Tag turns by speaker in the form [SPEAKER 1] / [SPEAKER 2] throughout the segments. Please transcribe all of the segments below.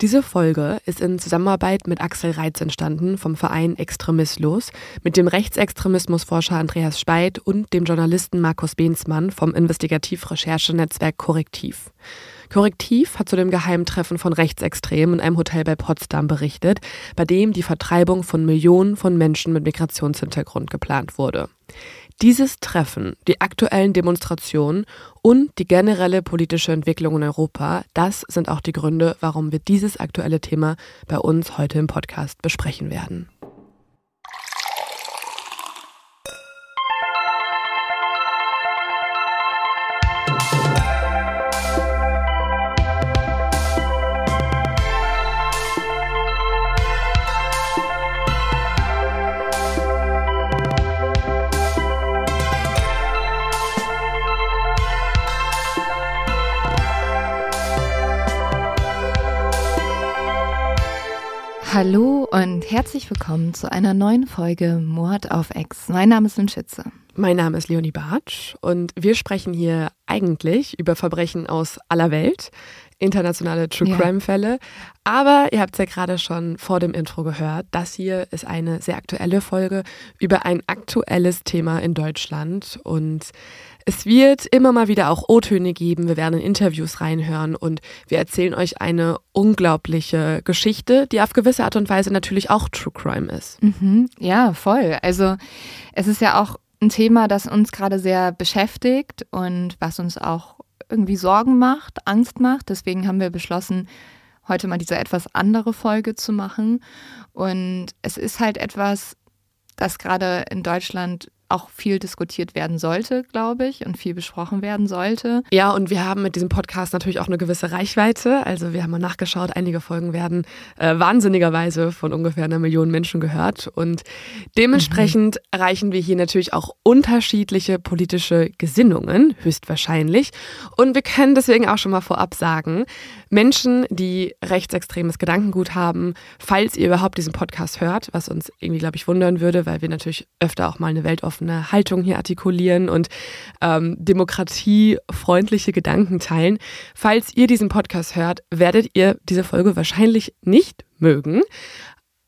[SPEAKER 1] Diese Folge ist in Zusammenarbeit mit Axel Reitz entstanden vom Verein Extremislos, mit dem Rechtsextremismusforscher Andreas Speit und dem Journalisten Markus Behnsmann vom Investigativ-Recherchenetzwerk Korrektiv. Korrektiv hat zu dem Geheimtreffen von Rechtsextremen in einem Hotel bei Potsdam berichtet, bei dem die Vertreibung von Millionen von Menschen mit Migrationshintergrund geplant wurde. Dieses Treffen, die aktuellen Demonstrationen und die generelle politische Entwicklung in Europa, das sind auch die Gründe, warum wir dieses aktuelle Thema bei uns heute im Podcast besprechen werden.
[SPEAKER 2] Hallo und herzlich willkommen zu einer neuen Folge Mord auf Ex. Mein Name ist Schütze.
[SPEAKER 1] Mein Name ist Leonie Bartsch und wir sprechen hier eigentlich über Verbrechen aus aller Welt, internationale True. Crime Fälle. Aber ihr habt es ja gerade schon vor dem Intro gehört, das hier ist eine sehr aktuelle Folge über ein aktuelles Thema in Deutschland und es wird immer mal wieder auch O-Töne geben. Wir werden in Interviews reinhören und wir erzählen euch eine unglaubliche Geschichte, die auf gewisse Art und Weise natürlich auch True Crime ist.
[SPEAKER 2] Mhm, ja, voll. Also es ist ja auch ein Thema, das uns gerade sehr beschäftigt und was uns auch irgendwie Sorgen macht, Angst macht. Deswegen haben wir beschlossen, heute mal diese etwas andere Folge zu machen. Und es ist halt etwas, das gerade in Deutschland auch viel diskutiert werden sollte, glaube ich, und viel besprochen werden sollte.
[SPEAKER 1] Ja, und wir haben mit diesem Podcast natürlich auch eine gewisse Reichweite. Also wir haben mal nachgeschaut, einige Folgen werden äh, wahnsinnigerweise von ungefähr einer Million Menschen gehört. Und dementsprechend erreichen wir hier natürlich auch unterschiedliche politische Gesinnungen, höchstwahrscheinlich. Und wir können deswegen auch schon mal vorab sagen, Menschen, die rechtsextremes Gedankengut haben, falls ihr überhaupt diesen Podcast hört, was uns irgendwie, glaube ich, wundern würde, weil wir natürlich öfter auch mal eine weltoffene Haltung hier artikulieren und ähm, demokratiefreundliche Gedanken teilen. Falls ihr diesen Podcast hört, werdet ihr diese Folge wahrscheinlich nicht mögen.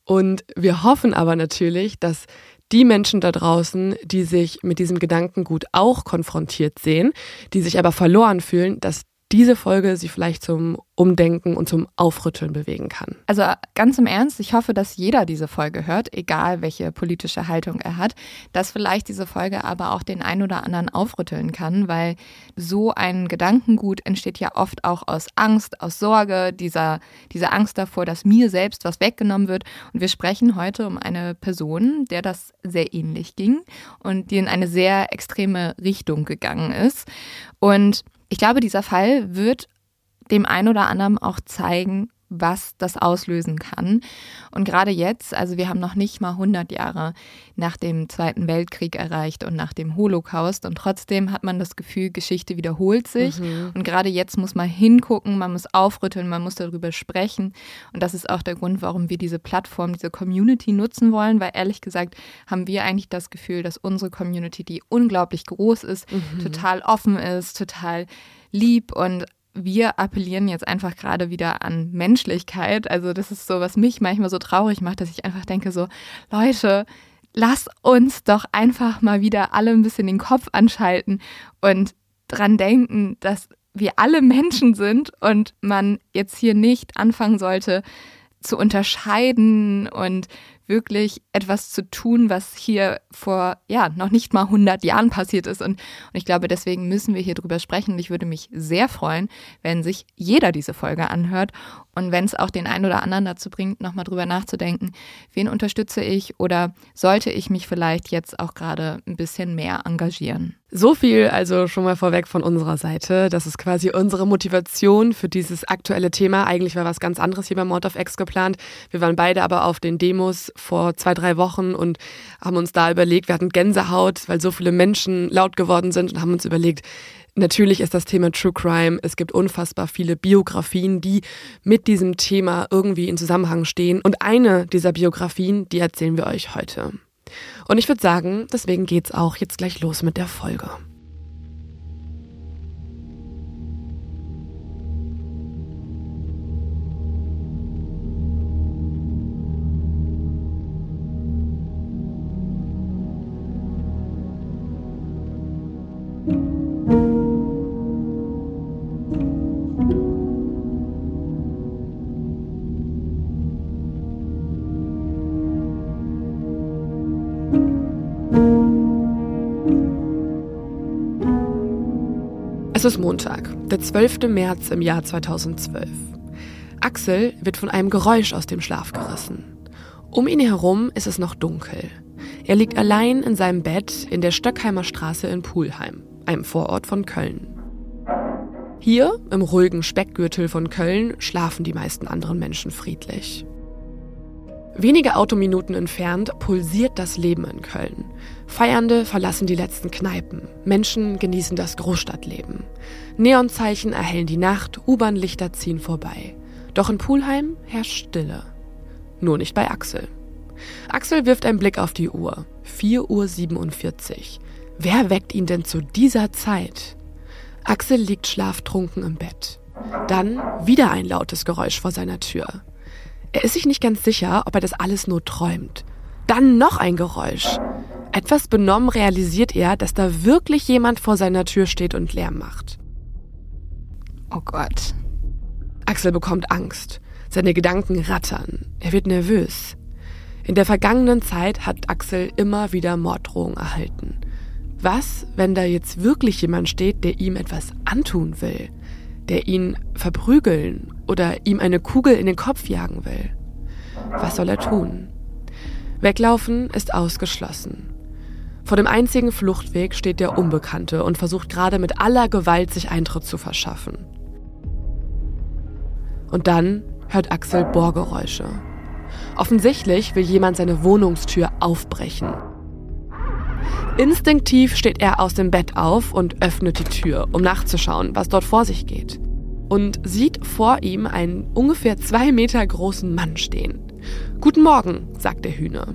[SPEAKER 1] Und wir hoffen aber natürlich, dass die Menschen da draußen, die sich mit diesem Gedankengut auch konfrontiert sehen, die sich aber verloren fühlen, dass diese Folge sie vielleicht zum Umdenken und zum Aufrütteln bewegen kann.
[SPEAKER 2] Also ganz im Ernst, ich hoffe, dass jeder diese Folge hört, egal welche politische Haltung er hat, dass vielleicht diese Folge aber auch den ein oder anderen aufrütteln kann, weil so ein Gedankengut entsteht ja oft auch aus Angst, aus Sorge, dieser, diese Angst davor, dass mir selbst was weggenommen wird. Und wir sprechen heute um eine Person, der das sehr ähnlich ging und die in eine sehr extreme Richtung gegangen ist. Und ich glaube, dieser Fall wird dem einen oder anderen auch zeigen, was das auslösen kann. Und gerade jetzt, also wir haben noch nicht mal 100 Jahre nach dem Zweiten Weltkrieg erreicht und nach dem Holocaust und trotzdem hat man das Gefühl, Geschichte wiederholt sich. Und gerade jetzt muss man hingucken, man muss aufrütteln, man muss darüber sprechen. Und das ist auch der Grund, warum wir diese Plattform, diese Community nutzen wollen, weil ehrlich gesagt haben wir eigentlich das Gefühl, dass unsere Community, die unglaublich groß ist, total offen ist, total lieb und wir appellieren jetzt einfach gerade wieder an Menschlichkeit. Also das ist so, was mich manchmal so traurig macht, dass ich einfach denke so, Leute, lass uns doch einfach mal wieder alle ein bisschen den Kopf anschalten und dran denken, dass wir alle Menschen sind und man jetzt hier nicht anfangen sollte zu unterscheiden und wirklich etwas zu tun, was hier vor, ja, noch nicht mal 100 Jahren passiert ist. Und, und ich glaube, deswegen müssen wir hier drüber sprechen. Ich würde mich sehr freuen, wenn sich jeder diese Folge anhört und wenn es auch den einen oder anderen dazu bringt, nochmal drüber nachzudenken, wen unterstütze ich oder sollte ich mich vielleicht jetzt auch gerade ein bisschen mehr engagieren.
[SPEAKER 1] So viel also schon mal vorweg von unserer Seite. Das ist quasi unsere Motivation für dieses aktuelle Thema. Eigentlich war was ganz anderes hier beim Mord of X geplant. Wir waren beide aber auf den Demos vor zwei, drei Wochen und haben uns da überlegt, wir hatten Gänsehaut, weil so viele Menschen laut geworden sind und haben uns überlegt, Natürlich ist das Thema True Crime. Es gibt unfassbar viele Biografien, die mit diesem Thema irgendwie in Zusammenhang stehen. Und eine dieser Biografien, die erzählen wir euch heute. Und ich würde sagen, deswegen geht's auch jetzt gleich los mit der Folge. Es ist Montag, der 12. März im Jahr 2012. Axel wird von einem Geräusch aus dem Schlaf gerissen. Um ihn herum ist es noch dunkel. Er liegt allein in seinem Bett in der Stöckheimer Straße in Pulheim, einem Vorort von Köln. Hier, im ruhigen Speckgürtel von Köln, schlafen die meisten anderen Menschen friedlich. Wenige Autominuten entfernt pulsiert das Leben in Köln. Feiernde verlassen die letzten Kneipen. Menschen genießen das Großstadtleben. Neonzeichen erhellen die Nacht, U-Bahn-Lichter ziehen vorbei. Doch in Pulheim herrscht Stille. Nur nicht bei Axel. Axel wirft einen Blick auf die Uhr. 4.47 Uhr. Wer weckt ihn denn zu dieser Zeit? Axel liegt schlaftrunken im Bett. Dann wieder ein lautes Geräusch vor seiner Tür. Er ist sich nicht ganz sicher, ob er das alles nur träumt. Dann noch ein Geräusch. Etwas benommen realisiert er, dass da wirklich jemand vor seiner Tür steht und Lärm macht.
[SPEAKER 2] Oh Gott.
[SPEAKER 1] Axel bekommt Angst. Seine Gedanken rattern. Er wird nervös. In der vergangenen Zeit hat Axel immer wieder Morddrohungen erhalten. Was, wenn da jetzt wirklich jemand steht, der ihm etwas antun will? Der ihn verprügeln oder ihm eine Kugel in den Kopf jagen will. Was soll er tun? Weglaufen ist ausgeschlossen. Vor dem einzigen Fluchtweg steht der Unbekannte und versucht gerade mit aller Gewalt sich Eintritt zu verschaffen. Und dann hört Axel Bohrgeräusche. Offensichtlich will jemand seine Wohnungstür aufbrechen. Instinktiv steht er aus dem Bett auf und öffnet die Tür, um nachzuschauen, was dort vor sich geht und sieht vor ihm einen ungefähr zwei Meter großen Mann stehen. Guten Morgen, sagt der Hühner.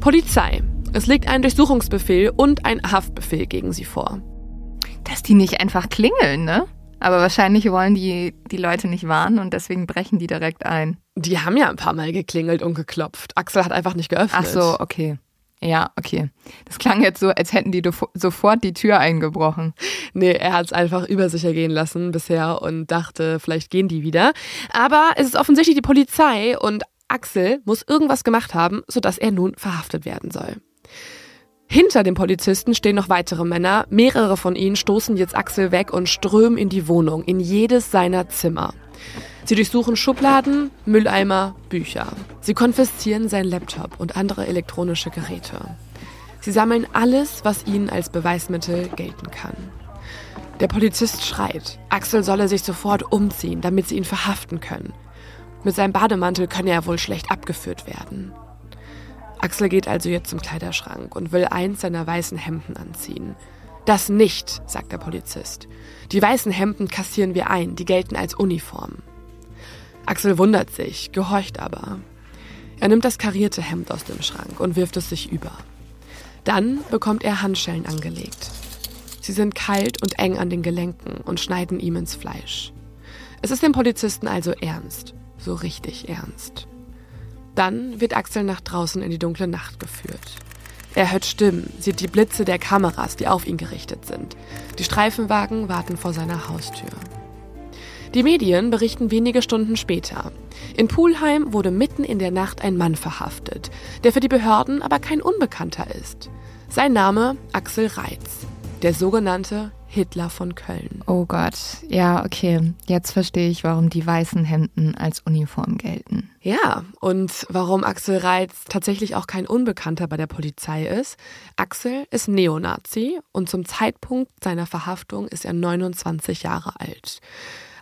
[SPEAKER 1] Polizei. Es liegt ein Durchsuchungsbefehl und ein Haftbefehl gegen Sie vor.
[SPEAKER 2] Dass die nicht einfach klingeln, ne? Aber wahrscheinlich wollen die die Leute nicht warnen und deswegen brechen die direkt ein.
[SPEAKER 1] Die haben ja ein paar Mal geklingelt und geklopft. Axel hat einfach nicht geöffnet.
[SPEAKER 2] Ach so, okay. Ja, okay. Das klang jetzt so, als hätten die sofort die Tür eingebrochen.
[SPEAKER 1] Nee, er hat es einfach über sich ergehen lassen bisher und dachte, vielleicht gehen die wieder. Aber es ist offensichtlich die Polizei und Axel muss irgendwas gemacht haben, sodass er nun verhaftet werden soll. Hinter dem Polizisten stehen noch weitere Männer. Mehrere von ihnen stoßen jetzt Axel weg und strömen in die Wohnung, in jedes seiner Zimmer. Sie durchsuchen Schubladen, Mülleimer, Bücher. Sie konfiszieren seinen Laptop und andere elektronische Geräte. Sie sammeln alles, was ihnen als Beweismittel gelten kann. Der Polizist schreit, Axel solle sich sofort umziehen, damit sie ihn verhaften können. Mit seinem Bademantel könne er wohl schlecht abgeführt werden. Axel geht also jetzt zum Kleiderschrank und will eins seiner weißen Hemden anziehen. Das nicht, sagt der Polizist. Die weißen Hemden kassieren wir ein, die gelten als Uniform. Axel wundert sich, gehorcht aber. Er nimmt das karierte Hemd aus dem Schrank und wirft es sich über. Dann bekommt er Handschellen angelegt. Sie sind kalt und eng an den Gelenken und schneiden ihm ins Fleisch. Es ist dem Polizisten also ernst, so richtig ernst. Dann wird Axel nach draußen in die dunkle Nacht geführt. Er hört Stimmen, sieht die Blitze der Kameras, die auf ihn gerichtet sind. Die Streifenwagen warten vor seiner Haustür. Die Medien berichten wenige Stunden später. In Pulheim wurde mitten in der Nacht ein Mann verhaftet, der für die Behörden aber kein Unbekannter ist. Sein Name Axel Reitz, der sogenannte Hitler von Köln.
[SPEAKER 2] Oh Gott, ja, okay. Jetzt verstehe ich, warum die weißen Hemden als Uniform gelten.
[SPEAKER 1] Ja, und warum Axel Reitz tatsächlich auch kein Unbekannter bei der Polizei ist. Axel ist Neonazi und zum Zeitpunkt seiner Verhaftung ist er 29 Jahre alt.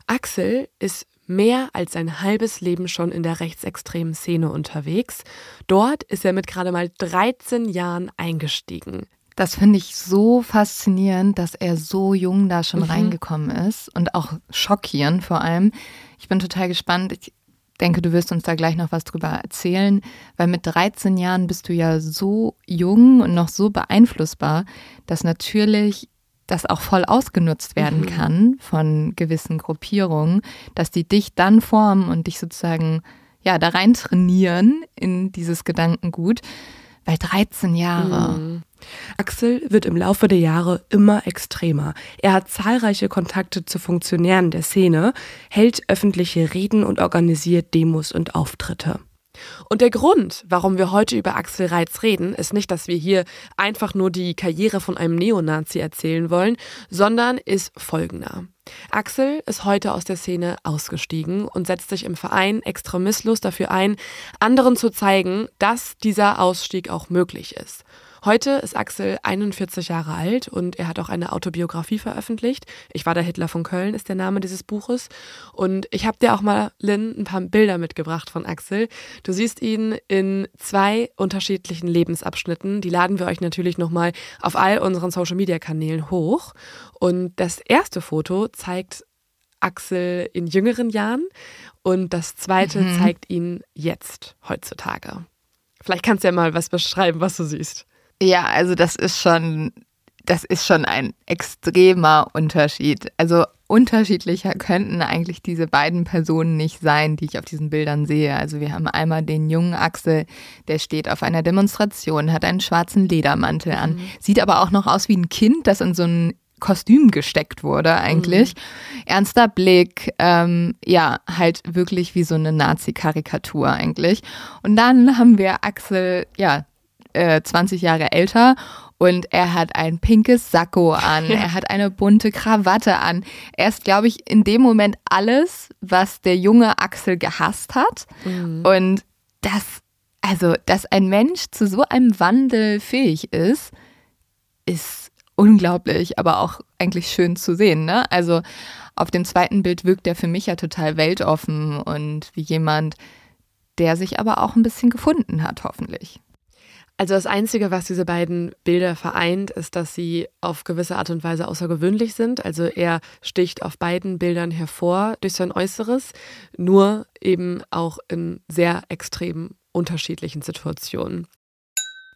[SPEAKER 1] Axel ist mehr als ein halbes Leben schon in der rechtsextremen Szene unterwegs. Dort ist er mit gerade mal 13 Jahren eingestiegen.
[SPEAKER 2] Das finde ich so faszinierend, dass er so jung da schon mhm. reingekommen ist und auch schockierend vor allem. Ich bin total gespannt. Ich denke, du wirst uns da gleich noch was drüber erzählen, weil mit 13 Jahren bist du ja so jung und noch so beeinflussbar, dass natürlich das auch voll ausgenutzt werden mhm. kann von gewissen Gruppierungen, dass die dich dann formen und dich sozusagen ja da rein trainieren in dieses Gedankengut, weil 13 Jahre. Mhm.
[SPEAKER 1] Axel wird im Laufe der Jahre immer extremer. Er hat zahlreiche Kontakte zu Funktionären der Szene, hält öffentliche Reden und organisiert Demos und Auftritte. Und der Grund, warum wir heute über Axel Reitz reden, ist nicht, dass wir hier einfach nur die Karriere von einem Neonazi erzählen wollen, sondern ist folgender. Axel ist heute aus der Szene ausgestiegen und setzt sich im Verein extremistlos dafür ein, anderen zu zeigen, dass dieser Ausstieg auch möglich ist. Heute ist Axel 41 Jahre alt und er hat auch eine Autobiografie veröffentlicht. Ich war der Hitler von Köln ist der Name dieses Buches. Und ich habe dir auch mal, Lynn, ein paar Bilder mitgebracht von Axel. Du siehst ihn in zwei unterschiedlichen Lebensabschnitten. Die laden wir euch natürlich nochmal auf all unseren Social-Media-Kanälen hoch. Und das erste Foto zeigt Axel in jüngeren Jahren und das zweite mhm. zeigt ihn jetzt, heutzutage. Vielleicht kannst du ja mal was beschreiben, was du siehst.
[SPEAKER 2] Ja, also das ist schon, das ist schon ein extremer Unterschied. Also unterschiedlicher könnten eigentlich diese beiden Personen nicht sein, die ich auf diesen Bildern sehe. Also wir haben einmal den jungen Axel, der steht auf einer Demonstration, hat einen schwarzen Ledermantel an, mhm. sieht aber auch noch aus wie ein Kind, das in so ein Kostüm gesteckt wurde eigentlich. Mhm. Ernster Blick, ähm, ja, halt wirklich wie so eine Nazi-Karikatur eigentlich. Und dann haben wir Axel, ja, äh, 20 Jahre älter und er hat ein pinkes Sakko an, er hat eine bunte Krawatte an. Er ist, glaube ich, in dem Moment alles, was der junge Axel gehasst hat. Mhm. Und das, also, dass ein Mensch zu so einem Wandel fähig ist, ist unglaublich, aber auch eigentlich schön zu sehen. Ne? Also auf dem zweiten Bild wirkt er für mich ja total weltoffen und wie jemand, der sich aber auch ein bisschen gefunden hat, hoffentlich.
[SPEAKER 1] Also das Einzige, was diese beiden Bilder vereint, ist, dass sie auf gewisse Art und Weise außergewöhnlich sind. Also er sticht auf beiden Bildern hervor durch sein Äußeres, nur eben auch in sehr extrem unterschiedlichen Situationen.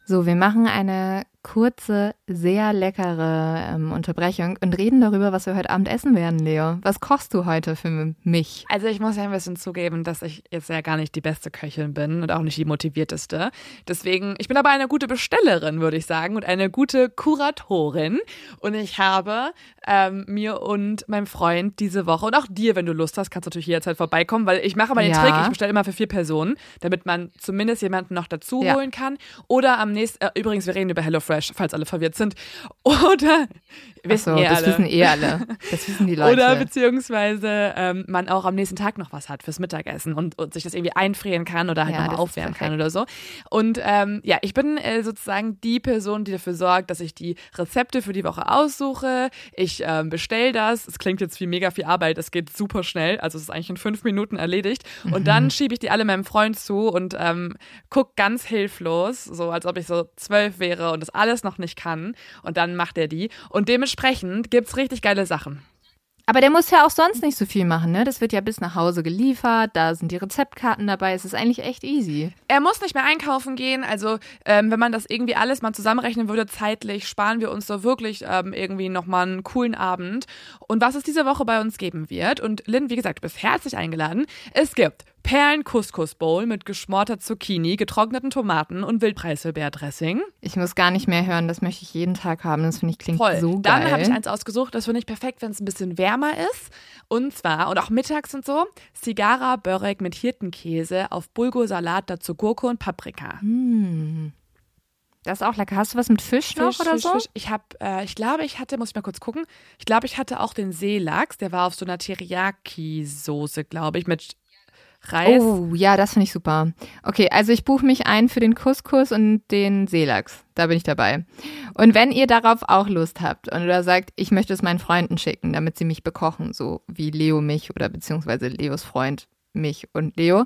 [SPEAKER 2] So, wir machen eine kurze, sehr leckere ähm, Unterbrechung und reden darüber, was wir heute Abend essen werden, Leo. Was kochst du heute für mich?
[SPEAKER 1] Also ich muss ja ein bisschen zugeben, dass ich jetzt ja gar nicht die beste Köchin bin und auch nicht die motivierteste. Deswegen, ich bin aber eine gute Bestellerin, würde ich sagen, und eine gute Kuratorin. Und ich habe ähm, mir und meinem Freund diese Woche und auch dir, wenn du Lust hast, kannst du natürlich jederzeit vorbeikommen, weil ich mache mal den ja. Trick, ich bestelle immer für vier Personen, damit man zumindest jemanden noch dazu ja. holen kann. Oder am nächsten, äh, übrigens, wir reden über HelloFresh Fresh, falls alle verwirrt sind. Oder
[SPEAKER 2] wissen so, eh das alle. wissen eh alle. Das wissen die Leute.
[SPEAKER 1] Oder beziehungsweise ähm, man auch am nächsten Tag noch was hat fürs Mittagessen und, und sich das irgendwie einfrieren kann oder halt ja, nochmal aufwärmen kann oder so. Und ähm, ja, ich bin äh, sozusagen die Person, die dafür sorgt, dass ich die Rezepte für die Woche aussuche. Ich ähm, bestelle das. Es klingt jetzt wie mega viel Arbeit. Es geht super schnell. Also es ist eigentlich in fünf Minuten erledigt. Mhm. Und dann schiebe ich die alle meinem Freund zu und ähm, gucke ganz hilflos, so als ob ich so zwölf wäre und das alles noch nicht kann. Und dann macht er die. Und dementsprechend gibt es richtig geile Sachen.
[SPEAKER 2] Aber der muss ja auch sonst nicht so viel machen, ne? Das wird ja bis nach Hause geliefert, da sind die Rezeptkarten dabei, es ist eigentlich echt easy.
[SPEAKER 1] Er muss nicht mehr einkaufen gehen, also ähm, wenn man das irgendwie alles mal zusammenrechnen würde, zeitlich, sparen wir uns da wirklich ähm, irgendwie nochmal einen coolen Abend. Und was es diese Woche bei uns geben wird, und Lynn, wie gesagt, du bist herzlich eingeladen, es gibt Perlen-Couscous-Bowl mit geschmorter Zucchini, getrockneten Tomaten und Wildpreiselbeerdressing.
[SPEAKER 2] Ich muss gar nicht mehr hören, das möchte ich jeden Tag haben. Das finde ich klingt
[SPEAKER 1] Voll.
[SPEAKER 2] so geil.
[SPEAKER 1] Dann habe ich eins ausgesucht, das finde ich perfekt, wenn es ein bisschen wärmer ist. Und zwar, und auch mittags und so, Cigara Börek mit Hirtenkäse auf Bulgursalat, dazu Gurke und Paprika.
[SPEAKER 2] Hm. Das ist auch lecker. Hast du was mit Fisch,
[SPEAKER 1] Fisch,
[SPEAKER 2] noch oder
[SPEAKER 1] Fisch,
[SPEAKER 2] so?
[SPEAKER 1] Fisch. Ich habe, äh, ich glaube, ich hatte, muss ich mal kurz gucken. Ich glaube, ich hatte auch den Seelachs. Der war auf so einer Teriyaki-Soße, glaube ich, mit Reis.
[SPEAKER 2] Oh, ja, das finde ich super. Okay, also ich buche mich ein für den Couscous und den Seelachs. Da bin ich dabei. Und wenn ihr darauf auch Lust habt und oder sagt, ich möchte es meinen Freunden schicken, damit sie mich bekochen, so wie Leo mich oder beziehungsweise Leos Freund mich und Leo,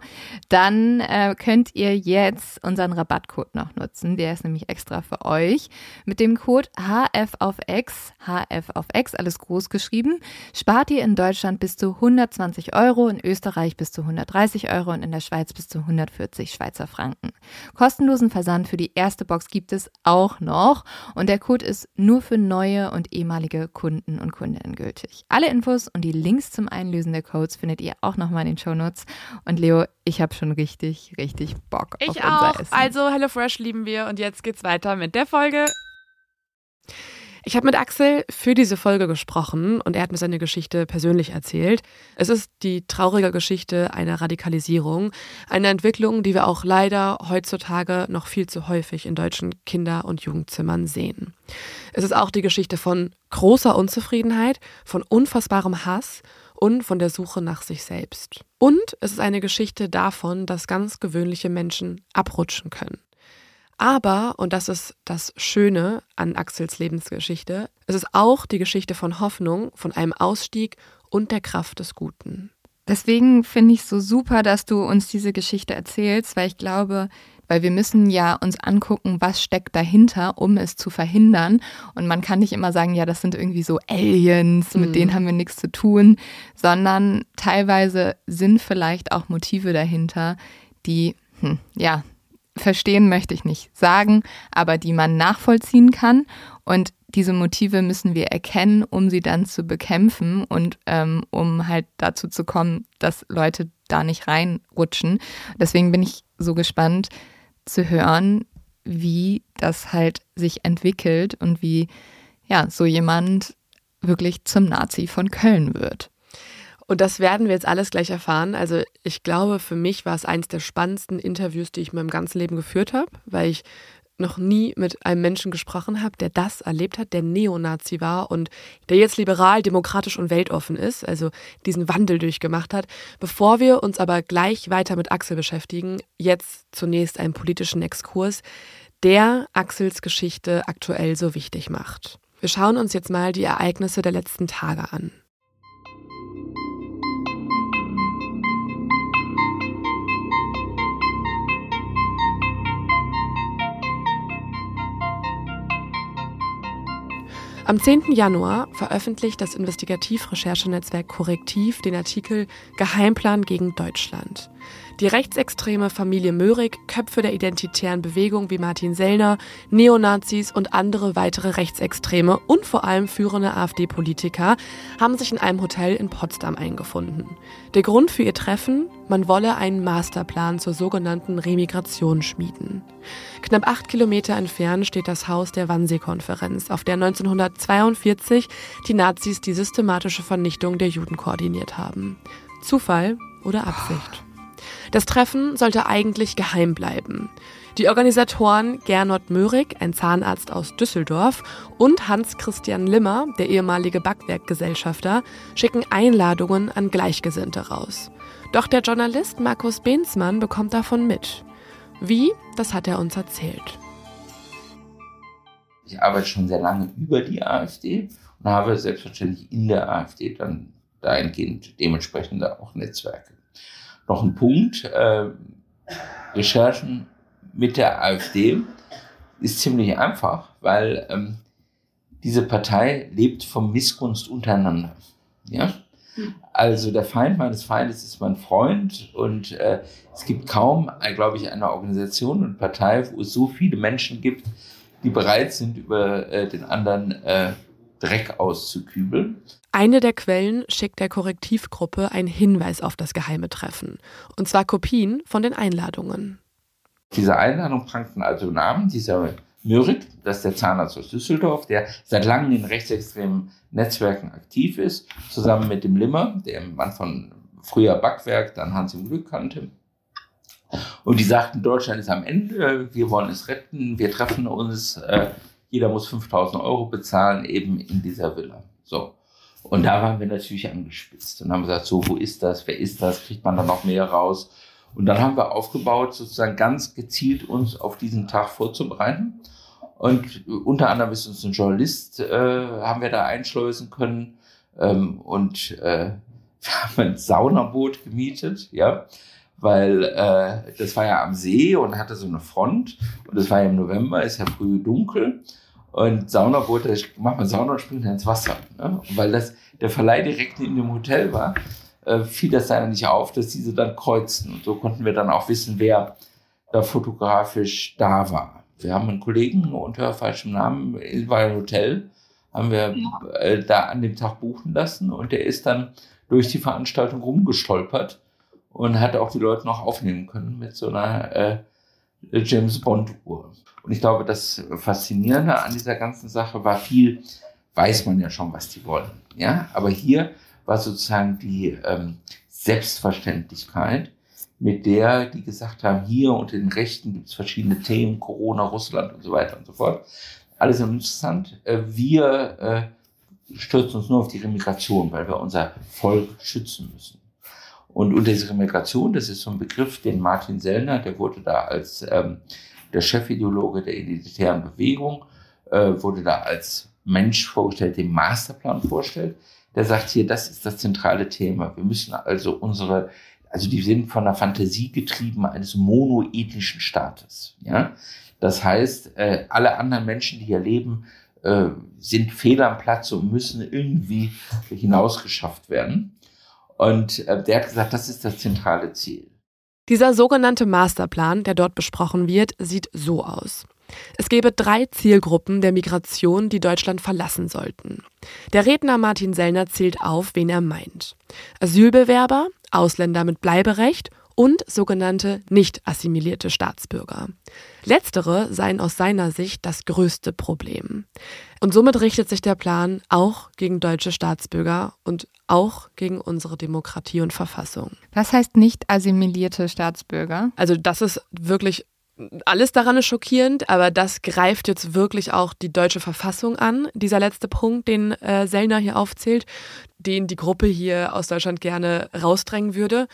[SPEAKER 2] dann äh, könnt ihr jetzt unseren Rabattcode noch nutzen. Der ist nämlich extra für euch. Mit dem Code HF auf X, HF auf X, alles groß geschrieben, spart ihr in Deutschland bis zu 120 Euro, in Österreich bis zu 130 Euro und in der Schweiz bis zu 140 Schweizer Franken. Kostenlosen Versand für die erste Box gibt es auch noch und der Code ist nur für neue und ehemalige Kunden und Kundinnen gültig. Alle Infos und die Links zum Einlösen der Codes findet ihr auch nochmal in den Show Notes. Und Leo, ich habe schon richtig, richtig Bock auf
[SPEAKER 1] Ich
[SPEAKER 2] unser
[SPEAKER 1] auch.
[SPEAKER 2] Essen.
[SPEAKER 1] Also HelloFresh lieben wir und jetzt geht's weiter mit der Folge. Ich habe mit Axel für diese Folge gesprochen und er hat mir seine Geschichte persönlich erzählt. Es ist die traurige Geschichte einer Radikalisierung, eine Entwicklung, die wir auch leider heutzutage noch viel zu häufig in deutschen Kinder- und Jugendzimmern sehen. Es ist auch die Geschichte von großer Unzufriedenheit, von unfassbarem Hass und von der Suche nach sich selbst. Und es ist eine Geschichte davon, dass ganz gewöhnliche Menschen abrutschen können. Aber, und das ist das Schöne an Axels Lebensgeschichte, es ist auch die Geschichte von Hoffnung, von einem Ausstieg und der Kraft des Guten.
[SPEAKER 2] Deswegen finde ich es so super, dass du uns diese Geschichte erzählst, weil ich glaube, weil wir müssen ja uns angucken, was steckt dahinter, um es zu verhindern. Und man kann nicht immer sagen, ja, das sind irgendwie so Aliens, mit
[SPEAKER 1] Mhm.
[SPEAKER 2] denen haben wir nichts zu tun, sondern teilweise sind vielleicht auch Motive dahinter, die, hm, ja, verstehen möchte ich nicht sagen, aber die man nachvollziehen kann. Und diese Motive müssen wir erkennen, um sie dann zu bekämpfen und ähm, um halt dazu zu kommen, dass Leute da nicht reinrutschen. Deswegen bin ich so gespannt zu hören, wie das halt sich entwickelt und wie ja so jemand wirklich zum Nazi von Köln wird.
[SPEAKER 1] Und das werden wir jetzt alles gleich erfahren. Also ich glaube, für mich war es eines der spannendsten Interviews, die ich in meinem ganzen Leben geführt habe, weil ich noch nie mit einem Menschen gesprochen habe, der das erlebt hat, der Neonazi war und der jetzt liberal, demokratisch und weltoffen ist, also diesen Wandel durchgemacht hat. Bevor wir uns aber gleich weiter mit Axel beschäftigen, jetzt zunächst einen politischen Exkurs, der Axels Geschichte aktuell so wichtig macht. Wir schauen uns jetzt mal die Ereignisse der letzten Tage an. Am 10. Januar veröffentlicht das Investigativrecherchenetzwerk Korrektiv den Artikel Geheimplan gegen Deutschland. Die rechtsextreme Familie Möhrig, Köpfe der identitären Bewegung wie Martin Sellner, Neonazis und andere weitere Rechtsextreme und vor allem führende AfD-Politiker haben sich in einem Hotel in Potsdam eingefunden. Der Grund für ihr Treffen? Man wolle einen Masterplan zur sogenannten Remigration schmieden. Knapp acht Kilometer entfernt steht das Haus der Wannsee-Konferenz, auf der 1942 die Nazis die systematische Vernichtung der Juden koordiniert haben. Zufall oder Absicht? Das Treffen sollte eigentlich geheim bleiben. Die Organisatoren Gernot Möhrig, ein Zahnarzt aus Düsseldorf, und Hans-Christian Limmer, der ehemalige Backwerkgesellschafter, schicken Einladungen an Gleichgesinnte raus. Doch der Journalist Markus Behnsmann bekommt davon mit. Wie? Das hat er uns erzählt.
[SPEAKER 3] Ich arbeite schon sehr lange über die AfD und habe selbstverständlich in der AfD dann dahingehend dementsprechende auch Netzwerke. Noch ein Punkt, äh, Recherchen mit der AfD ist ziemlich einfach, weil ähm, diese Partei lebt vom Missgunst untereinander. Ja? Also der Feind meines Feindes ist mein Freund und äh, es gibt kaum, äh, glaube ich, eine Organisation und Partei, wo es so viele Menschen gibt, die bereit sind, über äh, den anderen äh, Dreck auszukübeln.
[SPEAKER 1] Eine der Quellen schickt der Korrektivgruppe einen Hinweis auf das geheime Treffen. Und zwar Kopien von den Einladungen.
[SPEAKER 3] Diese Einladung prangten also Namen dieser Mürit, das ist der Zahnarzt aus Düsseldorf, der seit langem in rechtsextremen Netzwerken aktiv ist, zusammen mit dem Limmer, der Mann von früher Backwerk, dann Hans im Glück kannte. Und die sagten, Deutschland ist am Ende, wir wollen es retten, wir treffen uns, äh, jeder muss 5000 Euro bezahlen, eben in dieser Villa. So. Und da waren wir natürlich angespitzt und haben gesagt, so, wo ist das, wer ist das, kriegt man da noch mehr raus? Und dann haben wir aufgebaut, sozusagen ganz gezielt uns auf diesen Tag vorzubereiten. Und unter anderem ist uns ein Journalist, äh, haben wir da einschleusen können. Ähm, und äh, wir haben ein Saunaboot gemietet, ja, weil äh, das war ja am See und hatte so eine Front. Und es war ja im November, ist ja früh dunkel. Und Saunaboote, macht man Sauna und springt ins Wasser. Ne? Und weil das der Verleih direkt in dem Hotel war, äh, fiel das leider nicht auf, dass diese dann kreuzten. Und so konnten wir dann auch wissen, wer da fotografisch da war. Wir haben einen Kollegen unter falschem Namen in ein Hotel, haben wir äh, da an dem Tag buchen lassen und der ist dann durch die Veranstaltung rumgestolpert und hat auch die Leute noch aufnehmen können mit so einer äh, James Bond Uhr. Und ich glaube, das Faszinierende an dieser ganzen Sache war viel, weiß man ja schon, was die wollen. Ja, aber hier war sozusagen die ähm, Selbstverständlichkeit, mit der die gesagt haben, hier unter den Rechten gibt es verschiedene Themen, Corona, Russland und so weiter und so fort. Alles interessant. Äh, wir äh, stürzen uns nur auf die Remigration, weil wir unser Volk schützen müssen. Und unter dieser Remigration, das ist so ein Begriff, den Martin Sellner, der wurde da als ähm, der Chefideologe der identitären Bewegung, äh, wurde da als Mensch vorgestellt, den Masterplan vorstellt der sagt hier, das ist das zentrale Thema. Wir müssen also unsere, also die sind von der Fantasie getrieben eines monoethnischen Staates. Ja, das heißt, äh, alle anderen Menschen, die hier leben, äh, sind fehl am Platz und müssen irgendwie hinausgeschafft werden. Und äh, der hat gesagt, das ist das zentrale Ziel.
[SPEAKER 1] Dieser sogenannte Masterplan, der dort besprochen wird, sieht so aus. Es gäbe drei Zielgruppen der Migration, die Deutschland verlassen sollten. Der Redner Martin Sellner zählt auf, wen er meint. Asylbewerber, Ausländer mit Bleiberecht und sogenannte nicht assimilierte Staatsbürger. Letztere seien aus seiner Sicht das größte Problem. Und somit richtet sich der Plan auch gegen deutsche Staatsbürger und auch gegen unsere Demokratie und Verfassung.
[SPEAKER 2] Was heißt nicht assimilierte Staatsbürger?
[SPEAKER 1] Also das ist wirklich alles daran ist schockierend, aber das greift jetzt wirklich auch die deutsche Verfassung an. Dieser letzte Punkt, den äh, Sellner hier aufzählt, den die Gruppe hier aus Deutschland gerne rausdrängen würde.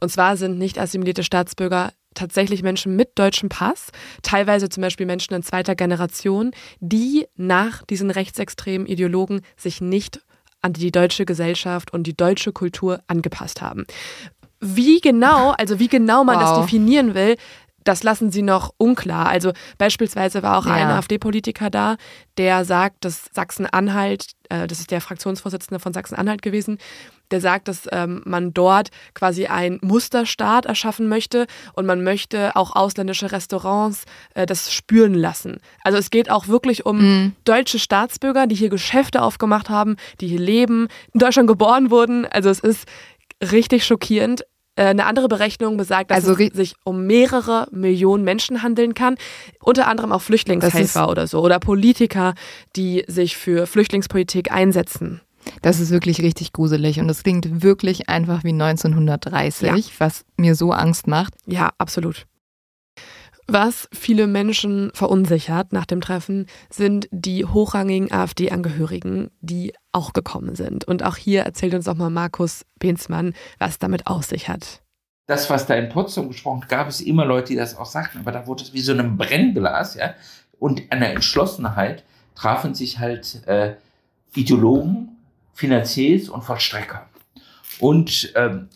[SPEAKER 1] Und zwar sind nicht assimilierte Staatsbürger tatsächlich Menschen mit deutschem Pass, teilweise zum Beispiel Menschen in zweiter Generation, die nach diesen rechtsextremen Ideologen sich nicht an die deutsche Gesellschaft und die deutsche Kultur angepasst haben. Wie genau, also wie genau man wow. das definieren will, das lassen sie noch unklar. Also beispielsweise war auch ja. ein AfD-Politiker da, der sagt, dass Sachsen-Anhalt, äh, das ist der Fraktionsvorsitzende von Sachsen-Anhalt gewesen, der sagt, dass ähm, man dort quasi einen Musterstaat erschaffen möchte und man möchte auch ausländische Restaurants äh, das spüren lassen. Also es geht auch wirklich um mhm. deutsche Staatsbürger, die hier Geschäfte aufgemacht haben, die hier leben, in Deutschland geboren wurden. Also es ist richtig schockierend. Äh, eine andere Berechnung besagt, dass also, es sich um mehrere Millionen Menschen handeln kann, unter anderem auch Flüchtlingshelfer oder so oder Politiker, die sich für Flüchtlingspolitik einsetzen.
[SPEAKER 2] Das ist wirklich richtig gruselig und das klingt wirklich einfach wie 1930, ja. was mir so Angst macht.
[SPEAKER 1] Ja, absolut. Was viele Menschen verunsichert nach dem Treffen, sind die hochrangigen AfD-Angehörigen, die auch gekommen sind. Und auch hier erzählt uns auch mal Markus Benzmann, was damit auf sich hat.
[SPEAKER 3] Das, was da in Potsdam gesprochen gab es immer Leute, die das auch sagten, aber da wurde es wie so ein Brennglas, ja. Und an der Entschlossenheit trafen sich halt äh, Ideologen, Finanziers und Vollstrecker. Und ähm,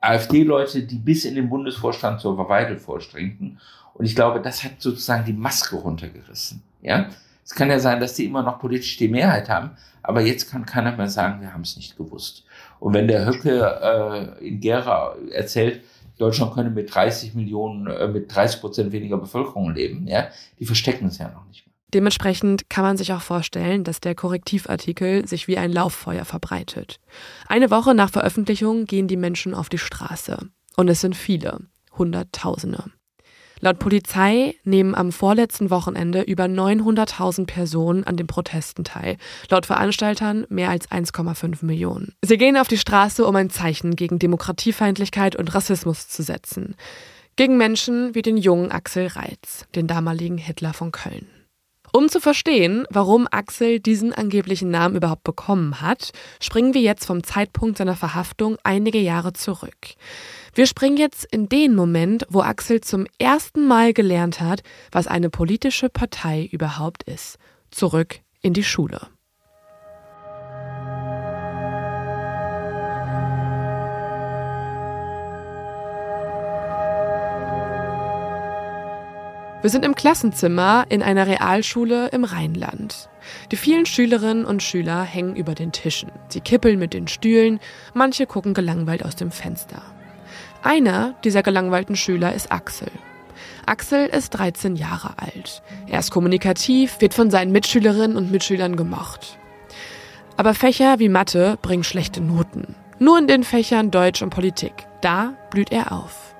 [SPEAKER 3] AfD-Leute, die bis in den Bundesvorstand zur Verweidel vorstrengten und ich glaube, das hat sozusagen die Maske runtergerissen. Ja, es kann ja sein, dass die immer noch politisch die Mehrheit haben, aber jetzt kann keiner mehr sagen, wir haben es nicht gewusst. Und wenn der Höcke äh, in Gera erzählt, Deutschland könne mit 30 Millionen, äh, mit 30 Prozent weniger Bevölkerung leben, ja, die verstecken es ja noch nicht.
[SPEAKER 1] Dementsprechend kann man sich auch vorstellen, dass der Korrektivartikel sich wie ein Lauffeuer verbreitet. Eine Woche nach Veröffentlichung gehen die Menschen auf die Straße. Und es sind viele, Hunderttausende. Laut Polizei nehmen am vorletzten Wochenende über 900.000 Personen an den Protesten teil. Laut Veranstaltern mehr als 1,5 Millionen. Sie gehen auf die Straße, um ein Zeichen gegen Demokratiefeindlichkeit und Rassismus zu setzen. Gegen Menschen wie den jungen Axel Reitz, den damaligen Hitler von Köln. Um zu verstehen, warum Axel diesen angeblichen Namen überhaupt bekommen hat, springen wir jetzt vom Zeitpunkt seiner Verhaftung einige Jahre zurück. Wir springen jetzt in den Moment, wo Axel zum ersten Mal gelernt hat, was eine politische Partei überhaupt ist. Zurück in die Schule. Wir sind im Klassenzimmer in einer Realschule im Rheinland. Die vielen Schülerinnen und Schüler hängen über den Tischen. Sie kippeln mit den Stühlen, manche gucken gelangweilt aus dem Fenster. Einer dieser gelangweilten Schüler ist Axel. Axel ist 13 Jahre alt. Er ist kommunikativ, wird von seinen Mitschülerinnen und Mitschülern gemocht. Aber Fächer wie Mathe bringen schlechte Noten. Nur in den Fächern Deutsch und Politik. Da blüht er auf.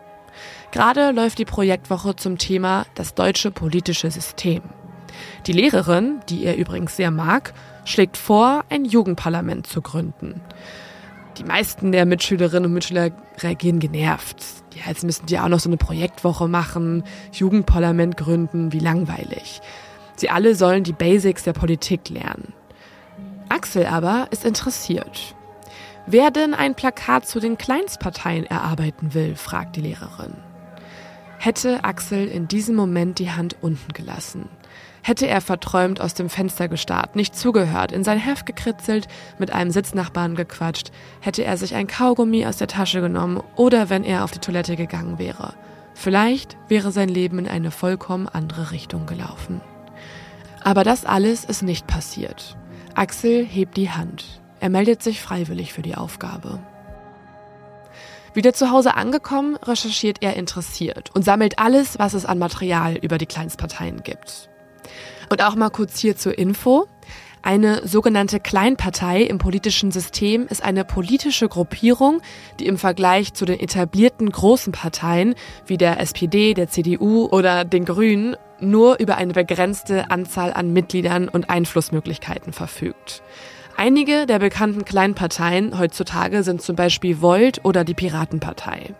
[SPEAKER 1] Gerade läuft die Projektwoche zum Thema das deutsche politische System. Die Lehrerin, die er übrigens sehr mag, schlägt vor, ein Jugendparlament zu gründen. Die meisten der Mitschülerinnen und Mitschüler reagieren genervt. Ja, jetzt müssen die auch noch so eine Projektwoche machen, Jugendparlament gründen, wie langweilig. Sie alle sollen die Basics der Politik lernen. Axel aber ist interessiert. Wer denn ein Plakat zu den Kleinstparteien erarbeiten will, fragt die Lehrerin. Hätte Axel in diesem Moment die Hand unten gelassen, hätte er verträumt aus dem Fenster gestarrt, nicht zugehört, in sein Heft gekritzelt, mit einem Sitznachbarn gequatscht, hätte er sich ein Kaugummi aus der Tasche genommen oder wenn er auf die Toilette gegangen wäre. Vielleicht wäre sein Leben in eine vollkommen andere Richtung gelaufen. Aber das alles ist nicht passiert. Axel hebt die Hand. Er meldet sich freiwillig für die Aufgabe. Wieder zu Hause angekommen, recherchiert er interessiert und sammelt alles, was es an Material über die Kleinstparteien gibt. Und auch mal kurz hier zur Info. Eine sogenannte Kleinpartei im politischen System ist eine politische Gruppierung, die im Vergleich zu den etablierten großen Parteien wie der SPD, der CDU oder den Grünen nur über eine begrenzte Anzahl an Mitgliedern und Einflussmöglichkeiten verfügt. Einige der bekannten Kleinparteien heutzutage sind zum Beispiel Volt oder die Piratenpartei.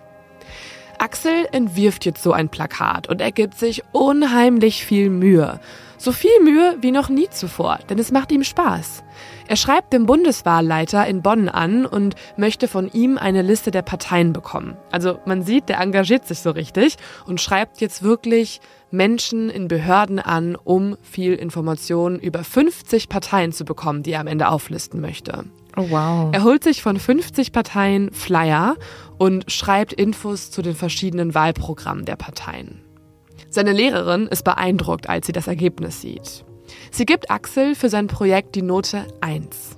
[SPEAKER 1] Axel entwirft jetzt so ein Plakat und er gibt sich unheimlich viel Mühe. So viel Mühe wie noch nie zuvor, denn es macht ihm Spaß. Er schreibt dem Bundeswahlleiter in Bonn an und möchte von ihm eine Liste der Parteien bekommen. Also man sieht, der engagiert sich so richtig und schreibt jetzt wirklich Menschen in Behörden an, um viel Informationen über 50 Parteien zu bekommen, die er am Ende auflisten möchte.
[SPEAKER 2] Oh wow.
[SPEAKER 1] Er holt sich von 50 Parteien Flyer und schreibt Infos zu den verschiedenen Wahlprogrammen der Parteien. Seine Lehrerin ist beeindruckt, als sie das Ergebnis sieht. Sie gibt Axel für sein Projekt die Note 1.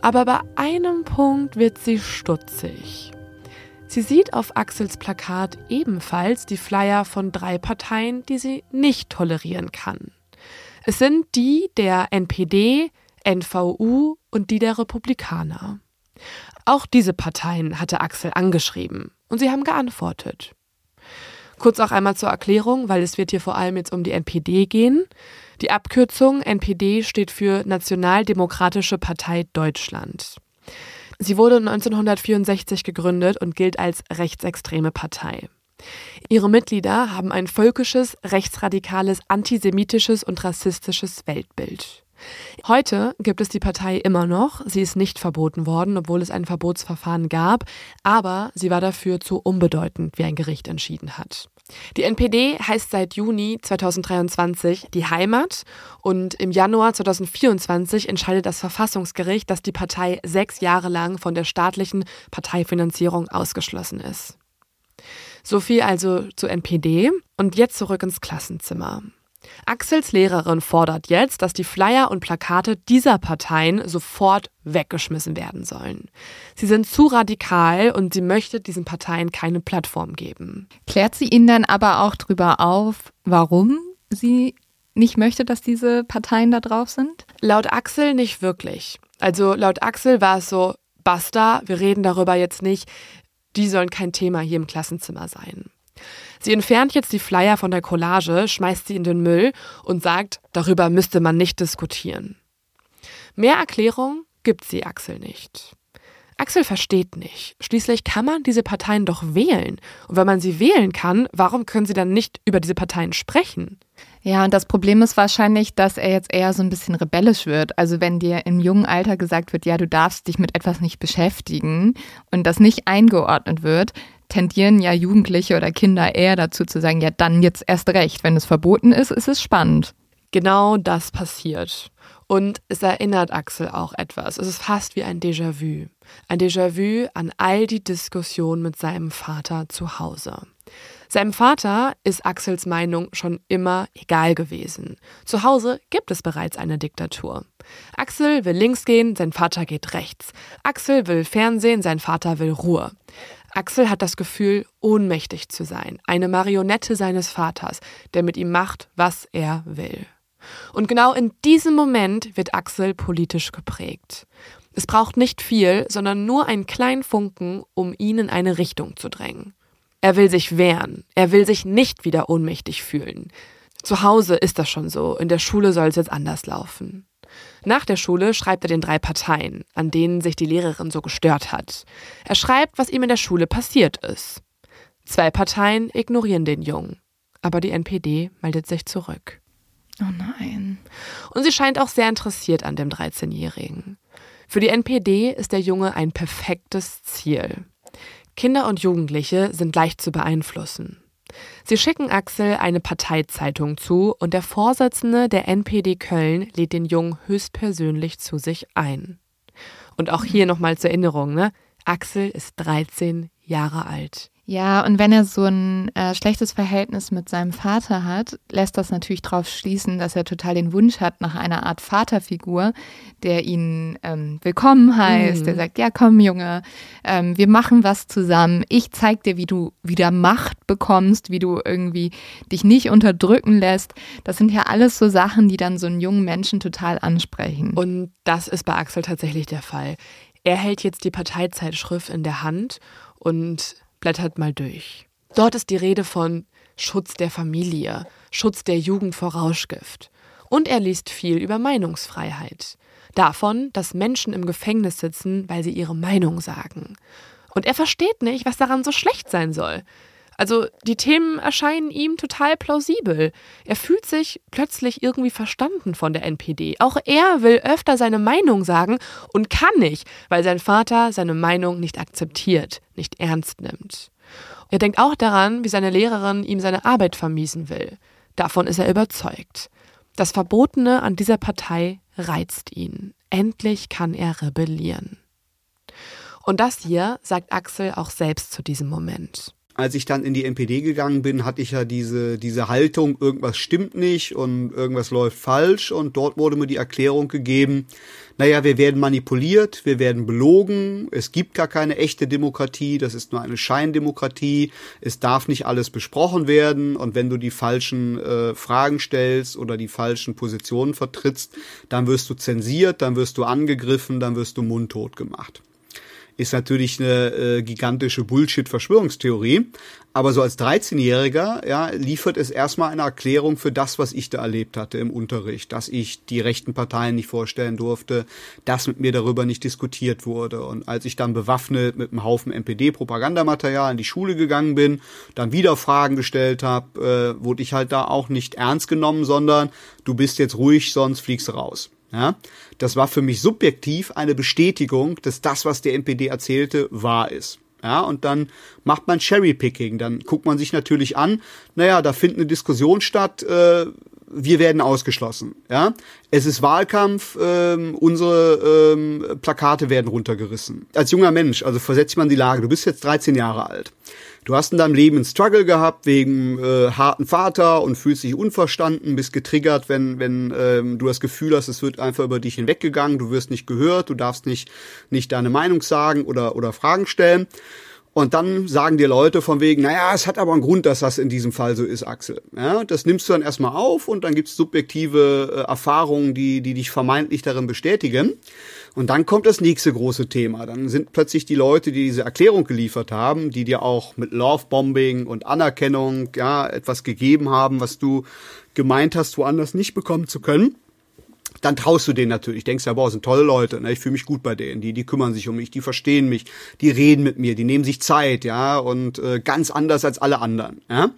[SPEAKER 1] Aber bei einem Punkt wird sie stutzig. Sie sieht auf Axels Plakat ebenfalls die Flyer von drei Parteien, die sie nicht tolerieren kann. Es sind die der NPD, NVU und die der Republikaner. Auch diese Parteien hatte Axel angeschrieben und sie haben geantwortet. Kurz auch einmal zur Erklärung, weil es wird hier vor allem jetzt um die NPD gehen. Die Abkürzung NPD steht für Nationaldemokratische Partei Deutschland. Sie wurde 1964 gegründet und gilt als rechtsextreme Partei. Ihre Mitglieder haben ein völkisches, rechtsradikales, antisemitisches und rassistisches Weltbild. Heute gibt es die Partei immer noch. Sie ist nicht verboten worden, obwohl es ein Verbotsverfahren gab, aber sie war dafür zu unbedeutend, wie ein Gericht entschieden hat. Die NPD heißt seit Juni 2023 die Heimat und im Januar 2024 entscheidet das Verfassungsgericht, dass die Partei sechs Jahre lang von der staatlichen Parteifinanzierung ausgeschlossen ist. So viel also zur NPD und jetzt zurück ins Klassenzimmer. Axels Lehrerin fordert jetzt, dass die Flyer und Plakate dieser Parteien sofort weggeschmissen werden sollen. Sie sind zu radikal und sie möchte diesen Parteien keine Plattform geben.
[SPEAKER 2] Klärt sie ihnen dann aber auch darüber auf, warum sie nicht möchte, dass diese Parteien da drauf sind?
[SPEAKER 1] Laut Axel nicht wirklich. Also laut Axel war es so, basta, wir reden darüber jetzt nicht, die sollen kein Thema hier im Klassenzimmer sein. Sie entfernt jetzt die Flyer von der Collage, schmeißt sie in den Müll und sagt, darüber müsste man nicht diskutieren. Mehr Erklärung gibt sie Axel nicht. Axel versteht nicht. Schließlich kann man diese Parteien doch wählen. Und wenn man sie wählen kann, warum können sie dann nicht über diese Parteien sprechen?
[SPEAKER 2] Ja, und das Problem ist wahrscheinlich, dass er jetzt eher so ein bisschen rebellisch wird. Also wenn dir im jungen Alter gesagt wird, ja, du darfst dich mit etwas nicht beschäftigen und das nicht eingeordnet wird, tendieren ja Jugendliche oder Kinder eher dazu zu sagen, ja, dann jetzt erst recht. Wenn es verboten ist, ist es spannend.
[SPEAKER 1] Genau das passiert. Und es erinnert Axel auch etwas. Es ist fast wie ein Déjà-vu. Ein Déjà-vu an all die Diskussionen mit seinem Vater zu Hause. Seinem Vater ist Axels Meinung schon immer egal gewesen. Zu Hause gibt es bereits eine Diktatur. Axel will links gehen, sein Vater geht rechts. Axel will Fernsehen, sein Vater will Ruhe. Axel hat das Gefühl, ohnmächtig zu sein, eine Marionette seines Vaters, der mit ihm macht, was er will. Und genau in diesem Moment wird Axel politisch geprägt. Es braucht nicht viel, sondern nur einen kleinen Funken, um ihn in eine Richtung zu drängen. Er will sich wehren, er will sich nicht wieder ohnmächtig fühlen. Zu Hause ist das schon so, in der Schule soll es jetzt anders laufen. Nach der Schule schreibt er den drei Parteien, an denen sich die Lehrerin so gestört hat. Er schreibt, was ihm in der Schule passiert ist. Zwei Parteien ignorieren den Jungen, aber die NPD meldet sich zurück.
[SPEAKER 2] Oh nein.
[SPEAKER 1] Und sie scheint auch sehr interessiert an dem 13-Jährigen. Für die NPD ist der Junge ein perfektes Ziel. Kinder und Jugendliche sind leicht zu beeinflussen. Sie schicken Axel eine Parteizeitung zu und der Vorsitzende der NPD Köln lädt den Jungen höchstpersönlich zu sich ein. Und auch hier nochmal zur Erinnerung, ne? Axel ist 13 Jahre alt.
[SPEAKER 2] Ja, und wenn er so ein äh, schlechtes Verhältnis mit seinem Vater hat, lässt das natürlich darauf schließen, dass er total den Wunsch hat nach einer Art Vaterfigur, der ihn ähm, willkommen heißt, mhm. der sagt, ja komm Junge, ähm, wir machen was zusammen, ich zeig dir, wie du wieder Macht bekommst, wie du irgendwie dich nicht unterdrücken lässt. Das sind ja alles so Sachen, die dann so einen jungen Menschen total ansprechen.
[SPEAKER 1] Und das ist bei Axel tatsächlich der Fall. Er hält jetzt die Parteizeitschrift in der Hand und blättert mal durch. Dort ist die Rede von Schutz der Familie, Schutz der Jugend vor Rauschgift. Und er liest viel über Meinungsfreiheit. Davon, dass Menschen im Gefängnis sitzen, weil sie ihre Meinung sagen. Und er versteht nicht, was daran so schlecht sein soll. Also die Themen erscheinen ihm total plausibel. Er fühlt sich plötzlich irgendwie verstanden von der NPD. Auch er will öfter seine Meinung sagen und kann nicht, weil sein Vater seine Meinung nicht akzeptiert, nicht ernst nimmt. Er denkt auch daran, wie seine Lehrerin ihm seine Arbeit vermiesen will. Davon ist er überzeugt. Das Verbotene an dieser Partei reizt ihn. Endlich kann er rebellieren. Und das hier sagt Axel auch selbst zu diesem Moment
[SPEAKER 4] als ich dann in die NPD gegangen bin, hatte ich ja diese, diese Haltung, irgendwas stimmt nicht und irgendwas läuft falsch. Und dort wurde mir die Erklärung gegeben, naja, wir werden manipuliert, wir werden belogen, es gibt gar keine echte Demokratie, das ist nur eine Scheindemokratie, es darf nicht alles besprochen werden. Und wenn du die falschen äh, Fragen stellst oder die falschen Positionen vertrittst, dann wirst du zensiert, dann wirst du angegriffen, dann wirst du mundtot gemacht ist natürlich eine äh, gigantische Bullshit-Verschwörungstheorie. Aber so als 13-Jähriger ja, liefert es erstmal eine Erklärung für das, was ich da erlebt hatte im Unterricht, dass ich die rechten Parteien nicht vorstellen durfte, dass mit mir darüber nicht diskutiert wurde. Und als ich dann bewaffnet mit einem Haufen NPD-Propagandamaterial in die Schule gegangen bin, dann wieder Fragen gestellt habe, äh, wurde ich halt da auch nicht ernst genommen, sondern du bist jetzt ruhig, sonst fliegst du raus. Ja, das war für mich subjektiv eine Bestätigung, dass das, was der NPD erzählte, wahr ist. Ja, und dann macht man Cherrypicking. Dann guckt man sich natürlich an, naja, da findet eine Diskussion statt, äh, wir werden ausgeschlossen. Ja, es ist Wahlkampf, ähm, unsere ähm, Plakate werden runtergerissen. Als junger Mensch, also versetzt man die Lage, du bist jetzt 13 Jahre alt. Du hast in deinem Leben einen Struggle gehabt wegen äh, harten Vater und fühlst dich unverstanden, bist getriggert, wenn, wenn ähm, du das Gefühl hast, es wird einfach über dich hinweggegangen, du wirst nicht gehört, du darfst nicht, nicht deine Meinung sagen oder, oder Fragen stellen. Und dann sagen dir Leute von wegen, naja, es hat aber einen Grund, dass das in diesem Fall so ist, Axel. Ja, das nimmst du dann erstmal auf und dann gibt's subjektive äh, Erfahrungen, die, die dich vermeintlich darin bestätigen. Und dann kommt das nächste große Thema. Dann sind plötzlich die Leute, die diese Erklärung geliefert haben, die dir auch mit Lovebombing und Anerkennung ja etwas gegeben haben, was du gemeint hast, woanders nicht bekommen zu können dann traust du denen natürlich. Denkst ja, boah, sind tolle Leute, ne? ich fühle mich gut bei denen. Die, die kümmern sich um mich, die verstehen mich, die reden mit mir, die nehmen sich Zeit, ja, und äh, ganz anders als alle anderen. Ja?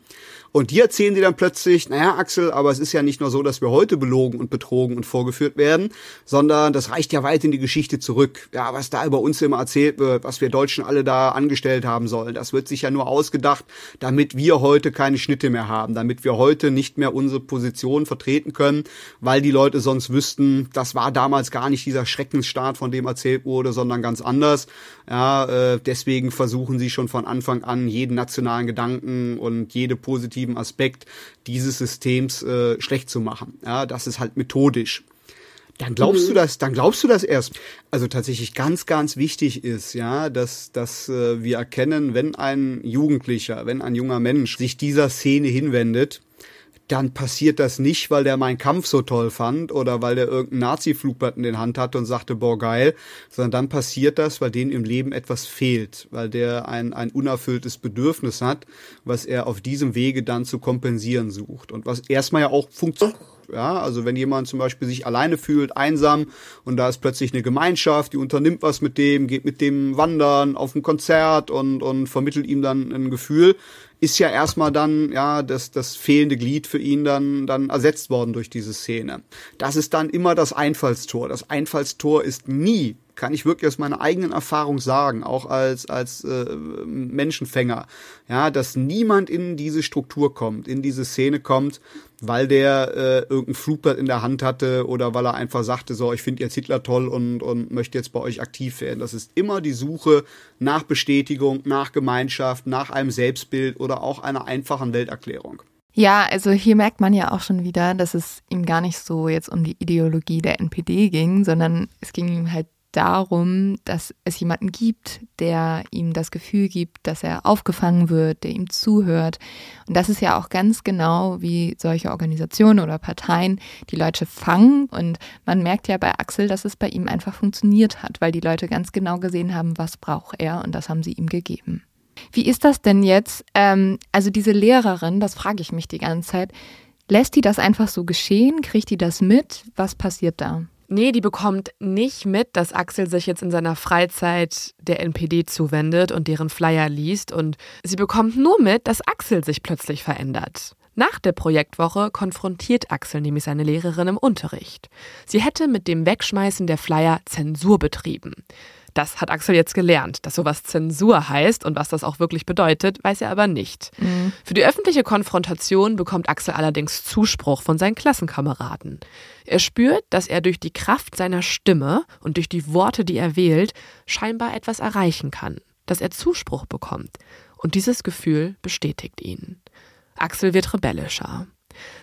[SPEAKER 4] Und die erzählen dir dann plötzlich, naja, Axel, aber es ist ja nicht nur so, dass wir heute belogen und betrogen und vorgeführt werden, sondern das reicht ja weit in die Geschichte zurück. Ja, was da über uns immer erzählt wird, was wir Deutschen alle da angestellt haben sollen, das wird sich ja nur ausgedacht, damit wir heute keine Schnitte mehr haben, damit wir heute nicht mehr unsere Position vertreten können, weil die Leute sonst wüssten, das war damals gar nicht dieser Schreckensstaat, von dem erzählt wurde, sondern ganz anders. Ja, äh, deswegen versuchen sie schon von Anfang an jeden nationalen Gedanken und jede positiven Aspekt dieses Systems äh, schlecht zu machen. Ja, das ist halt methodisch. Dann glaubst mhm. du das, dann glaubst du das erst. Also tatsächlich ganz, ganz wichtig ist, ja, dass, dass äh, wir erkennen, wenn ein Jugendlicher, wenn ein junger Mensch sich dieser Szene hinwendet, dann passiert das nicht, weil der meinen Kampf so toll fand oder weil der irgendeinen Nazi-Flugblatt in den Hand hatte und sagte, boah, geil, sondern dann passiert das, weil denen im Leben etwas fehlt, weil der ein, ein unerfülltes Bedürfnis hat, was er auf diesem Wege dann zu kompensieren sucht und was erstmal ja auch funktioniert. Ja, also wenn jemand zum Beispiel sich alleine fühlt, einsam und da ist plötzlich eine Gemeinschaft, die unternimmt was mit dem, geht mit dem wandern auf ein Konzert und, und vermittelt ihm dann ein Gefühl, ist ja erstmal dann ja das das fehlende Glied für ihn dann dann ersetzt worden durch diese Szene. Das ist dann immer das Einfallstor. Das Einfallstor ist nie kann ich wirklich aus meiner eigenen Erfahrung sagen, auch als als äh, Menschenfänger, ja, dass niemand in diese Struktur kommt, in diese Szene kommt, weil der äh, irgendein Flugblatt in der Hand hatte oder weil er einfach sagte, so, ich finde jetzt Hitler toll und, und möchte jetzt bei euch aktiv werden. Das ist immer die Suche nach Bestätigung, nach Gemeinschaft, nach einem Selbstbild oder auch einer einfachen Welterklärung.
[SPEAKER 2] Ja, also hier merkt man ja auch schon wieder, dass es ihm gar nicht so jetzt um die Ideologie der NPD ging, sondern es ging ihm halt darum, dass es jemanden gibt, der ihm das Gefühl gibt, dass er aufgefangen wird, der ihm zuhört. Und das ist ja auch ganz genau wie solche Organisationen oder Parteien die Leute fangen. Und man merkt ja bei Axel, dass es bei ihm einfach funktioniert hat, weil die Leute ganz genau gesehen haben, was braucht er und das haben sie ihm gegeben. Wie ist das denn jetzt? Ähm, also diese Lehrerin, das frage ich mich die ganze Zeit, lässt die das einfach so geschehen? Kriegt die das mit? Was passiert da?
[SPEAKER 1] Nee, die bekommt nicht mit, dass Axel sich jetzt in seiner Freizeit der NPD zuwendet und deren Flyer liest. Und sie bekommt nur mit, dass Axel sich plötzlich verändert. Nach der Projektwoche konfrontiert Axel nämlich seine Lehrerin im Unterricht. Sie hätte mit dem Wegschmeißen der Flyer Zensur betrieben. Das hat Axel jetzt gelernt. Dass sowas Zensur heißt und was das auch wirklich bedeutet, weiß er aber nicht. Mhm. Für die öffentliche Konfrontation bekommt Axel allerdings Zuspruch von seinen Klassenkameraden. Er spürt, dass er durch die Kraft seiner Stimme und durch die Worte, die er wählt, scheinbar etwas erreichen kann, dass er Zuspruch bekommt. Und dieses Gefühl bestätigt ihn. Axel wird rebellischer.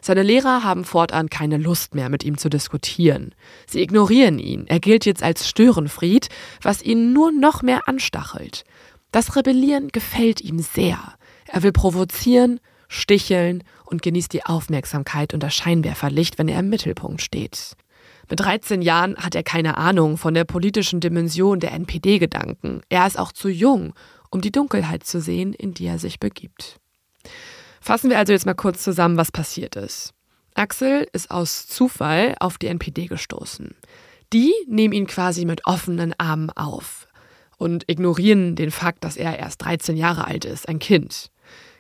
[SPEAKER 1] Seine Lehrer haben fortan keine Lust mehr, mit ihm zu diskutieren. Sie ignorieren ihn. Er gilt jetzt als Störenfried, was ihn nur noch mehr anstachelt. Das Rebellieren gefällt ihm sehr. Er will provozieren, sticheln und genießt die Aufmerksamkeit und das Scheinwerferlicht, wenn er im Mittelpunkt steht. Mit 13 Jahren hat er keine Ahnung von der politischen Dimension der NPD-Gedanken. Er ist auch zu jung, um die Dunkelheit zu sehen, in die er sich begibt. Fassen wir also jetzt mal kurz zusammen, was passiert ist. Axel ist aus Zufall auf die NPD gestoßen. Die nehmen ihn quasi mit offenen Armen auf und ignorieren den Fakt, dass er erst 13 Jahre alt ist, ein Kind.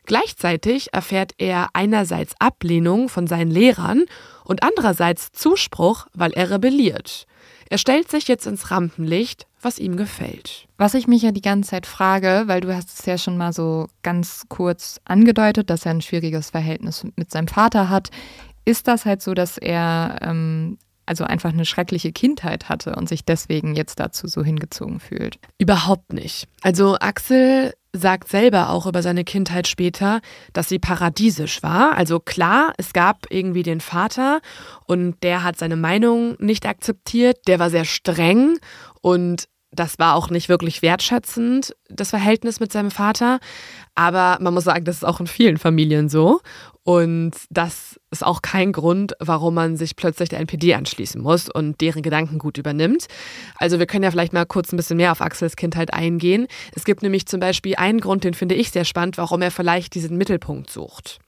[SPEAKER 1] Gleichzeitig erfährt er einerseits Ablehnung von seinen Lehrern und andererseits Zuspruch, weil er rebelliert. Er stellt sich jetzt ins Rampenlicht, was ihm gefällt.
[SPEAKER 2] Was ich mich ja die ganze Zeit frage, weil du hast es ja schon mal so ganz kurz angedeutet, dass er ein schwieriges Verhältnis mit seinem Vater hat. Ist das halt so, dass er ähm, also einfach eine schreckliche Kindheit hatte und sich deswegen jetzt dazu so hingezogen fühlt?
[SPEAKER 1] Überhaupt nicht. Also Axel sagt selber auch über seine Kindheit später, dass sie paradiesisch war. Also klar, es gab irgendwie den Vater und der hat seine Meinung nicht akzeptiert, der war sehr streng und das war auch nicht wirklich wertschätzend, das Verhältnis mit seinem Vater. Aber man muss sagen, das ist auch in vielen Familien so. Und das ist auch kein Grund, warum man sich plötzlich der NPD anschließen muss und deren Gedanken gut übernimmt. Also wir können ja vielleicht mal kurz ein bisschen mehr auf Axels Kindheit eingehen. Es gibt nämlich zum Beispiel einen Grund, den finde ich sehr spannend, warum er vielleicht diesen Mittelpunkt sucht.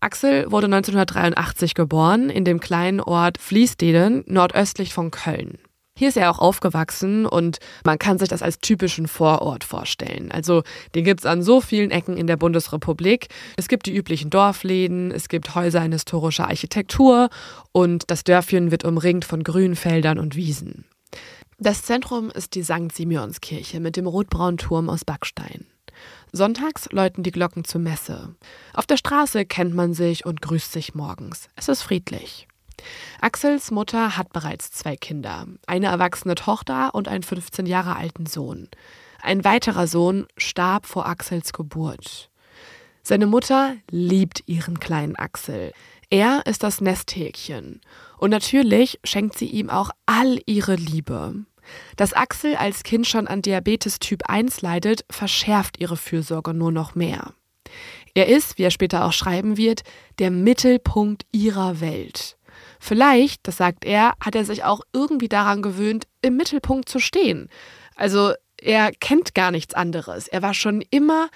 [SPEAKER 1] Axel wurde 1983 geboren in dem kleinen Ort Fließdelen nordöstlich von Köln. Hier ist er auch aufgewachsen und man kann sich das als typischen Vorort vorstellen. Also den gibt es an so vielen Ecken in der Bundesrepublik. Es gibt die üblichen Dorfläden, es gibt Häuser in historischer Architektur und das Dörfchen wird umringt von Grünfeldern und Wiesen. Das Zentrum ist die St. Simeonskirche mit dem rotbraunen Turm aus Backstein. Sonntags läuten die Glocken zur Messe. Auf der Straße kennt man sich und grüßt sich morgens. Es ist friedlich. Axels Mutter hat bereits zwei Kinder, eine erwachsene Tochter und einen 15 Jahre alten Sohn. Ein weiterer Sohn starb vor Axels Geburt. Seine Mutter liebt ihren kleinen Axel. Er ist das Nesthäkchen. Und natürlich schenkt sie ihm auch all ihre Liebe. Dass Axel als Kind schon an Diabetes Typ 1 leidet, verschärft ihre Fürsorge nur noch mehr. Er ist, wie er später auch schreiben wird, der Mittelpunkt ihrer Welt. Vielleicht, das sagt er, hat er sich auch irgendwie daran gewöhnt, im Mittelpunkt zu stehen. Also er kennt gar nichts anderes. Er war schon immer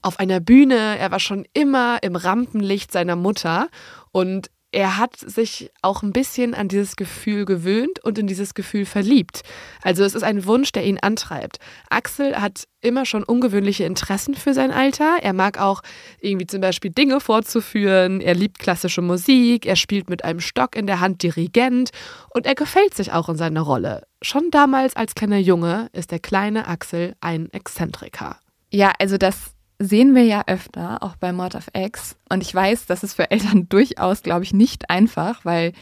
[SPEAKER 1] auf einer Bühne, er war schon immer im Rampenlicht seiner Mutter und er hat sich auch ein bisschen an dieses Gefühl gewöhnt und in dieses Gefühl verliebt. Also es ist ein Wunsch, der ihn antreibt. Axel hat immer schon ungewöhnliche Interessen für sein Alter. Er mag auch irgendwie zum Beispiel Dinge fortzuführen. Er liebt klassische Musik. Er spielt mit einem Stock in der Hand Dirigent und er gefällt sich auch in seiner Rolle. Schon damals als kleiner Junge ist der kleine Axel ein Exzentriker.
[SPEAKER 2] Ja, also das sehen wir ja öfter, auch bei Mord of X. Und ich weiß, das ist für Eltern durchaus, glaube ich, nicht einfach, weil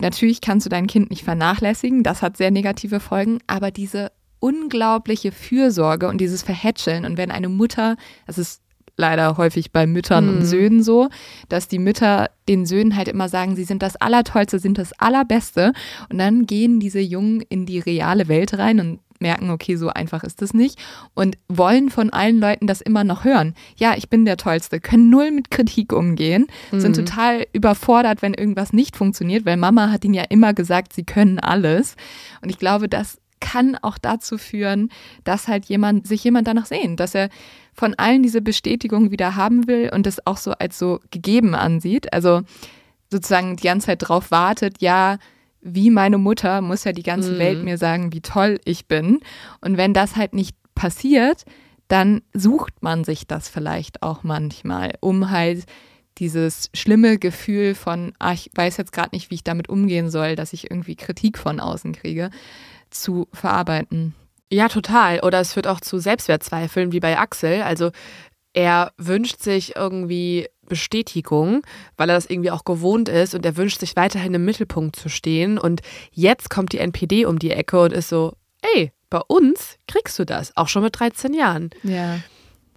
[SPEAKER 2] natürlich kannst du dein Kind nicht vernachlässigen. Das hat sehr negative Folgen. Aber diese unglaubliche Fürsorge und dieses Verhätscheln und wenn eine Mutter, das ist leider häufig bei Müttern mhm. und Söhnen so, dass die Mütter den Söhnen halt immer sagen, sie sind das Allertollste, sind das Allerbeste. Und dann gehen diese Jungen in die reale Welt rein und merken, okay, so einfach ist es nicht und wollen von allen Leuten das immer noch hören. Ja, ich bin der Tollste, können null mit Kritik umgehen, mhm. sind total überfordert, wenn irgendwas nicht funktioniert, weil Mama hat ihnen ja immer gesagt, sie können alles. Und ich glaube, das kann auch dazu führen, dass halt jemand, sich jemand danach sehnt, dass er von allen diese Bestätigung wieder haben will und das auch so als so gegeben ansieht. Also sozusagen die ganze Zeit drauf wartet, ja, wie meine Mutter muss ja die ganze mhm. Welt mir sagen, wie toll ich bin. Und wenn das halt nicht passiert, dann sucht man sich das vielleicht auch manchmal, um halt dieses schlimme Gefühl von, ah, ich weiß jetzt gerade nicht, wie ich damit umgehen soll, dass ich irgendwie Kritik von außen kriege, zu verarbeiten.
[SPEAKER 1] Ja, total. Oder es führt auch zu Selbstwertzweifeln, wie bei Axel. Also er wünscht sich irgendwie Bestätigung, weil er das irgendwie auch gewohnt ist und er wünscht sich weiterhin im Mittelpunkt zu stehen. Und jetzt kommt die NPD um die Ecke und ist so, ey, bei uns kriegst du das, auch schon mit 13 Jahren.
[SPEAKER 2] Ja.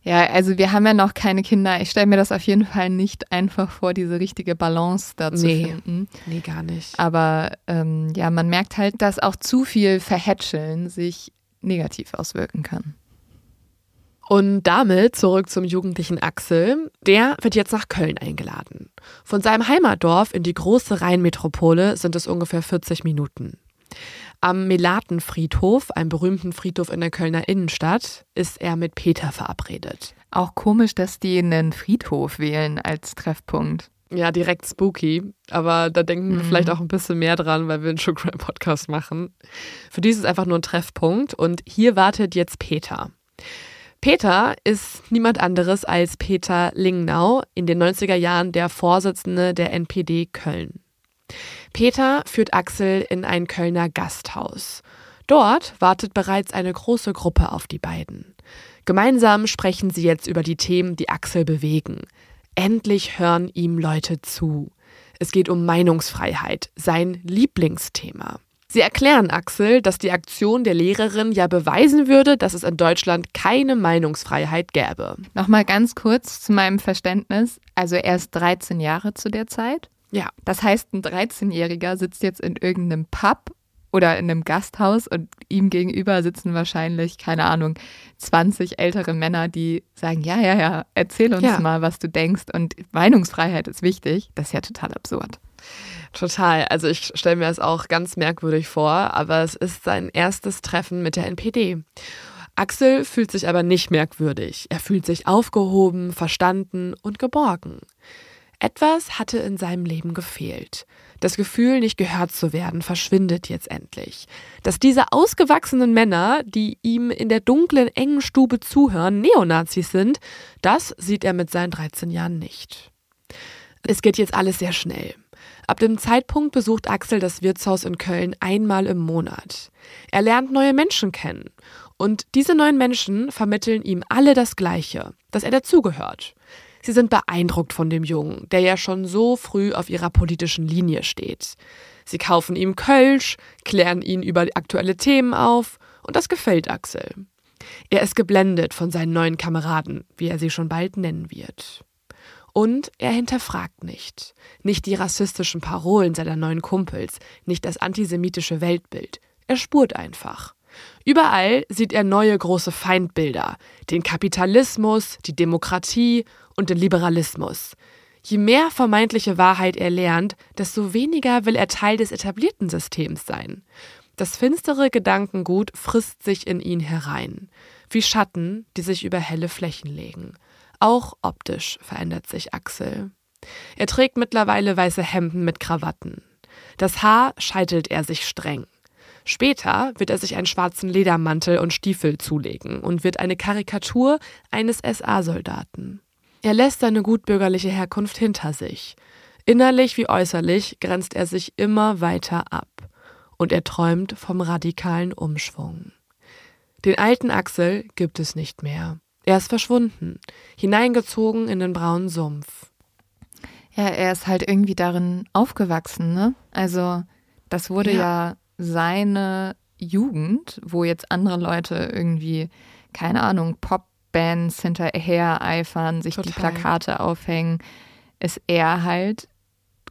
[SPEAKER 2] Ja, also wir haben ja noch keine Kinder. Ich stelle mir das auf jeden Fall nicht einfach vor, diese richtige Balance da zu
[SPEAKER 1] nee,
[SPEAKER 2] finden.
[SPEAKER 1] Nee, gar nicht.
[SPEAKER 2] Aber ähm, ja, man merkt halt, dass auch zu viel Verhätscheln sich negativ auswirken kann.
[SPEAKER 1] Und damit zurück zum jugendlichen Axel. Der wird jetzt nach Köln eingeladen. Von seinem Heimatdorf in die große Rheinmetropole sind es ungefähr 40 Minuten. Am Melatenfriedhof, einem berühmten Friedhof in der Kölner Innenstadt, ist er mit Peter verabredet.
[SPEAKER 2] Auch komisch, dass die einen Friedhof wählen als Treffpunkt.
[SPEAKER 1] Ja, direkt spooky. Aber da denken wir mhm. vielleicht auch ein bisschen mehr dran, weil wir einen True Crime Podcast machen. Für die ist es einfach nur ein Treffpunkt. Und hier wartet jetzt Peter. Peter ist niemand anderes als Peter Lingnau, in den 90er Jahren der Vorsitzende der NPD Köln. Peter führt Axel in ein Kölner Gasthaus. Dort wartet bereits eine große Gruppe auf die beiden. Gemeinsam sprechen sie jetzt über die Themen, die Axel bewegen. Endlich hören ihm Leute zu. Es geht um Meinungsfreiheit, sein Lieblingsthema. Sie erklären Axel, dass die Aktion der Lehrerin ja beweisen würde, dass es in Deutschland keine Meinungsfreiheit gäbe.
[SPEAKER 2] Nochmal ganz kurz zu meinem Verständnis. Also er ist 13 Jahre zu der Zeit.
[SPEAKER 1] Ja.
[SPEAKER 2] Das heißt, ein 13-Jähriger sitzt jetzt in irgendeinem Pub oder in einem Gasthaus und ihm gegenüber sitzen wahrscheinlich, keine Ahnung, 20 ältere Männer, die sagen, ja, ja, ja, erzähl uns ja. mal, was du denkst und Meinungsfreiheit ist wichtig. Das ist ja total absurd.
[SPEAKER 1] Total. Also ich stelle mir das auch ganz merkwürdig vor, aber es ist sein erstes Treffen mit der NPD. Axel fühlt sich aber nicht merkwürdig. Er fühlt sich aufgehoben, verstanden und geborgen. Etwas hatte in seinem Leben gefehlt. Das Gefühl, nicht gehört zu werden, verschwindet jetzt endlich. Dass diese ausgewachsenen Männer, die ihm in der dunklen, engen Stube zuhören, Neonazis sind, das sieht er mit seinen 13 Jahren nicht. Es geht jetzt alles sehr schnell. Ab dem Zeitpunkt besucht Axel das Wirtshaus in Köln einmal im Monat. Er lernt neue Menschen kennen. Und diese neuen Menschen vermitteln ihm alle das Gleiche, dass er dazugehört. Sie sind beeindruckt von dem Jungen, der ja schon so früh auf ihrer politischen Linie steht. Sie kaufen ihm Kölsch, klären ihn über aktuelle Themen auf und das gefällt Axel. Er ist geblendet von seinen neuen Kameraden, wie er sie schon bald nennen wird. Und er hinterfragt nicht. Nicht die rassistischen Parolen seiner neuen Kumpels, nicht das antisemitische Weltbild. Er spurt einfach. Überall sieht er neue große Feindbilder. Den Kapitalismus, die Demokratie und den Liberalismus. Je mehr vermeintliche Wahrheit er lernt, desto weniger will er Teil des etablierten Systems sein. Das finstere Gedankengut frisst sich in ihn herein, wie Schatten, die sich über helle Flächen legen. Auch optisch verändert sich Axel. Er trägt mittlerweile weiße Hemden mit Krawatten. Das Haar scheitelt er sich streng. Später wird er sich einen schwarzen Ledermantel und Stiefel zulegen und wird eine Karikatur eines SA-Soldaten. Er lässt seine gutbürgerliche Herkunft hinter sich. Innerlich wie äußerlich grenzt er sich immer weiter ab. Und er träumt vom radikalen Umschwung. Den alten Axel gibt es nicht mehr. Er ist verschwunden, hineingezogen in den braunen Sumpf.
[SPEAKER 2] Ja, er ist halt irgendwie darin aufgewachsen, ne? Also, das wurde ja, ja seine Jugend, wo jetzt andere Leute irgendwie, keine Ahnung, Popbands hinterher eifern, sich Total. die Plakate aufhängen, ist er halt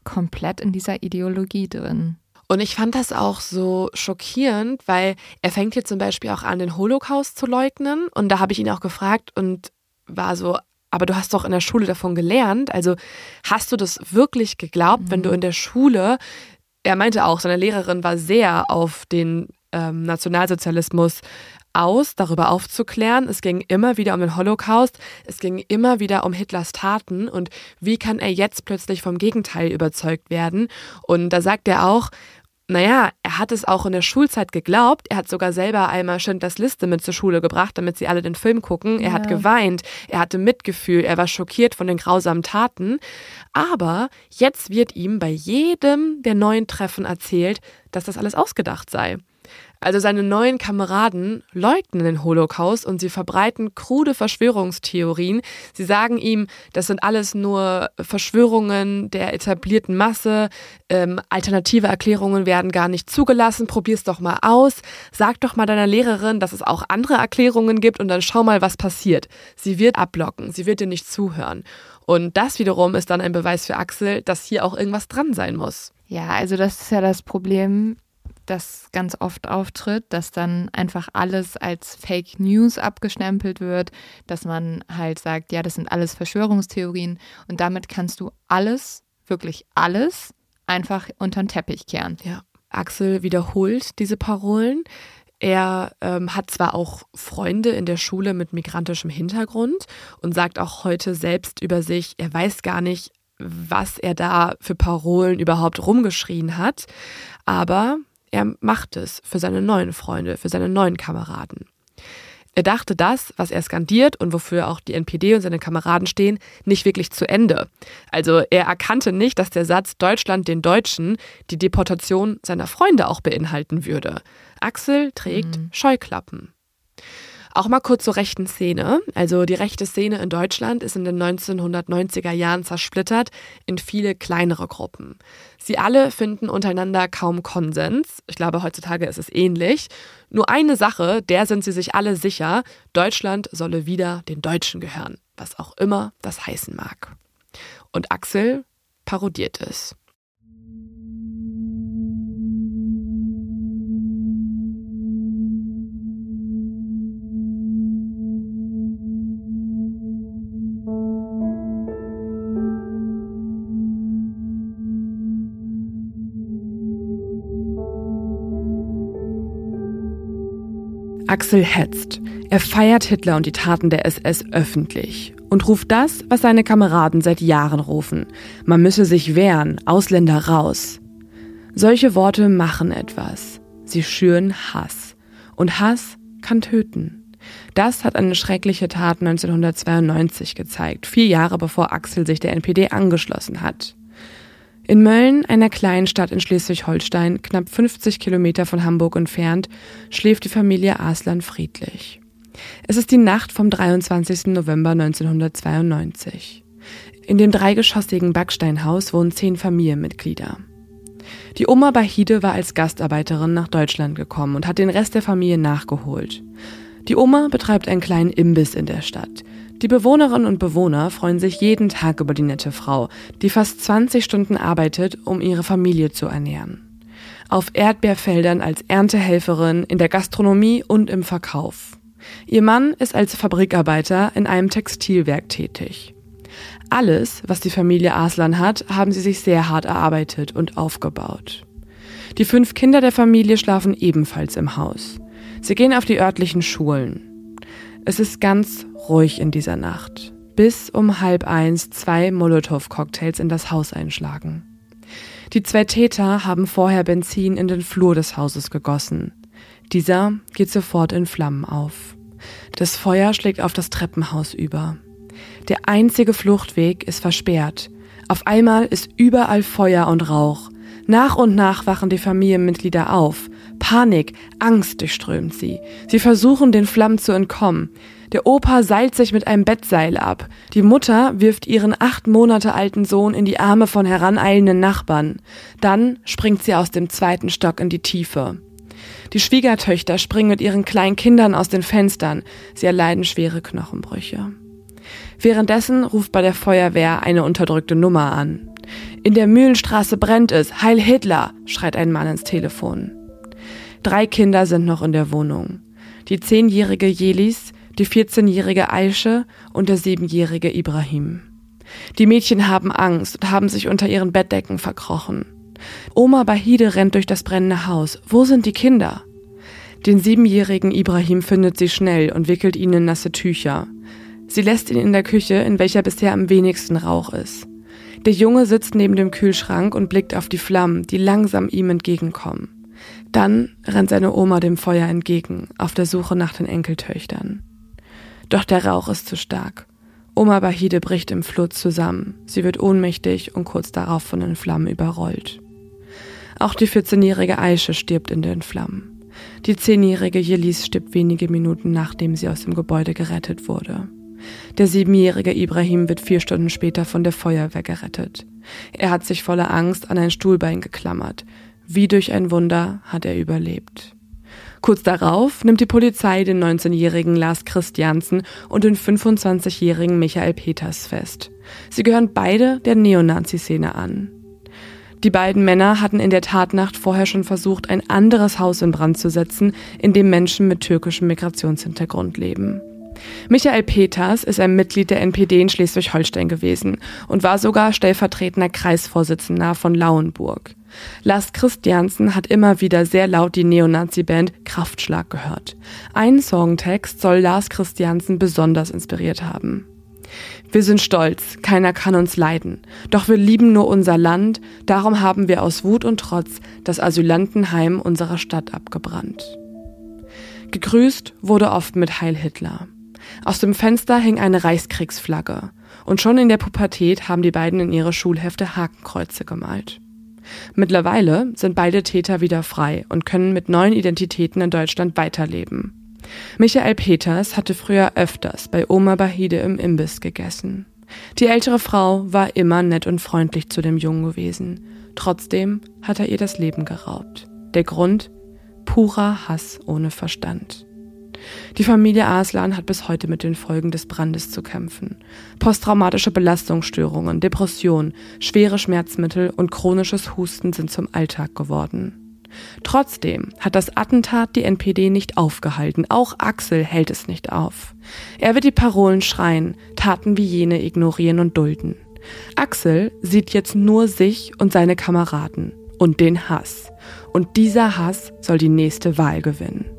[SPEAKER 2] komplett in dieser Ideologie drin.
[SPEAKER 1] Und ich fand das auch so schockierend, weil er fängt hier zum Beispiel auch an, den Holocaust zu leugnen. Und da habe ich ihn auch gefragt und war so, aber du hast doch in der Schule davon gelernt. Also hast du das wirklich geglaubt, mhm. wenn du mhm. in der Schule er meinte auch, seine Lehrerin war sehr auf den ähm, Nationalsozialismus aus, darüber aufzuklären. Es ging immer wieder um den Holocaust, es ging immer wieder um Hitlers Taten und wie kann er jetzt plötzlich vom Gegenteil überzeugt werden? Und da sagt er auch, naja, er hat es auch in der Schulzeit geglaubt. Er hat sogar selber einmal Schindlers Liste mit zur Schule gebracht, damit sie alle den Film gucken. Er ja. hat geweint, er hatte Mitgefühl, er war schockiert von den grausamen Taten. Aber jetzt wird ihm bei jedem der neuen Treffen erzählt, dass das alles ausgedacht sei. Also seine neuen Kameraden leugnen den Holocaust und sie verbreiten krude Verschwörungstheorien. Sie sagen ihm, das sind alles nur Verschwörungen der etablierten Masse, ähm, alternative Erklärungen werden gar nicht zugelassen, probier's doch mal aus, sag doch mal deiner Lehrerin, dass es auch andere Erklärungen gibt und dann schau mal, was passiert. Sie wird abblocken, sie wird dir nicht zuhören. Und das wiederum ist dann ein Beweis für Axel, dass hier auch irgendwas dran sein muss.
[SPEAKER 2] Ja, also das ist ja das Problem das ganz oft auftritt, dass dann einfach alles als Fake News abgestempelt wird, dass man halt sagt, ja, das sind alles Verschwörungstheorien und damit kannst du alles, wirklich alles, einfach unter den Teppich kehren.
[SPEAKER 1] Ja. Axel wiederholt diese Parolen. Er ähm, hat zwar auch Freunde in der Schule mit migrantischem Hintergrund und sagt auch heute selbst über sich, er weiß gar nicht, was er da für Parolen überhaupt rumgeschrien hat. Aber er macht es für seine neuen Freunde, für seine neuen Kameraden. Er dachte das, was er skandiert und wofür auch die NPD und seine Kameraden stehen, nicht wirklich zu Ende. Also er erkannte nicht, dass der Satz Deutschland den Deutschen die Deportation seiner Freunde auch beinhalten würde. Axel trägt mhm. Scheuklappen. Auch mal kurz zur rechten Szene. Also die rechte Szene in Deutschland ist in den 1990er Jahren zersplittert in viele kleinere Gruppen. Sie alle finden untereinander kaum Konsens. Ich glaube, heutzutage ist es ähnlich. Nur eine Sache, der sind sie sich alle sicher, Deutschland solle wieder den Deutschen gehören, was auch immer das heißen mag. Und Axel parodiert es. Axel hetzt. Er feiert Hitler und die Taten der SS öffentlich und ruft das, was seine Kameraden seit Jahren rufen. Man müsse sich wehren, Ausländer raus. Solche Worte machen etwas. Sie schüren Hass. Und Hass kann töten. Das hat eine schreckliche Tat 1992 gezeigt, vier Jahre bevor Axel sich der NPD angeschlossen hat. In Mölln, einer kleinen Stadt in Schleswig-Holstein, knapp 50 Kilometer von Hamburg entfernt, schläft die Familie Aslan friedlich. Es ist die Nacht vom 23. November 1992. In dem dreigeschossigen Backsteinhaus wohnen zehn Familienmitglieder. Die Oma Bahide war als Gastarbeiterin nach Deutschland gekommen und hat den Rest der Familie nachgeholt. Die Oma betreibt einen kleinen Imbiss in der Stadt. Die Bewohnerinnen und Bewohner freuen sich jeden Tag über die nette Frau, die fast 20 Stunden arbeitet, um ihre Familie zu ernähren. Auf Erdbeerfeldern als Erntehelferin, in der Gastronomie und im Verkauf. Ihr Mann ist als Fabrikarbeiter in einem Textilwerk tätig. Alles, was die Familie Aslan hat, haben sie sich sehr hart erarbeitet und aufgebaut. Die fünf Kinder der Familie schlafen ebenfalls im Haus. Sie gehen auf die örtlichen Schulen. Es ist ganz ruhig in dieser Nacht, bis um halb eins zwei Molotow-Cocktails in das Haus einschlagen. Die zwei Täter haben vorher Benzin in den Flur des Hauses gegossen. Dieser geht sofort in Flammen auf. Das Feuer schlägt auf das Treppenhaus über. Der einzige Fluchtweg ist versperrt. Auf einmal ist überall Feuer und Rauch. Nach und nach wachen die Familienmitglieder auf. Panik, Angst durchströmt sie. Sie versuchen, den Flammen zu entkommen. Der Opa seilt sich mit einem Bettseil ab. Die Mutter wirft ihren acht Monate alten Sohn in die Arme von heraneilenden Nachbarn. Dann springt sie aus dem zweiten Stock in die Tiefe. Die Schwiegertöchter springen mit ihren kleinen Kindern aus den Fenstern. Sie erleiden schwere Knochenbrüche. Währenddessen ruft bei der Feuerwehr eine unterdrückte Nummer an. In der Mühlenstraße brennt es. Heil Hitler, schreit ein Mann ins Telefon. Drei Kinder sind noch in der Wohnung. Die zehnjährige Jelis, die 14-jährige Aische und der siebenjährige Ibrahim. Die Mädchen haben Angst und haben sich unter ihren Bettdecken verkrochen. Oma Bahide rennt durch das brennende Haus. Wo sind die Kinder? Den siebenjährigen Ibrahim findet sie schnell und wickelt ihn in nasse Tücher. Sie lässt ihn in der Küche, in welcher bisher am wenigsten Rauch ist. Der Junge sitzt neben dem Kühlschrank und blickt auf die Flammen, die langsam ihm entgegenkommen. Dann rennt seine Oma dem Feuer entgegen, auf der Suche nach den Enkeltöchtern. Doch der Rauch ist zu stark. Oma Bahide bricht im Flur zusammen. Sie wird ohnmächtig und kurz darauf von den Flammen überrollt. Auch die 14-jährige Aische stirbt in den Flammen. Die 10-jährige Jelis stirbt wenige Minuten nachdem sie aus dem Gebäude gerettet wurde. Der siebenjährige Ibrahim wird vier Stunden später von der Feuerwehr gerettet. Er hat sich voller Angst an ein Stuhlbein geklammert. Wie durch ein Wunder hat er überlebt. Kurz darauf nimmt die Polizei den 19-jährigen Lars Christiansen und den 25-jährigen Michael Peters fest. Sie gehören beide der Neonazi-Szene an. Die beiden Männer hatten in der Tatnacht vorher schon versucht, ein anderes Haus in Brand zu setzen, in dem Menschen mit türkischem Migrationshintergrund leben. Michael Peters ist ein Mitglied der NPD in Schleswig-Holstein gewesen und war sogar stellvertretender Kreisvorsitzender von Lauenburg. Lars Christiansen hat immer wieder sehr laut die Neonazi-Band Kraftschlag gehört. Ein Songtext soll Lars Christiansen besonders inspiriert haben. Wir sind stolz, keiner kann uns leiden. Doch wir lieben nur unser Land, darum haben wir aus Wut und Trotz das Asylantenheim unserer Stadt abgebrannt. Gegrüßt wurde oft mit Heil Hitler. Aus dem Fenster hing eine Reichskriegsflagge. Und schon in der Pubertät haben die beiden in ihre Schulhefte Hakenkreuze gemalt. Mittlerweile sind beide Täter wieder frei und können mit neuen Identitäten in Deutschland weiterleben. Michael Peters hatte früher öfters bei Oma Bahide im Imbiss gegessen. Die ältere Frau war immer nett und freundlich zu dem Jungen gewesen. Trotzdem hat er ihr das Leben geraubt. Der Grund? Purer Hass ohne Verstand. Die Familie Aslan hat bis heute mit den Folgen des Brandes zu kämpfen. Posttraumatische Belastungsstörungen, Depression, schwere Schmerzmittel und chronisches Husten sind zum Alltag geworden. Trotzdem hat das Attentat die NPD nicht aufgehalten. Auch Axel hält es nicht auf. Er wird die Parolen schreien, Taten wie jene ignorieren und dulden. Axel sieht jetzt nur sich und seine Kameraden und den Hass. Und dieser Hass soll die nächste Wahl gewinnen.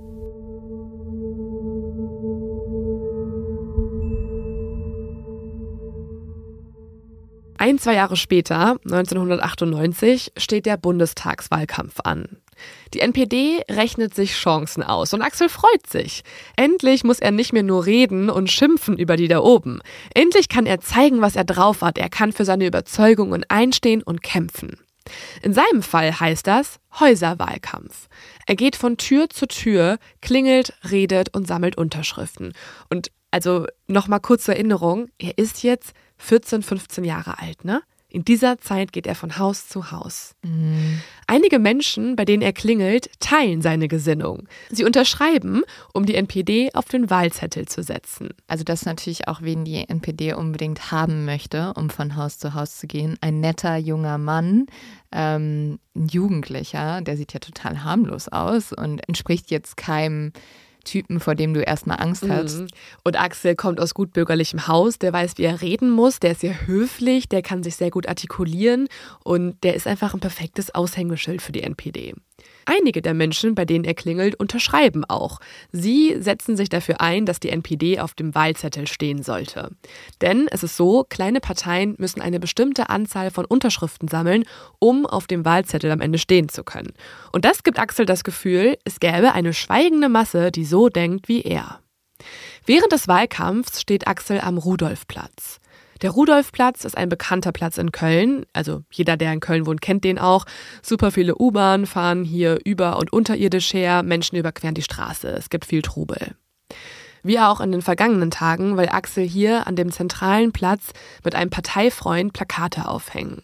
[SPEAKER 1] Ein, zwei Jahre später, 1998, steht der Bundestagswahlkampf an. Die NPD rechnet sich Chancen aus und Axel freut sich. Endlich muss er nicht mehr nur reden und schimpfen über die da oben. Endlich kann er zeigen, was er drauf hat. Er kann für seine Überzeugungen einstehen und kämpfen. In seinem Fall heißt das Häuserwahlkampf. Er geht von Tür zu Tür, klingelt, redet und sammelt Unterschriften. Und also nochmal kurz zur Erinnerung, er ist jetzt 14, 15 Jahre alt, ne? In dieser Zeit geht er von Haus zu Haus. Mhm. Einige Menschen, bei denen er klingelt, teilen seine Gesinnung. Sie unterschreiben, um die NPD auf den Wahlzettel zu setzen.
[SPEAKER 2] Also das ist natürlich auch, wen die NPD unbedingt haben möchte, um von Haus zu Haus zu gehen. Ein netter junger Mann, ähm, ein Jugendlicher, der sieht ja total harmlos aus und entspricht jetzt keinem Typen, vor dem du erstmal Angst hast. Mhm.
[SPEAKER 1] Und Axel kommt aus gutbürgerlichem Haus, der weiß, wie er reden muss, der ist sehr höflich, der kann sich sehr gut artikulieren und der ist einfach ein perfektes Aushängeschild für die NPD. Einige der Menschen, bei denen er klingelt, unterschreiben auch. Sie setzen sich dafür ein, dass die NPD auf dem Wahlzettel stehen sollte. Denn es ist so, kleine Parteien müssen eine bestimmte Anzahl von Unterschriften sammeln, um auf dem Wahlzettel am Ende stehen zu können. Und das gibt Axel das Gefühl, es gäbe eine schweigende Masse, die so denkt wie er. Während des Wahlkampfs steht Axel am Rudolfplatz. Der Rudolfplatz ist ein bekannter Platz in Köln. Also jeder, der in Köln wohnt, kennt den auch. Super viele U-Bahnen fahren hier über- und unterirdisch her. Menschen überqueren die Straße. Es gibt viel Trubel. Wie auch in den vergangenen Tagen, weil Axel hier an dem zentralen Platz mit einem Parteifreund Plakate aufhängen.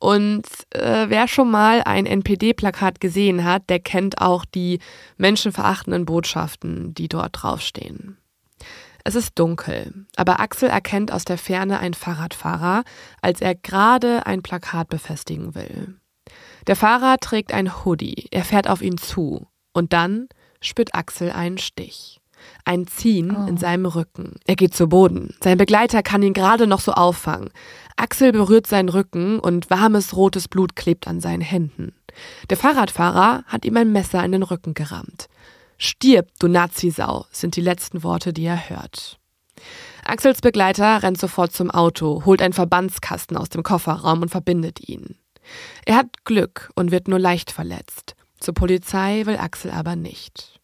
[SPEAKER 1] Und äh, wer schon mal ein NPD-Plakat gesehen hat, der kennt auch die menschenverachtenden Botschaften, die dort draufstehen. Es ist dunkel, aber Axel erkennt aus der Ferne einen Fahrradfahrer, als er gerade ein Plakat befestigen will. Der Fahrer trägt ein Hoodie, er fährt auf ihn zu und dann spürt Axel einen Stich. Ein Ziehen oh. in seinem Rücken. Er geht zu Boden. Sein Begleiter kann ihn gerade noch so auffangen. Axel berührt seinen Rücken und warmes rotes Blut klebt an seinen Händen. Der Fahrradfahrer hat ihm ein Messer in den Rücken gerammt. Stirb, du Nazisau, sind die letzten Worte, die er hört. Axels Begleiter rennt sofort zum Auto, holt einen Verbandskasten aus dem Kofferraum und verbindet ihn. Er hat Glück und wird nur leicht verletzt. Zur Polizei will Axel aber nicht.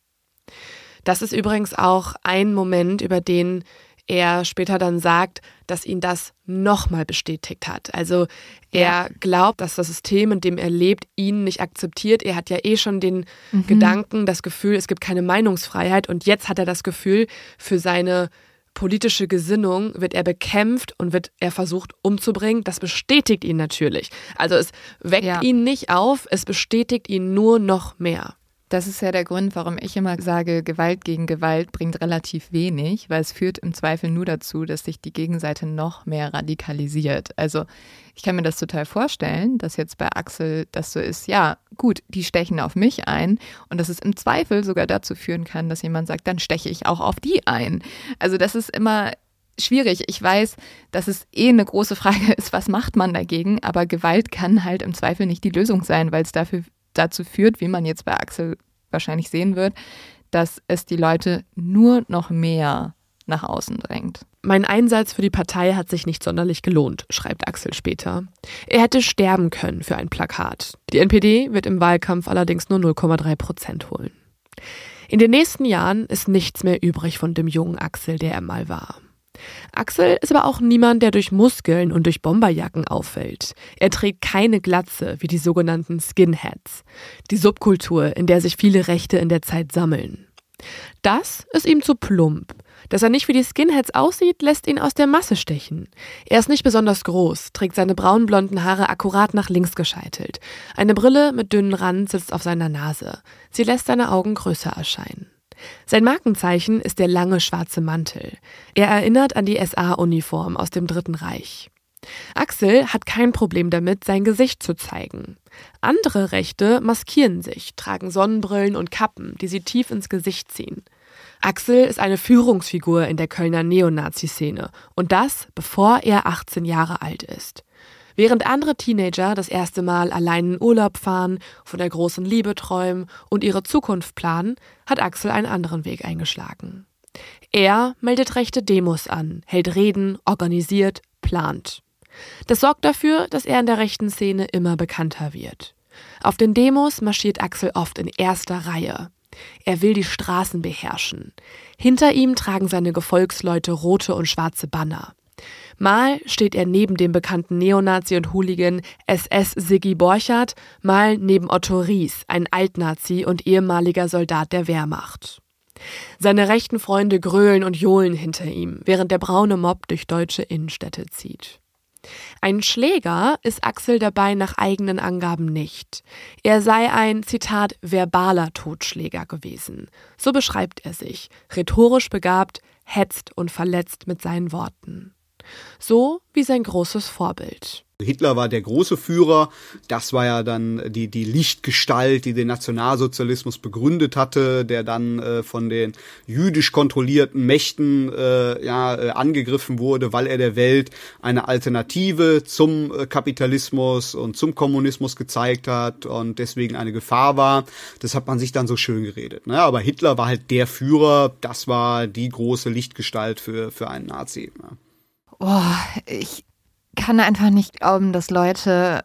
[SPEAKER 1] Das ist übrigens auch ein Moment, über den er später dann sagt, dass ihn das nochmal bestätigt hat. Also er ja. glaubt, dass das System, in dem er lebt, ihn nicht akzeptiert. Er hat ja eh schon den mhm. Gedanken, das Gefühl, es gibt keine Meinungsfreiheit und jetzt hat er das Gefühl, für seine politische Gesinnung wird er bekämpft und wird er versucht umzubringen. Das bestätigt ihn natürlich. Also es weckt ja. ihn nicht auf, es bestätigt ihn nur noch mehr.
[SPEAKER 2] Das ist ja der Grund, warum ich immer sage, Gewalt gegen Gewalt bringt relativ wenig, weil es führt im Zweifel nur dazu, dass sich die Gegenseite noch mehr radikalisiert. Also ich kann mir das total vorstellen, dass jetzt bei Axel das so ist, ja, gut, die stechen auf mich ein und dass es im Zweifel sogar dazu führen kann, dass jemand sagt, dann steche ich auch auf die ein. Also das ist immer schwierig. Ich weiß, dass es eh eine große Frage ist, was macht man dagegen, aber Gewalt kann halt im Zweifel nicht die Lösung sein, weil es dafür dazu führt, wie man jetzt bei Axel wahrscheinlich sehen wird, dass es die Leute nur noch mehr nach außen drängt.
[SPEAKER 1] Mein Einsatz für die Partei hat sich nicht sonderlich gelohnt, schreibt Axel später. Er hätte sterben können für ein Plakat. Die NPD wird im Wahlkampf allerdings nur 0,3 Prozent holen. In den nächsten Jahren ist nichts mehr übrig von dem jungen Axel, der er mal war. Axel ist aber auch niemand, der durch Muskeln und durch Bomberjacken auffällt. Er trägt keine Glatze wie die sogenannten Skinheads, die Subkultur, in der sich viele Rechte in der Zeit sammeln. Das ist ihm zu plump. Dass er nicht wie die Skinheads aussieht, lässt ihn aus der Masse stechen. Er ist nicht besonders groß, trägt seine braunblonden Haare akkurat nach links gescheitelt. Eine Brille mit dünnen Rand sitzt auf seiner Nase. Sie lässt seine Augen größer erscheinen. Sein Markenzeichen ist der lange schwarze Mantel. Er erinnert an die SA-Uniform aus dem Dritten Reich. Axel hat kein Problem damit, sein Gesicht zu zeigen. Andere Rechte maskieren sich, tragen Sonnenbrillen und Kappen, die sie tief ins Gesicht ziehen. Axel ist eine Führungsfigur in der Kölner Neonazi-Szene und das, bevor er 18 Jahre alt ist. Während andere Teenager das erste Mal allein in Urlaub fahren, von der großen Liebe träumen und ihre Zukunft planen, hat Axel einen anderen Weg eingeschlagen. Er meldet rechte Demos an, hält Reden, organisiert, plant. Das sorgt dafür, dass er in der rechten Szene immer bekannter wird. Auf den Demos marschiert Axel oft in erster Reihe. Er will die Straßen beherrschen. Hinter ihm tragen seine Gefolgsleute rote und schwarze Banner. Mal steht er neben dem bekannten Neonazi und Hooligan SS Siggi Borchardt, mal neben Otto Ries, ein Altnazi und ehemaliger Soldat der Wehrmacht. Seine rechten Freunde grölen und johlen hinter ihm, während der braune Mob durch deutsche Innenstädte zieht. Ein Schläger ist Axel dabei nach eigenen Angaben nicht. Er sei ein, Zitat, verbaler Totschläger gewesen. So beschreibt er sich, rhetorisch begabt, hetzt und verletzt mit seinen Worten. So wie sein großes Vorbild.
[SPEAKER 4] Hitler war der große Führer. Das war ja dann die, die Lichtgestalt, die den Nationalsozialismus begründet hatte, der dann äh, von den jüdisch kontrollierten Mächten äh, ja, äh, angegriffen wurde, weil er der Welt eine Alternative zum äh, Kapitalismus und zum Kommunismus gezeigt hat und deswegen eine Gefahr war. Das hat man sich dann so schön geredet. Ne? Aber Hitler war halt der Führer. Das war die große Lichtgestalt für, für einen Nazi. Ne?
[SPEAKER 2] Oh, ich kann einfach nicht glauben, dass Leute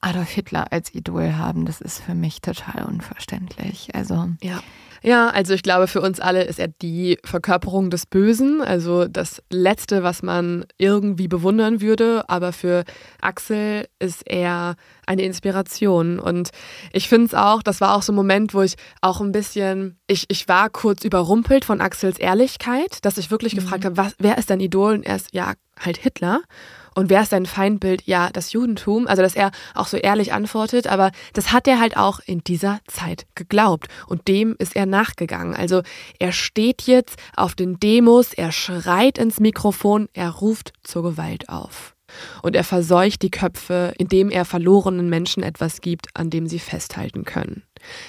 [SPEAKER 2] Adolf Hitler als Idol haben. Das ist für mich total unverständlich. Also.
[SPEAKER 1] Ja. Ja, also ich glaube, für uns alle ist er die Verkörperung des Bösen, also das Letzte, was man irgendwie bewundern würde. Aber für Axel ist er eine Inspiration. Und ich finde es auch, das war auch so ein Moment, wo ich auch ein bisschen, ich, ich war kurz überrumpelt von Axels Ehrlichkeit, dass ich wirklich mhm. gefragt habe, was, wer ist dein Idol? Und er ist ja halt Hitler. Und wer ist dein Feindbild? Ja, das Judentum. Also, dass er auch so ehrlich antwortet, aber das hat er halt auch in dieser Zeit geglaubt. Und dem ist er nachgegangen. Also, er steht jetzt auf den Demos, er schreit ins Mikrofon, er ruft zur Gewalt auf. Und er verseucht die Köpfe, indem er verlorenen Menschen etwas gibt, an dem sie festhalten können.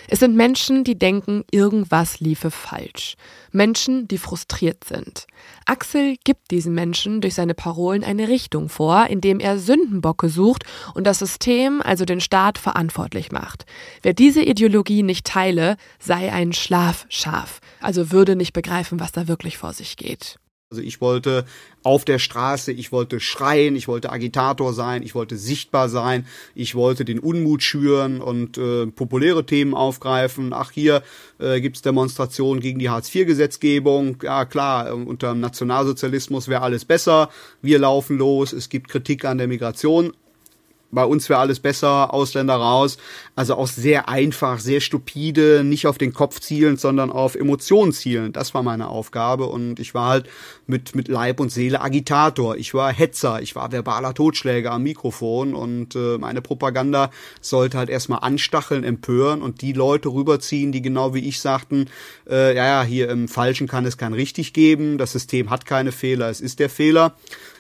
[SPEAKER 1] Es sind Menschen, die denken, irgendwas liefe falsch. Menschen, die frustriert sind. Axel gibt diesen Menschen durch seine Parolen eine Richtung vor, indem er Sündenbocke sucht und das System, also den Staat, verantwortlich macht. Wer diese Ideologie nicht teile, sei ein Schlafschaf, also würde nicht begreifen, was da wirklich vor sich geht.
[SPEAKER 4] Also ich wollte auf der Straße, ich wollte schreien, ich wollte Agitator sein, ich wollte sichtbar sein, ich wollte den Unmut schüren und äh, populäre Themen aufgreifen. Ach, hier äh, gibt Demonstrationen gegen die Hartz-IV-Gesetzgebung. Ja klar, ähm, unter dem Nationalsozialismus wäre alles besser. Wir laufen los, es gibt Kritik an der Migration bei uns wäre alles besser, Ausländer raus. Also auch sehr einfach, sehr stupide, nicht auf den Kopf zielen, sondern auf Emotionen zielen. Das war meine Aufgabe und ich war halt mit, mit Leib und Seele Agitator. Ich war Hetzer, ich war verbaler Totschläger am Mikrofon und äh, meine Propaganda sollte halt erstmal anstacheln, empören und die Leute rüberziehen, die genau wie ich sagten, äh, ja, ja, hier im Falschen kann es kein richtig geben, das System hat keine Fehler, es ist der Fehler.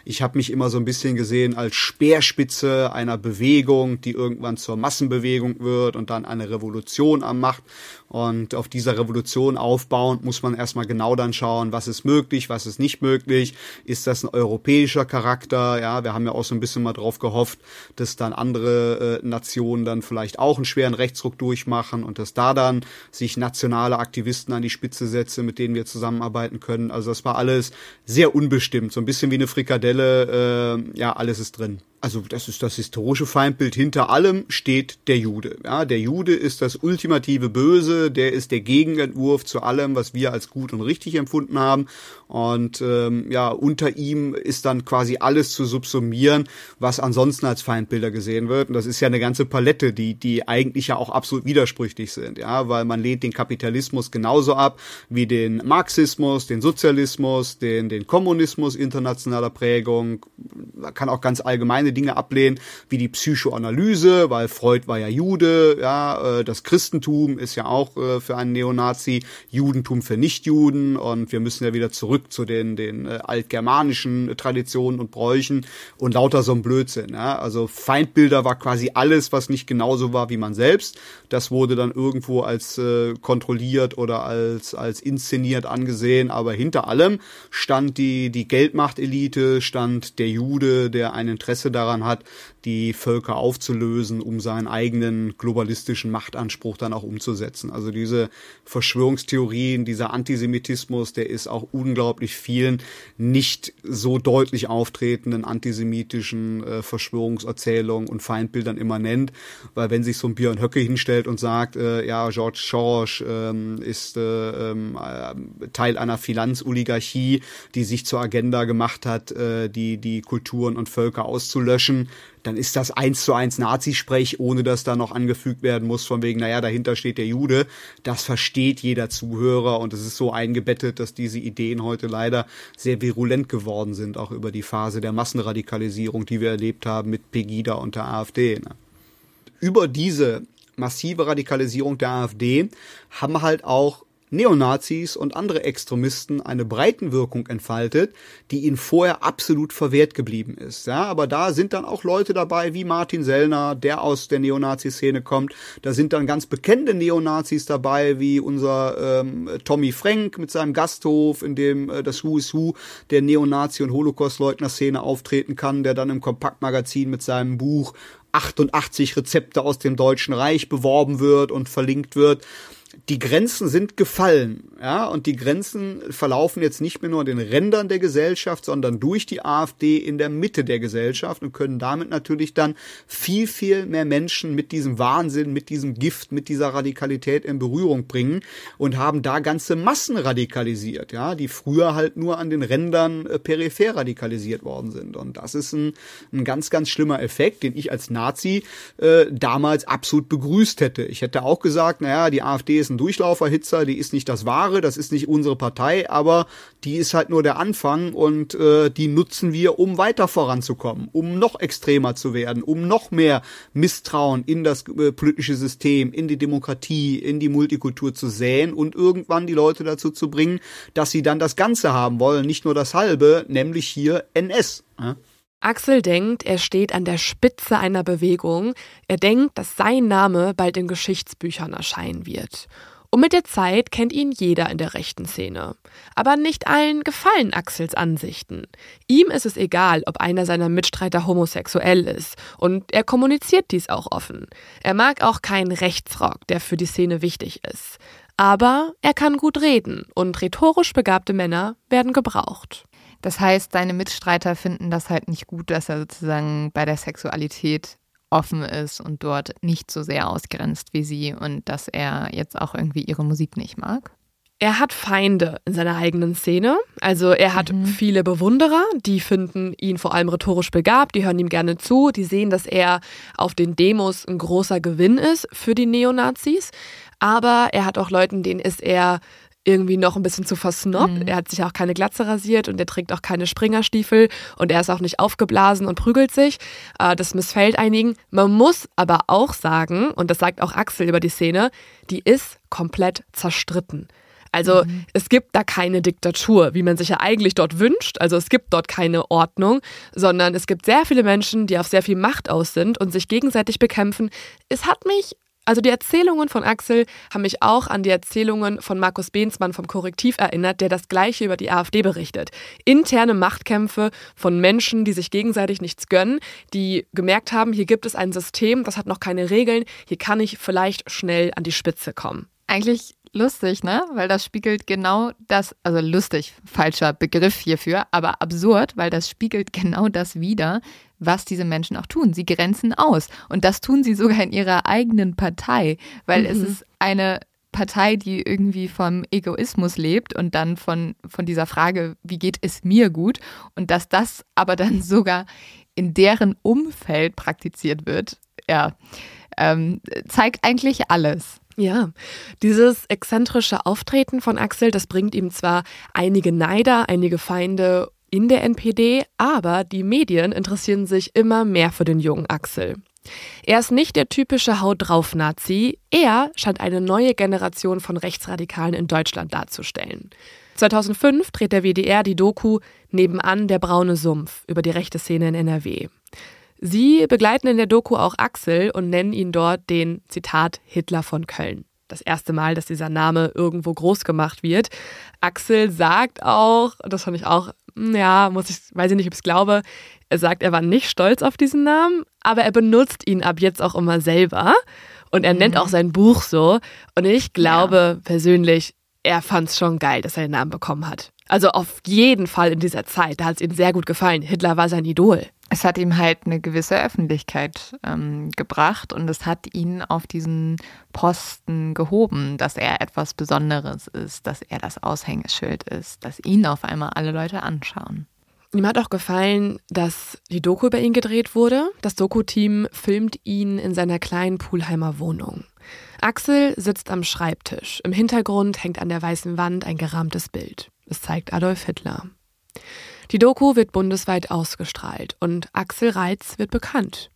[SPEAKER 4] Ich habe mich immer so ein bisschen gesehen als Speerspitze einer Bewegung, die irgendwann zur Massenbewegung wird und dann eine Revolution am Macht. Und auf dieser Revolution aufbauend muss man erstmal genau dann schauen, was ist möglich, was ist nicht möglich. Ist das ein europäischer Charakter? Ja, wir haben ja auch so ein bisschen mal drauf gehofft, dass dann andere äh, Nationen dann vielleicht auch einen schweren Rechtsruck durchmachen und dass da dann sich nationale Aktivisten an die Spitze setzen, mit denen wir zusammenarbeiten können. Also das war alles sehr unbestimmt, so ein bisschen wie eine Frikadelle. Äh, ja, alles ist drin also das ist das historische Feindbild. Hinter allem steht der Jude. Ja, der Jude ist das ultimative Böse, der ist der Gegenentwurf zu allem, was wir als gut und richtig empfunden haben. Und ähm, ja, unter ihm ist dann quasi alles zu subsumieren, was ansonsten als Feindbilder gesehen wird. Und das ist ja eine ganze Palette, die, die eigentlich ja auch absolut widersprüchlich sind, ja, weil man lehnt den Kapitalismus genauso ab wie den Marxismus, den Sozialismus, den, den Kommunismus internationaler Prägung. Man kann auch ganz allgemeine Dinge ablehnen, wie die Psychoanalyse, weil Freud war ja Jude, ja, äh, das Christentum ist ja auch äh, für einen Neonazi, Judentum für Nichtjuden und wir müssen ja wieder zurück zurück zu den, den äh, altgermanischen Traditionen und Bräuchen und lauter so ein Blödsinn. Ja? Also Feindbilder war quasi alles, was nicht genauso war wie man selbst. Das wurde dann irgendwo als äh, kontrolliert oder als, als inszeniert angesehen. Aber hinter allem stand die, die Geldmachtelite, stand der Jude, der ein Interesse daran hat, die Völker aufzulösen, um seinen eigenen globalistischen Machtanspruch dann auch umzusetzen. Also diese Verschwörungstheorien, dieser Antisemitismus, der ist auch unglaublich vielen nicht so deutlich auftretenden antisemitischen äh, Verschwörungserzählungen und Feindbildern immanent, weil wenn sich so ein Björn Höcke hinstellt und sagt, äh, ja, George Soros ähm, ist äh, ähm, äh, Teil einer Finanzoligarchie, die sich zur Agenda gemacht hat, äh, die, die Kulturen und Völker auszulöschen, dann ist das eins zu eins Nazisprech, ohne dass da noch angefügt werden muss, von wegen, naja, dahinter steht der Jude. Das versteht jeder Zuhörer und es ist so eingebettet, dass diese Ideen heute leider sehr virulent geworden sind, auch über die Phase der Massenradikalisierung, die wir erlebt haben mit Pegida und der AfD. Ne? Über diese massive Radikalisierung der AfD haben halt auch Neonazis und andere Extremisten eine Breitenwirkung entfaltet, die ihnen vorher absolut verwehrt geblieben ist. Ja, aber da sind dann auch Leute dabei wie Martin Sellner, der aus der Neonazi-Szene kommt. Da sind dann ganz bekannte Neonazis dabei, wie unser ähm, Tommy Frank mit seinem Gasthof, in dem äh, das Who is Who der Neonazi- und Holocaust-Leugner-Szene auftreten kann, der dann im Kompaktmagazin mit seinem Buch 88 Rezepte aus dem Deutschen Reich beworben wird und verlinkt wird die Grenzen sind gefallen, ja, und die Grenzen verlaufen jetzt nicht mehr nur an den Rändern der Gesellschaft, sondern durch die AfD in der Mitte der Gesellschaft und können damit natürlich dann viel, viel mehr Menschen mit diesem Wahnsinn, mit diesem Gift, mit dieser Radikalität in Berührung bringen und haben da ganze Massen radikalisiert, ja, die früher halt nur an den Rändern äh, peripher radikalisiert worden sind. Und das ist ein, ein ganz, ganz schlimmer Effekt, den ich als Nazi äh, damals absolut begrüßt hätte. Ich hätte auch gesagt, naja, die AfD ist ein Durchlauferhitzer, die ist nicht das Wahre, das ist nicht unsere Partei, aber die ist halt nur der Anfang und äh, die nutzen wir, um weiter voranzukommen, um noch extremer zu werden, um noch mehr Misstrauen in das äh, politische System, in die Demokratie, in die Multikultur zu säen und irgendwann die Leute dazu zu bringen, dass sie dann das Ganze haben wollen, nicht nur das halbe, nämlich hier NS. Ja?
[SPEAKER 1] Axel denkt, er steht an der Spitze einer Bewegung. Er denkt, dass sein Name bald in Geschichtsbüchern erscheinen wird. Und mit der Zeit kennt ihn jeder in der rechten Szene. Aber nicht allen gefallen Axels Ansichten. Ihm ist es egal, ob einer seiner Mitstreiter homosexuell ist. Und er kommuniziert dies auch offen. Er mag auch keinen Rechtsrock, der für die Szene wichtig ist. Aber er kann gut reden und rhetorisch begabte Männer werden gebraucht.
[SPEAKER 2] Das heißt, seine Mitstreiter finden das halt nicht gut, dass er sozusagen bei der Sexualität offen ist und dort nicht so sehr ausgrenzt wie sie und dass er jetzt auch irgendwie ihre Musik nicht mag.
[SPEAKER 1] Er hat Feinde in seiner eigenen Szene. Also er hat mhm. viele Bewunderer, die finden ihn vor allem rhetorisch begabt, die hören ihm gerne zu, die sehen, dass er auf den Demos ein großer Gewinn ist für die Neonazis. Aber er hat auch Leuten, denen ist er irgendwie noch ein bisschen zu versnobbt. Mhm. Er hat sich auch keine Glatze rasiert und er trägt auch keine Springerstiefel und er ist auch nicht aufgeblasen und prügelt sich. Äh, das missfällt einigen. Man muss aber auch sagen, und das sagt auch Axel über die Szene, die ist komplett zerstritten. Also mhm. es gibt da keine Diktatur, wie man sich ja eigentlich dort wünscht. Also es gibt dort keine Ordnung, sondern es gibt sehr viele Menschen, die auf sehr viel Macht aus sind und sich gegenseitig bekämpfen. Es hat mich also die Erzählungen von Axel haben mich auch an die Erzählungen von Markus Behnsmann vom Korrektiv erinnert, der das gleiche über die AfD berichtet. Interne Machtkämpfe von Menschen, die sich gegenseitig nichts gönnen, die gemerkt haben, hier gibt es ein System, das hat noch keine Regeln, hier kann ich vielleicht schnell an die Spitze kommen.
[SPEAKER 2] Eigentlich lustig, ne? Weil das spiegelt genau das, also lustig, falscher Begriff hierfür, aber absurd, weil das spiegelt genau das wider, was diese Menschen auch tun. Sie grenzen aus. Und das tun sie sogar in ihrer eigenen Partei, weil mhm. es ist eine Partei, die irgendwie vom Egoismus lebt und dann von, von dieser Frage, wie geht es mir gut? Und dass das aber dann sogar in deren Umfeld praktiziert wird, ja, ähm, zeigt eigentlich alles.
[SPEAKER 1] Ja, dieses exzentrische Auftreten von Axel, das bringt ihm zwar einige Neider, einige Feinde in der NPD, aber die Medien interessieren sich immer mehr für den jungen Axel. Er ist nicht der typische Haut drauf Nazi, er scheint eine neue Generation von Rechtsradikalen in Deutschland darzustellen. 2005 dreht der WDR die Doku Nebenan der braune Sumpf über die rechte Szene in NRW. Sie begleiten in der Doku auch Axel und nennen ihn dort den Zitat Hitler von Köln das erste Mal, dass dieser Name irgendwo groß gemacht wird. Axel sagt auch, das fand ich auch, hm, ja, muss ich, weiß ich nicht, ob ich es glaube, Er sagt, er war nicht stolz auf diesen Namen, aber er benutzt ihn ab jetzt auch immer selber. Und er mhm. nennt auch sein Buch so. Und ich glaube ja. persönlich, er fand es schon geil, dass er den Namen bekommen hat. Also auf jeden Fall in dieser Zeit. Da hat es ihm sehr gut gefallen. Hitler war sein Idol.
[SPEAKER 2] Es hat ihm halt eine gewisse Öffentlichkeit ähm, gebracht und es hat ihn auf diesen Posten gehoben, dass er etwas Besonderes ist, dass er das Aushängeschild ist, dass ihn auf einmal alle Leute anschauen.
[SPEAKER 1] Ihm hat auch gefallen, dass die Doku über ihn gedreht wurde. Das Doku-Team filmt ihn in seiner kleinen Pulheimer Wohnung. Axel sitzt am Schreibtisch. Im Hintergrund hängt an der weißen Wand ein gerahmtes Bild. Es zeigt Adolf Hitler. Die Doku wird bundesweit ausgestrahlt und Axel Reitz wird bekannt.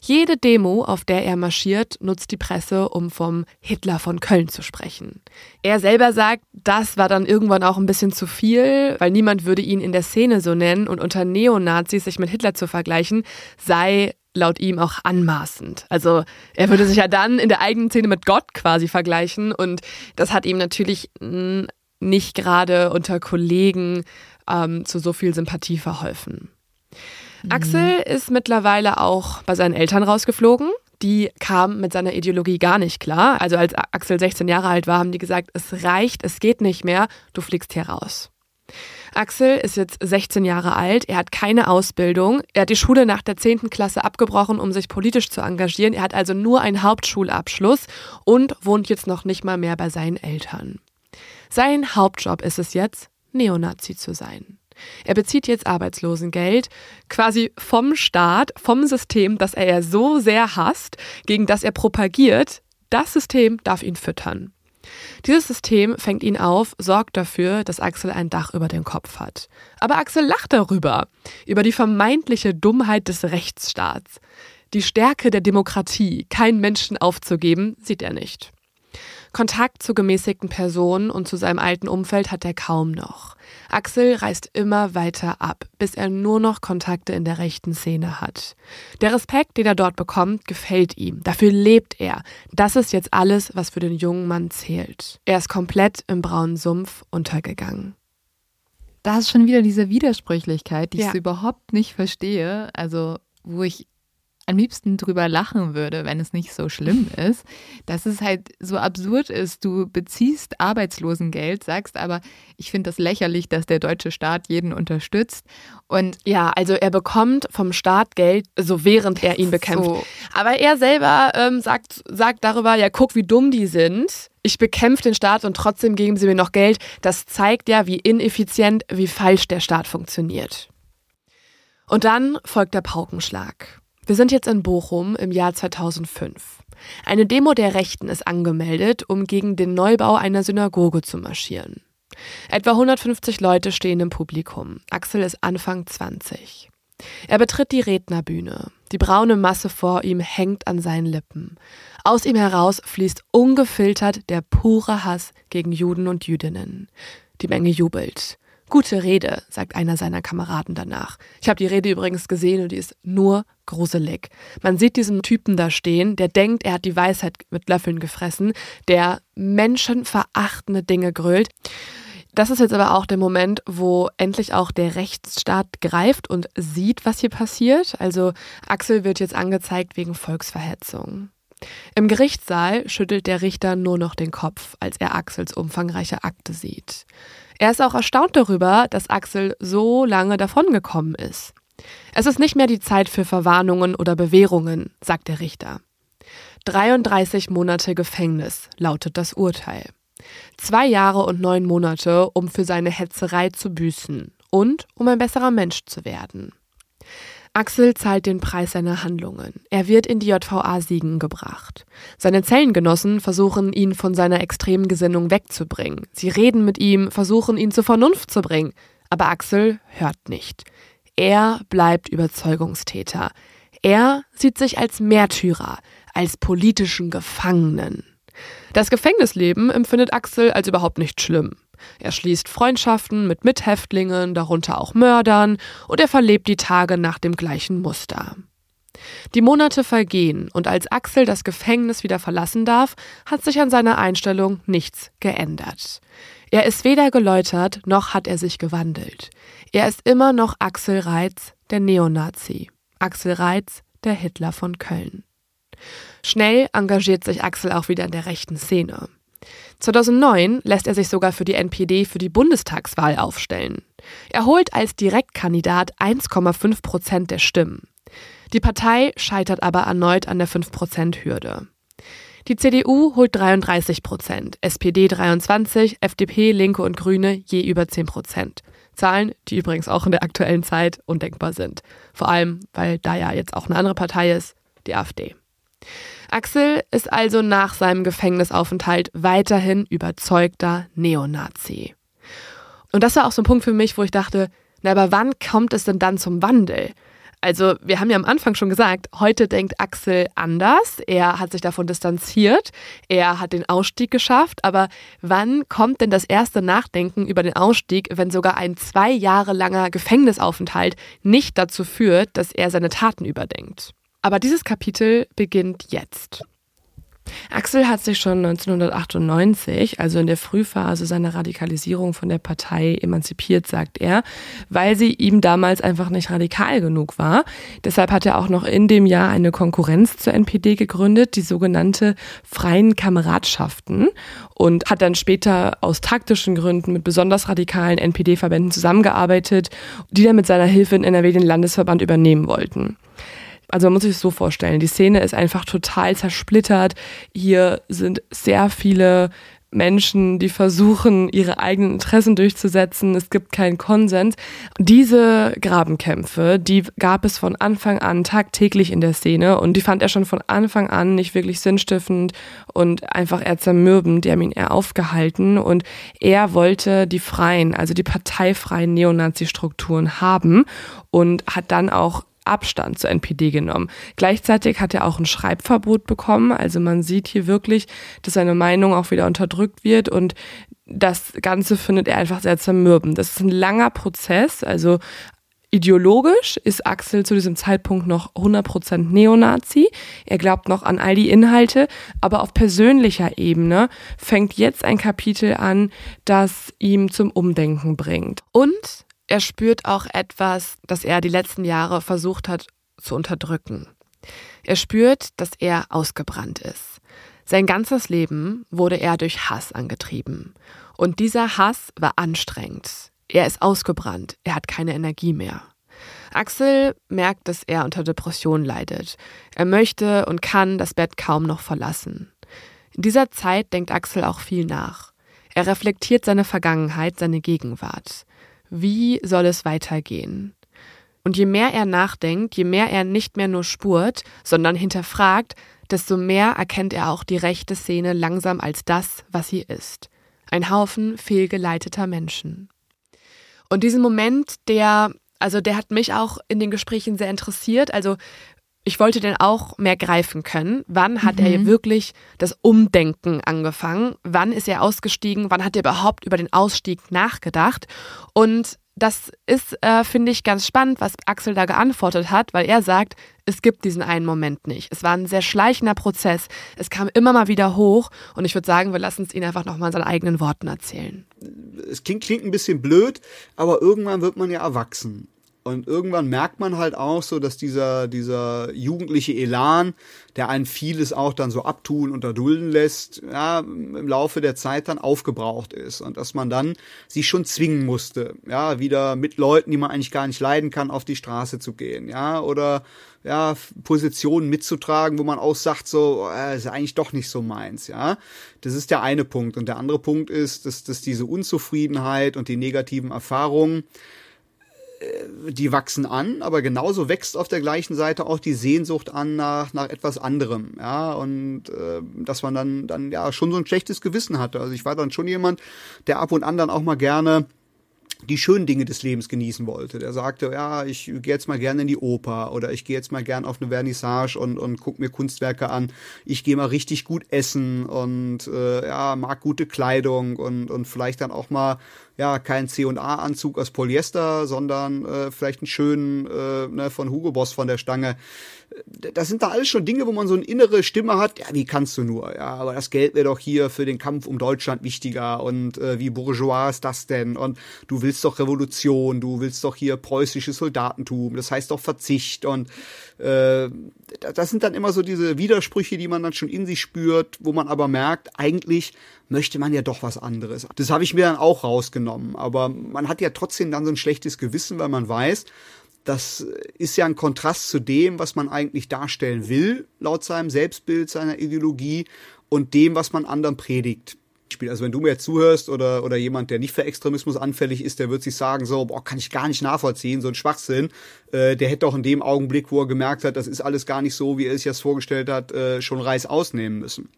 [SPEAKER 1] Jede Demo, auf der er marschiert, nutzt die Presse, um vom Hitler von Köln zu sprechen. Er selber sagt, das war dann irgendwann auch ein bisschen zu viel, weil niemand würde ihn in der Szene so nennen und unter Neonazis sich mit Hitler zu vergleichen, sei laut ihm auch anmaßend. Also er würde sich ja dann in der eigenen Szene mit Gott quasi vergleichen und das hat ihm natürlich nicht gerade unter Kollegen ähm, zu so viel Sympathie verholfen. Mhm. Axel ist mittlerweile auch bei seinen Eltern rausgeflogen. Die kamen mit seiner Ideologie gar nicht klar. Also als Axel 16 Jahre alt war, haben die gesagt, es reicht, es geht nicht mehr, du fliegst hier raus. Axel ist jetzt 16 Jahre alt, er hat keine Ausbildung, er hat die Schule nach der 10. Klasse abgebrochen, um sich politisch zu engagieren, er hat also nur einen Hauptschulabschluss und wohnt jetzt noch nicht mal mehr bei seinen Eltern. Sein Hauptjob ist es jetzt, Neonazi zu sein. Er bezieht jetzt Arbeitslosengeld, quasi vom Staat, vom System, das er so sehr hasst, gegen das er propagiert. Das System darf ihn füttern. Dieses System fängt ihn auf, sorgt dafür, dass Axel ein Dach über dem Kopf hat. Aber Axel lacht darüber, über die vermeintliche Dummheit des Rechtsstaats. Die Stärke der Demokratie, keinen Menschen aufzugeben, sieht er nicht. Kontakt zu gemäßigten Personen und zu seinem alten Umfeld hat er kaum noch. Axel reist immer weiter ab, bis er nur noch Kontakte in der rechten Szene hat. Der Respekt, den er dort bekommt, gefällt ihm. Dafür lebt er. Das ist jetzt alles, was für den jungen Mann zählt. Er ist komplett im braunen Sumpf untergegangen.
[SPEAKER 2] Da ist schon wieder diese Widersprüchlichkeit, die ja. ich so überhaupt nicht verstehe. Also, wo ich am liebsten drüber lachen würde, wenn es nicht so schlimm ist, dass es halt so absurd ist. Du beziehst Arbeitslosengeld, sagst aber, ich finde das lächerlich, dass der deutsche Staat jeden unterstützt.
[SPEAKER 1] Und ja, also er bekommt vom Staat Geld, so während er ihn bekämpft. So. Aber er selber ähm, sagt, sagt darüber, ja, guck, wie dumm die sind. Ich bekämpfe den Staat und trotzdem geben sie mir noch Geld. Das zeigt ja, wie ineffizient, wie falsch der Staat funktioniert. Und dann folgt der Paukenschlag. Wir sind jetzt in Bochum im Jahr 2005. Eine Demo der Rechten ist angemeldet, um gegen den Neubau einer Synagoge zu marschieren. Etwa 150 Leute stehen im Publikum. Axel ist Anfang 20. Er betritt die Rednerbühne. Die braune Masse vor ihm hängt an seinen Lippen. Aus ihm heraus fließt ungefiltert der pure Hass gegen Juden und Jüdinnen. Die Menge jubelt. Gute Rede, sagt einer seiner Kameraden danach. Ich habe die Rede übrigens gesehen und die ist nur gruselig. Man sieht diesen Typen da stehen, der denkt, er hat die Weisheit mit Löffeln gefressen, der menschenverachtende Dinge grölt. Das ist jetzt aber auch der Moment, wo endlich auch der Rechtsstaat greift und sieht, was hier passiert. Also Axel wird jetzt angezeigt wegen Volksverhetzung. Im Gerichtssaal schüttelt der Richter nur noch den Kopf, als er Axels umfangreiche Akte sieht. Er ist auch erstaunt darüber, dass Axel so lange davongekommen ist. Es ist nicht mehr die Zeit für Verwarnungen oder Bewährungen, sagt der Richter. 33 Monate Gefängnis lautet das Urteil. Zwei Jahre und neun Monate, um für seine Hetzerei zu büßen und um ein besserer Mensch zu werden. Axel zahlt den Preis seiner Handlungen. Er wird in die JVA Siegen gebracht. Seine Zellengenossen versuchen, ihn von seiner extremen Gesinnung wegzubringen. Sie reden mit ihm, versuchen, ihn zur Vernunft zu bringen. Aber Axel hört nicht. Er bleibt Überzeugungstäter. Er sieht sich als Märtyrer, als politischen Gefangenen. Das Gefängnisleben empfindet Axel als überhaupt nicht schlimm. Er schließt Freundschaften mit Mithäftlingen, darunter auch Mördern, und er verlebt die Tage nach dem gleichen Muster. Die Monate vergehen, und als Axel das Gefängnis wieder verlassen darf, hat sich an seiner Einstellung nichts geändert. Er ist weder geläutert, noch hat er sich gewandelt. Er ist immer noch Axel Reitz, der Neonazi. Axel Reitz, der Hitler von Köln. Schnell engagiert sich Axel auch wieder in der rechten Szene. 2009 lässt er sich sogar für die NPD für die Bundestagswahl aufstellen. Er holt als Direktkandidat 1,5 Prozent der Stimmen. Die Partei scheitert aber erneut an der 5-Prozent-Hürde. Die CDU holt 33 Prozent, SPD 23, FDP, Linke und Grüne je über 10 Prozent. Zahlen, die übrigens auch in der aktuellen Zeit undenkbar sind. Vor allem, weil da ja jetzt auch eine andere Partei ist, die AfD. Axel ist also nach seinem Gefängnisaufenthalt weiterhin überzeugter Neonazi. Und das war auch so ein Punkt für mich, wo ich dachte, na, aber wann kommt es denn dann zum Wandel? Also, wir haben ja am Anfang schon gesagt, heute denkt Axel anders. Er hat sich davon distanziert. Er hat den Ausstieg geschafft. Aber wann kommt denn das erste Nachdenken über den Ausstieg, wenn sogar ein zwei Jahre langer Gefängnisaufenthalt nicht dazu führt, dass er seine Taten überdenkt? Aber dieses Kapitel beginnt jetzt. Axel hat sich schon 1998, also in der Frühphase seiner Radikalisierung von der Partei emanzipiert, sagt er, weil sie ihm damals einfach nicht radikal genug war. Deshalb hat er auch noch in dem Jahr eine Konkurrenz zur NPD gegründet, die sogenannte Freien Kameradschaften und hat dann später aus taktischen Gründen mit besonders radikalen NPD-Verbänden zusammengearbeitet, die dann mit seiner Hilfe in NRW den Landesverband übernehmen wollten. Also man muss sich das so vorstellen, die Szene ist einfach total zersplittert. Hier sind sehr viele Menschen, die versuchen, ihre eigenen Interessen durchzusetzen. Es gibt keinen Konsens. Diese Grabenkämpfe, die gab es von Anfang an tagtäglich in der Szene und die fand er schon von Anfang an nicht wirklich sinnstiftend und einfach eher zermürbend. Die haben ihn eher aufgehalten und er wollte die freien, also die parteifreien Neonazi-Strukturen haben und hat dann auch Abstand zur NPD genommen. Gleichzeitig hat er auch ein Schreibverbot bekommen. Also man sieht hier wirklich, dass seine Meinung auch wieder unterdrückt wird und das Ganze findet er einfach sehr zermürbend. Das ist ein langer Prozess. Also Ideologisch ist Axel zu diesem Zeitpunkt noch 100% Neonazi. Er glaubt noch an all die Inhalte, aber auf persönlicher Ebene fängt jetzt ein Kapitel an, das ihm zum Umdenken bringt. Und er spürt auch etwas, das er die letzten Jahre versucht hat zu unterdrücken. Er spürt, dass er ausgebrannt ist. Sein ganzes Leben wurde er durch Hass angetrieben. Und dieser Hass war anstrengend. Er ist ausgebrannt. Er hat keine Energie mehr. Axel merkt, dass er unter Depression leidet. Er möchte und kann das Bett kaum noch verlassen. In dieser Zeit denkt Axel auch viel nach. Er reflektiert seine Vergangenheit, seine Gegenwart wie soll es weitergehen? Und je mehr er nachdenkt, je mehr er nicht mehr nur spurt, sondern hinterfragt, desto mehr erkennt er auch die rechte Szene langsam als das, was sie ist. Ein Haufen fehlgeleiteter Menschen. Und diesen Moment, der, also der hat mich auch in den Gesprächen sehr interessiert. Also ich wollte den auch mehr greifen können. Wann hat mhm. er wirklich das Umdenken angefangen? Wann ist er ausgestiegen? Wann hat er überhaupt über den Ausstieg nachgedacht? Und das ist, äh, finde ich, ganz spannend, was Axel da geantwortet hat, weil er sagt, es gibt diesen einen Moment nicht. Es war ein sehr schleichender Prozess. Es kam immer mal wieder hoch und ich würde sagen, wir lassen es ihn einfach nochmal in seinen eigenen Worten erzählen.
[SPEAKER 4] Es klingt, klingt ein bisschen blöd, aber irgendwann wird man ja erwachsen. Und irgendwann merkt man halt auch so, dass dieser, dieser jugendliche Elan, der einen vieles auch dann so abtun und erdulden lässt, ja, im Laufe der Zeit dann aufgebraucht ist. Und dass man dann sich schon zwingen musste, ja, wieder mit Leuten, die man eigentlich gar nicht leiden kann, auf die Straße zu gehen, ja, oder ja, Positionen mitzutragen, wo man auch sagt, so, äh, ist eigentlich doch nicht so meins, ja. Das ist der eine Punkt. Und der andere Punkt ist, dass, dass diese Unzufriedenheit und die negativen Erfahrungen, die wachsen an, aber genauso wächst auf der gleichen Seite auch die Sehnsucht an nach, nach etwas anderem, ja, und äh, dass man dann, dann ja schon so ein schlechtes Gewissen hatte. Also ich war dann schon jemand, der ab und an dann auch mal gerne die schönen Dinge des Lebens genießen wollte. Der sagte, ja, ich gehe jetzt mal gerne in die Oper oder ich gehe jetzt mal gern auf eine Vernissage und, und guck mir Kunstwerke an. Ich gehe mal richtig gut essen und äh, ja, mag gute Kleidung und, und vielleicht dann auch mal ja kein C&A-Anzug aus Polyester, sondern äh, vielleicht einen schönen äh, ne, von Hugo Boss von der Stange. Das sind da alles schon Dinge, wo man so eine innere Stimme hat. Ja, wie kannst du nur? Ja, aber das Geld wäre doch hier für den Kampf um Deutschland wichtiger und äh, wie bourgeois ist das denn? Und du willst willst doch Revolution, du willst doch hier preußisches Soldatentum, das heißt doch Verzicht und äh, das sind dann immer so diese Widersprüche, die man dann schon in sich spürt, wo man aber merkt, eigentlich möchte man ja doch was anderes. Das habe ich mir dann auch rausgenommen, aber man hat ja trotzdem dann so ein schlechtes Gewissen, weil man weiß, das ist ja ein Kontrast zu dem, was man eigentlich darstellen will, laut seinem Selbstbild, seiner Ideologie und dem, was man anderen predigt. Also wenn du mir zuhörst oder, oder jemand, der nicht für Extremismus anfällig ist, der wird sich sagen, so, boah, kann ich gar nicht nachvollziehen, so ein Schwachsinn. Äh, der hätte auch in dem Augenblick, wo er gemerkt hat, das ist alles gar nicht so, wie er es jetzt vorgestellt hat, äh, schon Reis ausnehmen müssen.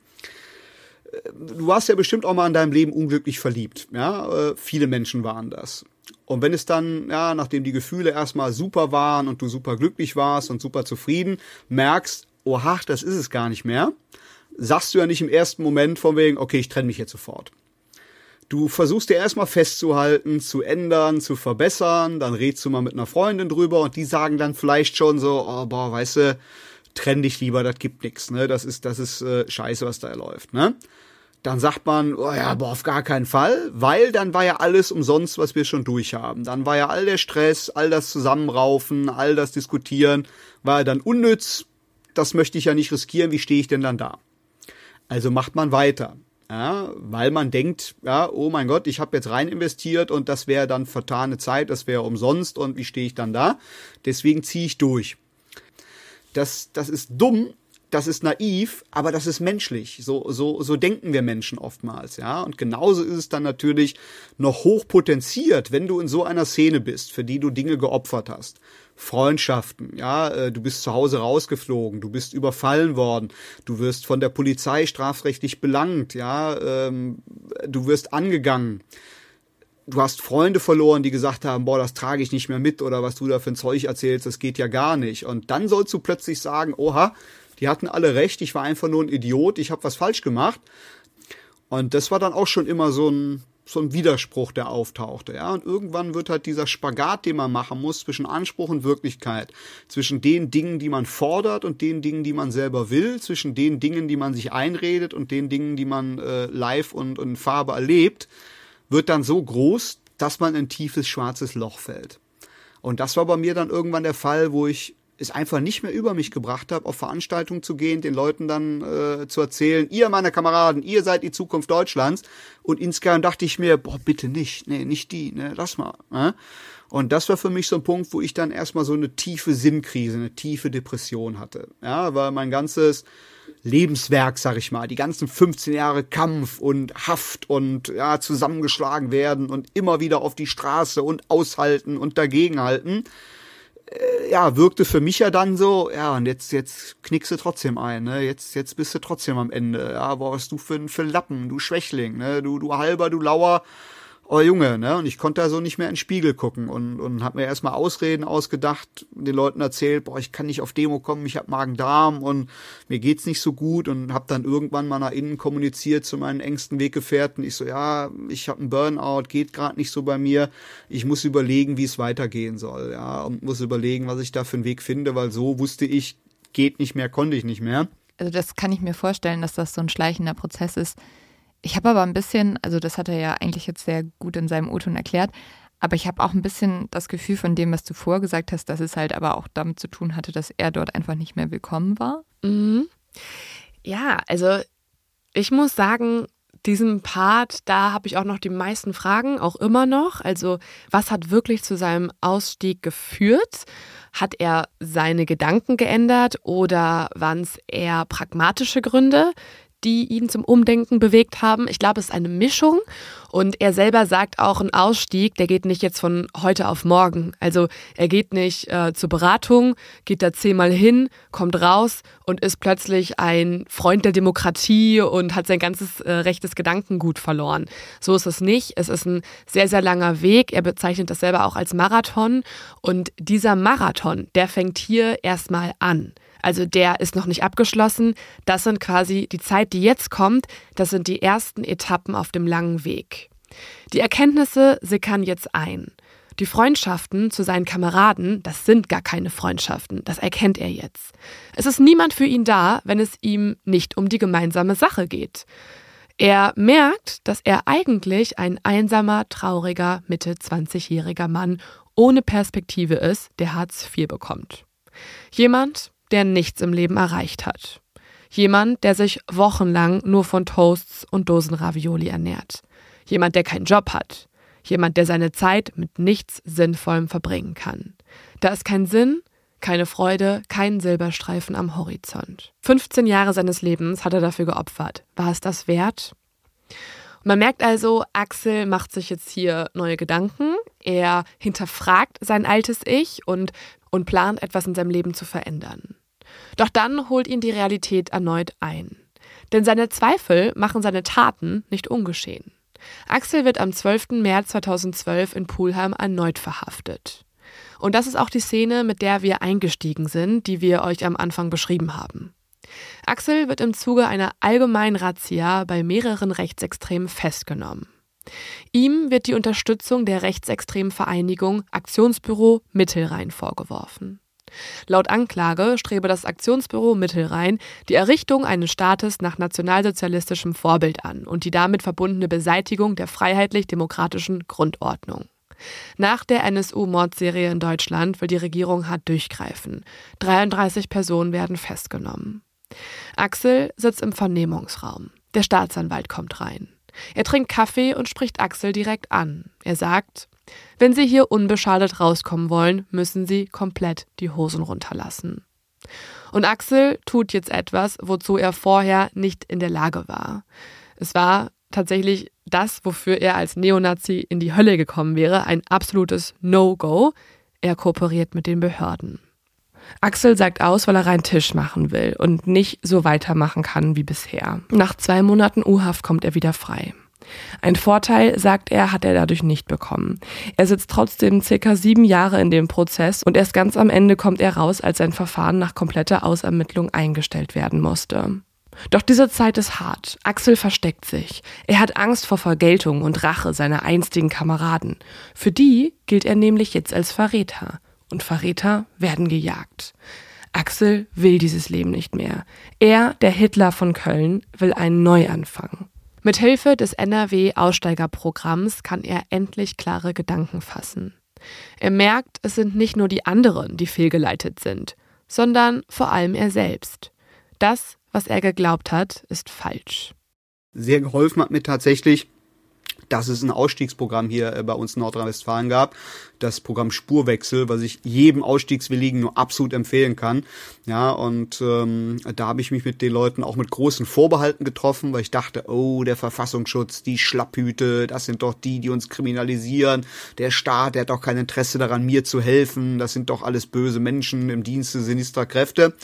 [SPEAKER 4] Äh, du warst ja bestimmt auch mal in deinem Leben unglücklich verliebt. Ja, äh, viele Menschen waren das. Und wenn es dann, ja, nachdem die Gefühle erstmal super waren und du super glücklich warst und super zufrieden, merkst, oha, das ist es gar nicht mehr, sagst du ja nicht im ersten Moment von wegen, okay, ich trenne mich jetzt sofort. Du versuchst dir erstmal festzuhalten, zu ändern, zu verbessern, dann redst du mal mit einer Freundin drüber und die sagen dann vielleicht schon so, oh, boah, weißt du, trenn dich lieber, das gibt nix, ne? Das ist, das ist äh, scheiße, was da läuft, ne? Dann sagt man, oh ja, boah, auf gar keinen Fall, weil dann war ja alles umsonst, was wir schon durchhaben. Dann war ja all der Stress, all das Zusammenraufen, all das Diskutieren, war ja dann unnütz. Das möchte ich ja nicht riskieren. Wie stehe ich denn dann da? Also macht man weiter. Ja, weil man denkt, ja, oh mein Gott, ich habe jetzt rein investiert und das wäre dann vertane Zeit, das wäre umsonst und wie stehe ich dann da? Deswegen ziehe ich durch. Das, das ist dumm, das ist naiv, aber das ist menschlich. So, so, so denken wir Menschen oftmals, ja. Und genauso ist es dann natürlich noch hochpotenziert, wenn du in so einer Szene bist, für die du Dinge geopfert hast. Freundschaften, ja, äh, du bist zu Hause rausgeflogen, du bist überfallen worden, du wirst von der Polizei strafrechtlich belangt, ja, ähm, du wirst angegangen. Du hast Freunde verloren, die gesagt haben, boah, das trage ich nicht mehr mit oder was du da für ein Zeug erzählst, das geht ja gar nicht. Und dann sollst du plötzlich sagen, oha, die hatten alle recht, ich war einfach nur ein Idiot, ich habe was falsch gemacht. Und das war dann auch schon immer so ein so ein Widerspruch, der auftauchte, ja. Und irgendwann wird halt dieser Spagat, den man machen muss zwischen Anspruch und Wirklichkeit, zwischen den Dingen, die man fordert und den Dingen, die man selber will, zwischen den Dingen, die man sich einredet und den Dingen, die man äh, live und in Farbe erlebt, wird dann so groß, dass man in ein tiefes schwarzes Loch fällt. Und das war bei mir dann irgendwann der Fall, wo ich es einfach nicht mehr über mich gebracht habe, auf Veranstaltungen zu gehen, den Leuten dann äh, zu erzählen, ihr meine Kameraden, ihr seid die Zukunft Deutschlands. Und insgeheim dachte ich mir, boah, bitte nicht, nee, nicht die, ne, lass mal. Ne? Und das war für mich so ein Punkt, wo ich dann erstmal so eine tiefe Sinnkrise, eine tiefe Depression hatte. Ja, weil mein ganzes Lebenswerk, sag ich mal, die ganzen 15 Jahre Kampf und Haft und ja, zusammengeschlagen werden und immer wieder auf die Straße und aushalten und dagegenhalten äh, ja, wirkte für mich ja dann so, ja, und jetzt, jetzt knickst du trotzdem ein, ne? Jetzt, jetzt bist du trotzdem am Ende. Ja, was du für, für Lappen, du Schwächling, ne? Du, du halber, du lauer oh Junge, ne? Und ich konnte da so nicht mehr in den Spiegel gucken und, und habe mir erstmal Ausreden ausgedacht, den Leuten erzählt, boah, ich kann nicht auf Demo kommen, ich habe Magen-Darm und mir geht's nicht so gut und habe dann irgendwann mal nach innen kommuniziert zu meinen engsten Weggefährten. Ich so, ja, ich habe einen Burnout, geht gerade nicht so bei mir. Ich muss überlegen, wie es weitergehen soll, ja, und muss überlegen, was ich da für einen Weg finde, weil so wusste ich, geht nicht mehr, konnte ich nicht mehr.
[SPEAKER 2] Also das kann ich mir vorstellen, dass das so ein schleichender Prozess ist ich habe aber ein bisschen, also das hat er ja eigentlich jetzt sehr gut in seinem O-Ton erklärt, aber ich habe auch ein bisschen das Gefühl von dem, was du vorgesagt hast, dass es halt aber auch damit zu tun hatte, dass er dort einfach nicht mehr willkommen war.
[SPEAKER 1] Mhm. Ja, also ich muss sagen, diesen Part, da habe ich auch noch die meisten Fragen, auch immer noch. Also, was hat wirklich zu seinem Ausstieg geführt? Hat er seine Gedanken geändert oder waren es eher pragmatische Gründe? Die ihn zum Umdenken bewegt haben. Ich glaube, es ist eine Mischung. Und er selber sagt auch, ein Ausstieg, der geht nicht jetzt von heute auf morgen. Also er geht nicht äh, zur Beratung, geht da zehnmal hin, kommt raus und ist plötzlich ein Freund der Demokratie und hat sein ganzes äh, rechtes Gedankengut verloren. So ist es nicht. Es ist ein sehr, sehr langer Weg. Er bezeichnet das selber auch als Marathon. Und dieser Marathon, der fängt hier erstmal an. Also der ist noch nicht abgeschlossen. Das sind quasi die Zeit, die jetzt kommt. Das sind die ersten Etappen auf dem langen Weg. Die Erkenntnisse sickern jetzt ein. Die Freundschaften zu seinen Kameraden, das sind gar keine Freundschaften, das erkennt er jetzt. Es ist niemand für ihn da, wenn es ihm nicht um die gemeinsame Sache geht. Er merkt, dass er eigentlich ein einsamer, trauriger, Mitte 20-jähriger Mann ohne Perspektive ist, der Hartz IV bekommt. Jemand, der nichts im Leben erreicht hat. Jemand, der sich wochenlang nur von Toasts und Dosen Ravioli ernährt. Jemand, der keinen Job hat. Jemand, der seine Zeit mit nichts Sinnvollem verbringen kann. Da ist kein Sinn, keine Freude, kein Silberstreifen am Horizont. 15 Jahre seines Lebens hat er dafür geopfert. War es das wert? Man merkt also, Axel macht sich jetzt hier neue Gedanken. Er hinterfragt sein altes Ich und, und plant etwas in seinem Leben zu verändern. Doch dann holt ihn die Realität erneut ein. Denn seine Zweifel machen seine Taten nicht ungeschehen. Axel wird am 12. März 2012 in Pulheim erneut verhaftet. Und das ist auch die Szene, mit der wir eingestiegen sind, die wir euch am Anfang beschrieben haben. Axel wird im Zuge einer allgemeinen Razzia bei mehreren Rechtsextremen festgenommen. Ihm wird die Unterstützung der rechtsextremen Vereinigung Aktionsbüro Mittelrhein vorgeworfen. Laut Anklage strebe das Aktionsbüro Mittelrhein die Errichtung eines Staates nach nationalsozialistischem Vorbild an und die damit verbundene Beseitigung der freiheitlich-demokratischen Grundordnung. Nach der NSU-Mordserie in Deutschland will die Regierung hart durchgreifen. 33 Personen werden festgenommen. Axel sitzt im Vernehmungsraum. Der Staatsanwalt kommt rein. Er trinkt Kaffee und spricht Axel direkt an. Er sagt, wenn Sie hier unbeschadet rauskommen wollen, müssen Sie komplett die Hosen runterlassen. Und Axel tut jetzt etwas, wozu er vorher nicht in der Lage war. Es war tatsächlich das, wofür er als Neonazi in die Hölle gekommen wäre, ein absolutes No-Go. Er kooperiert mit den Behörden. Axel sagt aus, weil er rein Tisch machen will und nicht so weitermachen kann wie bisher. Nach zwei Monaten U-Haft kommt er wieder frei. Ein Vorteil, sagt er, hat er dadurch nicht bekommen. Er sitzt trotzdem circa sieben Jahre in dem Prozess und erst ganz am Ende kommt er raus, als sein Verfahren nach kompletter Ausermittlung eingestellt werden musste. Doch diese Zeit ist hart. Axel versteckt sich. Er hat Angst vor Vergeltung und Rache seiner einstigen Kameraden. Für die gilt er nämlich jetzt als Verräter. Und Verräter werden gejagt. Axel will dieses Leben nicht mehr. Er, der Hitler von Köln, will einen Neuanfang. Mit Hilfe des NRW-Aussteigerprogramms kann er endlich klare Gedanken fassen. Er merkt, es sind nicht nur die anderen, die fehlgeleitet sind, sondern vor allem er selbst. Das was er geglaubt hat, ist falsch.
[SPEAKER 4] Sehr geholfen hat mir tatsächlich, dass es ein Ausstiegsprogramm hier äh, bei uns in Nordrhein-Westfalen gab. Das Programm Spurwechsel, was ich jedem Ausstiegswilligen nur absolut empfehlen kann. Ja, und ähm, da habe ich mich mit den Leuten auch mit großen Vorbehalten getroffen, weil ich dachte, oh, der Verfassungsschutz, die Schlapphüte, das sind doch die, die uns kriminalisieren. Der Staat, der hat doch kein Interesse daran, mir zu helfen. Das sind doch alles böse Menschen im Dienste sinistrer Kräfte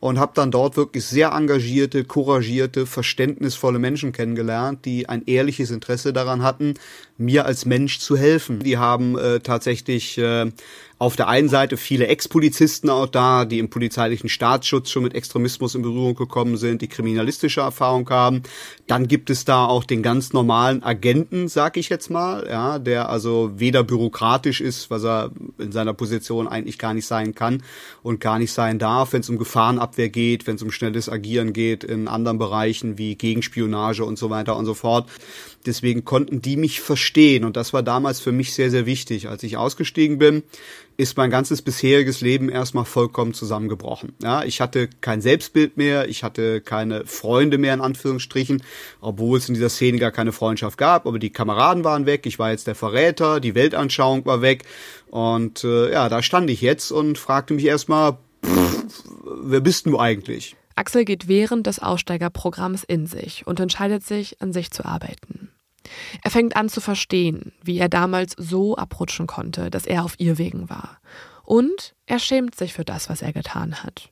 [SPEAKER 4] und habe dann dort wirklich sehr engagierte, couragierte, verständnisvolle Menschen kennengelernt, die ein ehrliches Interesse daran hatten, mir als Mensch zu helfen. Die haben äh, tatsächlich äh, auf der einen Seite viele Ex-Polizisten auch da, die im polizeilichen Staatsschutz schon mit Extremismus in Berührung gekommen sind, die kriminalistische Erfahrung haben. Dann gibt es da auch den ganz normalen Agenten, sag ich jetzt mal, ja, der also weder bürokratisch ist, was er in seiner Position eigentlich gar nicht sein kann und gar nicht sein darf, wenn es um Gefahrenabwehr geht, wenn es um schnelles Agieren geht in anderen Bereichen wie Gegenspionage und so weiter und so fort. Deswegen konnten die mich verstehen und das war damals für mich sehr, sehr wichtig. Als ich ausgestiegen bin, ist mein ganzes bisheriges Leben erstmal vollkommen zusammengebrochen. Ja, ich hatte kein Selbstbild mehr, ich hatte keine Freunde mehr in Anführungsstrichen, obwohl es in dieser Szene gar keine Freundschaft gab, aber die Kameraden waren weg, ich war jetzt der Verräter, die Weltanschauung war weg und äh, ja, da stand ich jetzt und fragte mich erstmal, wer bist du eigentlich?
[SPEAKER 1] Axel geht während des Aussteigerprogramms in sich und entscheidet sich, an sich zu arbeiten. Er fängt an zu verstehen, wie er damals so abrutschen konnte, dass er auf ihr Wegen war. Und er schämt sich für das, was er getan hat.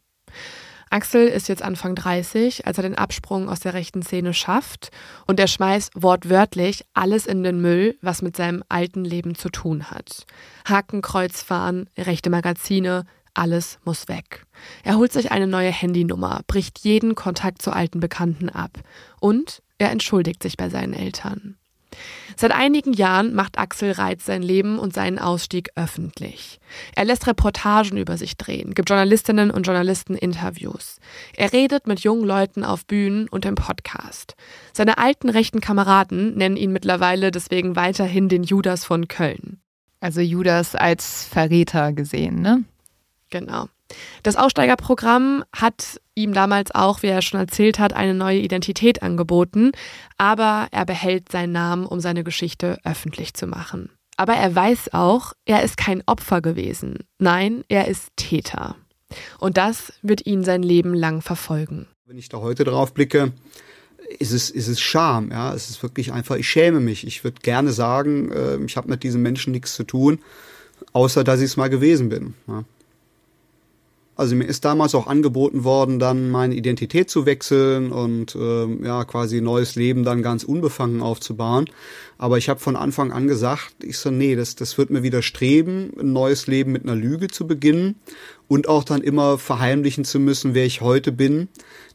[SPEAKER 1] Axel ist jetzt Anfang 30, als er den Absprung aus der rechten Szene schafft und er schmeißt wortwörtlich alles in den Müll, was mit seinem alten Leben zu tun hat. Hakenkreuzfahren, rechte Magazine, alles muss weg. Er holt sich eine neue Handynummer, bricht jeden Kontakt zu alten Bekannten ab und er entschuldigt sich bei seinen Eltern. Seit einigen Jahren macht Axel Reitz sein Leben und seinen Ausstieg öffentlich. Er lässt Reportagen über sich drehen, gibt Journalistinnen und Journalisten Interviews. Er redet mit jungen Leuten auf Bühnen und im Podcast. Seine alten rechten Kameraden nennen ihn mittlerweile deswegen weiterhin den Judas von Köln.
[SPEAKER 2] Also Judas als Verräter gesehen, ne?
[SPEAKER 1] Genau. Das Aussteigerprogramm hat ihm damals auch, wie er schon erzählt hat, eine neue Identität angeboten, aber er behält seinen Namen, um seine Geschichte öffentlich zu machen. Aber er weiß auch, er ist kein Opfer gewesen. Nein, er ist Täter. Und das wird ihn sein Leben lang verfolgen.
[SPEAKER 4] Wenn ich da heute drauf blicke, ist es, ist es Scham, ja. Es ist wirklich einfach, ich schäme mich. Ich würde gerne sagen, äh, ich habe mit diesen Menschen nichts zu tun, außer dass ich es mal gewesen bin. Ja. Also mir ist damals auch angeboten worden, dann meine Identität zu wechseln und äh, ja quasi neues Leben dann ganz unbefangen aufzubauen. Aber ich habe von Anfang an gesagt, ich so, nee, das, das wird mir widerstreben, ein neues Leben mit einer Lüge zu beginnen und auch dann immer verheimlichen zu müssen, wer ich heute bin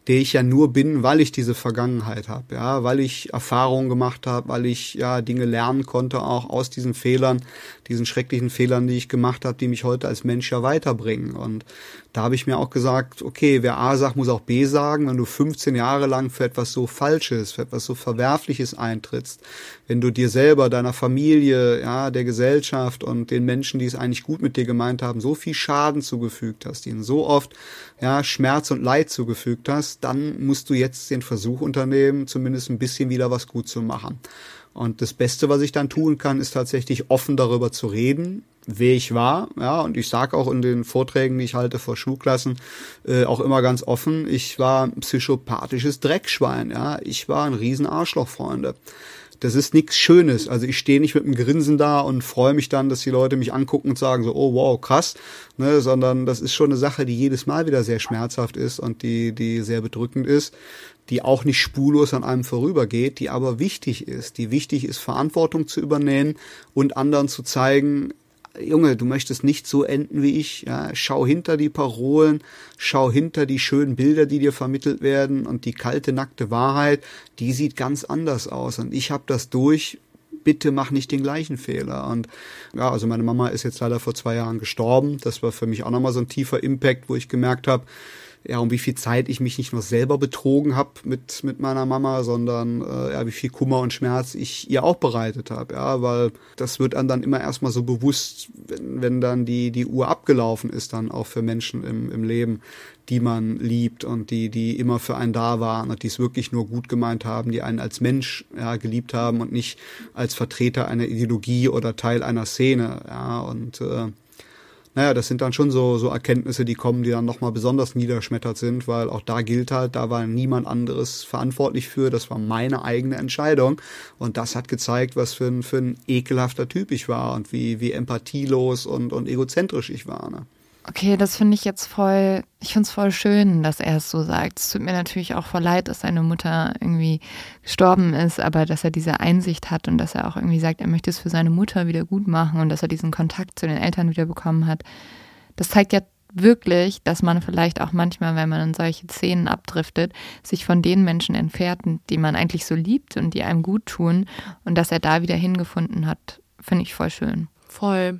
[SPEAKER 4] der ich ja nur bin, weil ich diese Vergangenheit habe, ja, weil ich Erfahrungen gemacht habe, weil ich ja Dinge lernen konnte, auch aus diesen Fehlern, diesen schrecklichen Fehlern, die ich gemacht habe, die mich heute als Mensch ja weiterbringen. Und da habe ich mir auch gesagt, okay, wer A sagt, muss auch B sagen. Wenn du 15 Jahre lang für etwas so Falsches, für etwas so Verwerfliches eintrittst, wenn du dir selber, deiner Familie, ja, der Gesellschaft und den Menschen, die es eigentlich gut mit dir gemeint haben, so viel Schaden zugefügt hast, ihnen so oft ja, Schmerz und Leid zugefügt hast, dann musst du jetzt den Versuch unternehmen, zumindest ein bisschen wieder was gut zu machen. Und das Beste, was ich dann tun kann, ist tatsächlich offen darüber zu reden, wer ich war. Ja, und ich sage auch in den Vorträgen, die ich halte vor Schulklassen, äh, auch immer ganz offen, ich war ein psychopathisches Dreckschwein. Ja, ich war ein Riesenarschloch, Freunde. Das ist nichts Schönes. Also ich stehe nicht mit einem Grinsen da und freue mich dann, dass die Leute mich angucken und sagen so, oh wow, krass, ne, sondern das ist schon eine Sache, die jedes Mal wieder sehr schmerzhaft ist und die, die sehr bedrückend ist die auch nicht spurlos an einem vorübergeht, die aber wichtig ist, die wichtig ist, Verantwortung zu übernehmen und anderen zu zeigen, Junge, du möchtest nicht so enden wie ich. Ja, schau hinter die Parolen, schau hinter die schönen Bilder, die dir vermittelt werden und die kalte, nackte Wahrheit, die sieht ganz anders aus. Und ich habe das durch. Bitte mach nicht den gleichen Fehler. Und ja, also meine Mama ist jetzt leider vor zwei Jahren gestorben. Das war für mich auch nochmal so ein tiefer Impact, wo ich gemerkt habe, ja, um wie viel Zeit ich mich nicht nur selber betrogen habe mit, mit meiner Mama, sondern äh, ja, wie viel Kummer und Schmerz ich ihr auch bereitet habe. Ja, weil das wird einem dann immer erstmal so bewusst, wenn, wenn dann die, die Uhr abgelaufen ist, dann auch für Menschen im, im Leben, die man liebt und die, die immer für einen da waren und die es wirklich nur gut gemeint haben, die einen als Mensch ja, geliebt haben und nicht als Vertreter einer Ideologie oder Teil einer Szene. Ja, und äh, naja, das sind dann schon so, so Erkenntnisse, die kommen, die dann nochmal besonders niederschmettert sind, weil auch da gilt halt, da war niemand anderes verantwortlich für, das war meine eigene Entscheidung und das hat gezeigt, was für ein, für ein ekelhafter Typ ich war und wie, wie empathielos und, und egozentrisch ich war. Ne?
[SPEAKER 2] Okay, das finde ich jetzt voll, ich finde es voll schön, dass er es so sagt. Es tut mir natürlich auch voll leid, dass seine Mutter irgendwie gestorben ist, aber dass er diese Einsicht hat und dass er auch irgendwie sagt, er möchte es für seine Mutter wieder gut machen und dass er diesen Kontakt zu den Eltern wieder bekommen hat. Das zeigt ja wirklich, dass man vielleicht auch manchmal, wenn man in solche Szenen abdriftet, sich von den Menschen entfernt, die man eigentlich so liebt und die einem gut tun und dass er da wieder hingefunden hat, finde ich voll schön.
[SPEAKER 1] Voll.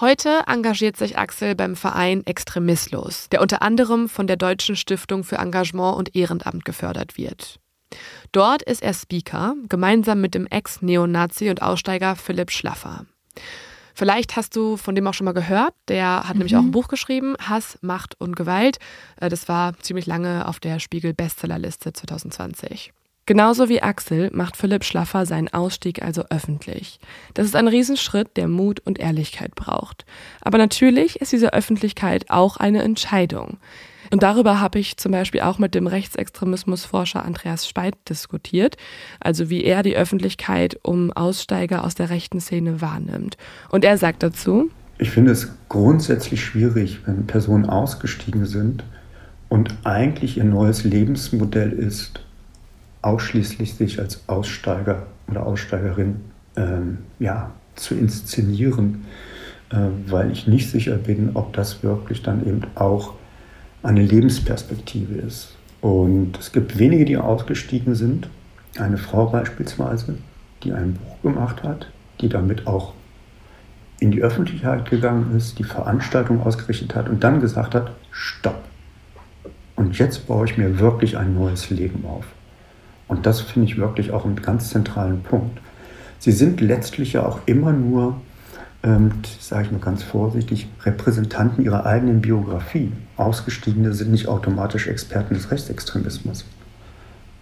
[SPEAKER 1] Heute engagiert sich Axel beim Verein Extremislos, der unter anderem von der Deutschen Stiftung für Engagement und Ehrenamt gefördert wird. Dort ist er Speaker, gemeinsam mit dem Ex-Neonazi und Aussteiger Philipp Schlaffer. Vielleicht hast du von dem auch schon mal gehört. Der hat mhm. nämlich auch ein Buch geschrieben, Hass, Macht und Gewalt. Äh, das war ziemlich lange auf der Spiegel Bestsellerliste 2020. Genauso wie Axel macht Philipp Schlaffer seinen Ausstieg also öffentlich. Das ist ein Riesenschritt, der Mut und Ehrlichkeit braucht. Aber natürlich ist diese Öffentlichkeit auch eine Entscheidung. Und darüber habe ich zum Beispiel auch mit dem Rechtsextremismusforscher Andreas Speit diskutiert, also wie er die Öffentlichkeit um Aussteiger aus der rechten Szene wahrnimmt. Und er sagt dazu,
[SPEAKER 5] ich finde es grundsätzlich schwierig, wenn Personen ausgestiegen sind und eigentlich ihr neues Lebensmodell ist, ausschließlich sich als Aussteiger oder Aussteigerin ähm, ja, zu inszenieren, äh, weil ich nicht sicher bin, ob das wirklich dann eben auch eine Lebensperspektive ist. Und es gibt wenige, die ausgestiegen sind. Eine Frau beispielsweise, die ein Buch gemacht hat, die damit auch in die Öffentlichkeit gegangen ist, die Veranstaltung ausgerichtet hat und dann gesagt hat, stopp. Und jetzt baue ich mir wirklich ein neues Leben auf. Und das finde ich wirklich auch einen ganz zentralen Punkt. Sie sind letztlich ja auch immer nur, ähm, sage ich mal ganz vorsichtig, Repräsentanten ihrer eigenen Biografie. Ausgestiegene sind nicht automatisch Experten des Rechtsextremismus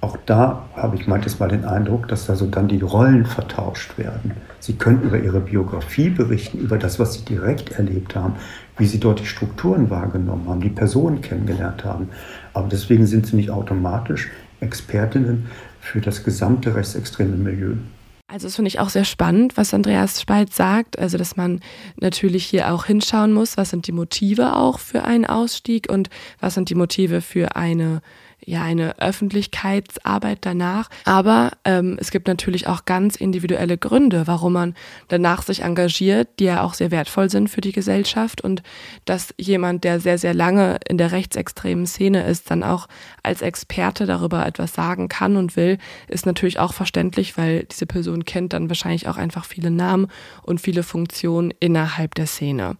[SPEAKER 5] auch da habe ich manches Mal den Eindruck, dass da so dann die Rollen vertauscht werden. Sie können über ihre Biografie berichten, über das, was sie direkt erlebt haben, wie sie dort die Strukturen wahrgenommen haben, die Personen kennengelernt haben. Aber deswegen sind sie nicht automatisch Expertinnen für das gesamte rechtsextreme Milieu.
[SPEAKER 1] Also das finde ich auch sehr spannend, was Andreas Spalt sagt. Also dass man natürlich hier auch hinschauen muss, was sind die Motive auch für einen Ausstieg und was sind die Motive für eine ja eine Öffentlichkeitsarbeit danach. Aber ähm, es gibt natürlich auch ganz individuelle Gründe, warum man danach sich engagiert, die ja auch sehr wertvoll sind für die Gesellschaft. Und dass jemand, der sehr, sehr lange in der rechtsextremen Szene ist, dann auch als Experte darüber etwas sagen kann und will, ist natürlich auch verständlich, weil diese Person kennt dann wahrscheinlich auch einfach viele Namen und viele Funktionen innerhalb der Szene.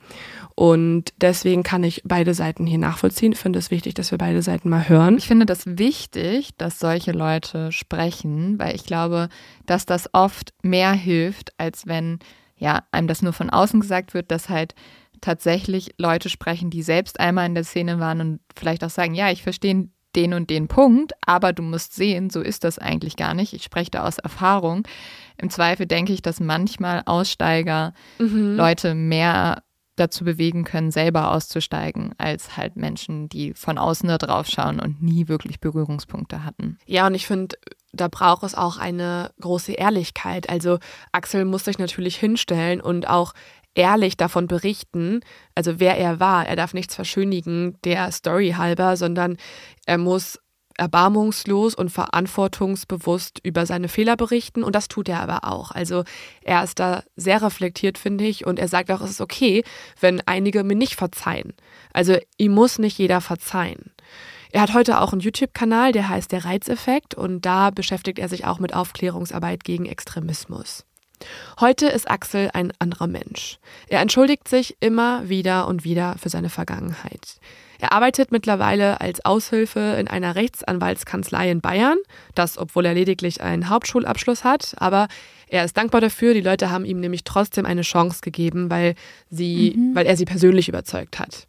[SPEAKER 1] Und deswegen kann ich beide Seiten hier nachvollziehen. Ich finde es wichtig, dass wir beide Seiten mal hören.
[SPEAKER 2] Ich finde das wichtig, dass solche Leute sprechen, weil ich glaube, dass das oft mehr hilft, als wenn ja, einem das nur von außen gesagt wird, dass halt tatsächlich Leute sprechen, die selbst einmal in der Szene waren und vielleicht auch sagen, ja, ich verstehe den und den Punkt, aber du musst sehen, so ist das eigentlich gar nicht. Ich spreche da aus Erfahrung. Im Zweifel denke ich, dass manchmal Aussteiger mhm. Leute mehr dazu bewegen können, selber auszusteigen, als halt Menschen, die von außen da drauf schauen und nie wirklich Berührungspunkte hatten.
[SPEAKER 1] Ja, und ich finde, da braucht es auch eine große Ehrlichkeit. Also Axel muss sich natürlich hinstellen und auch ehrlich davon berichten, also wer er war. Er darf nichts verschönigen, der Story halber, sondern er muss erbarmungslos und verantwortungsbewusst über seine Fehler berichten und das tut er aber auch. Also er ist da sehr reflektiert, finde ich, und er sagt auch, es ist okay, wenn einige mir nicht verzeihen. Also ihm muss nicht jeder verzeihen. Er hat heute auch einen YouTube-Kanal, der heißt Der Reizeffekt und da beschäftigt er sich auch mit Aufklärungsarbeit gegen Extremismus. Heute ist Axel ein anderer Mensch. Er entschuldigt sich immer wieder und wieder für seine Vergangenheit. Er arbeitet mittlerweile als Aushilfe in einer Rechtsanwaltskanzlei in Bayern, das obwohl er lediglich einen Hauptschulabschluss hat, aber er ist dankbar dafür. Die Leute haben ihm nämlich trotzdem eine Chance gegeben, weil, sie, mhm. weil er sie persönlich überzeugt hat.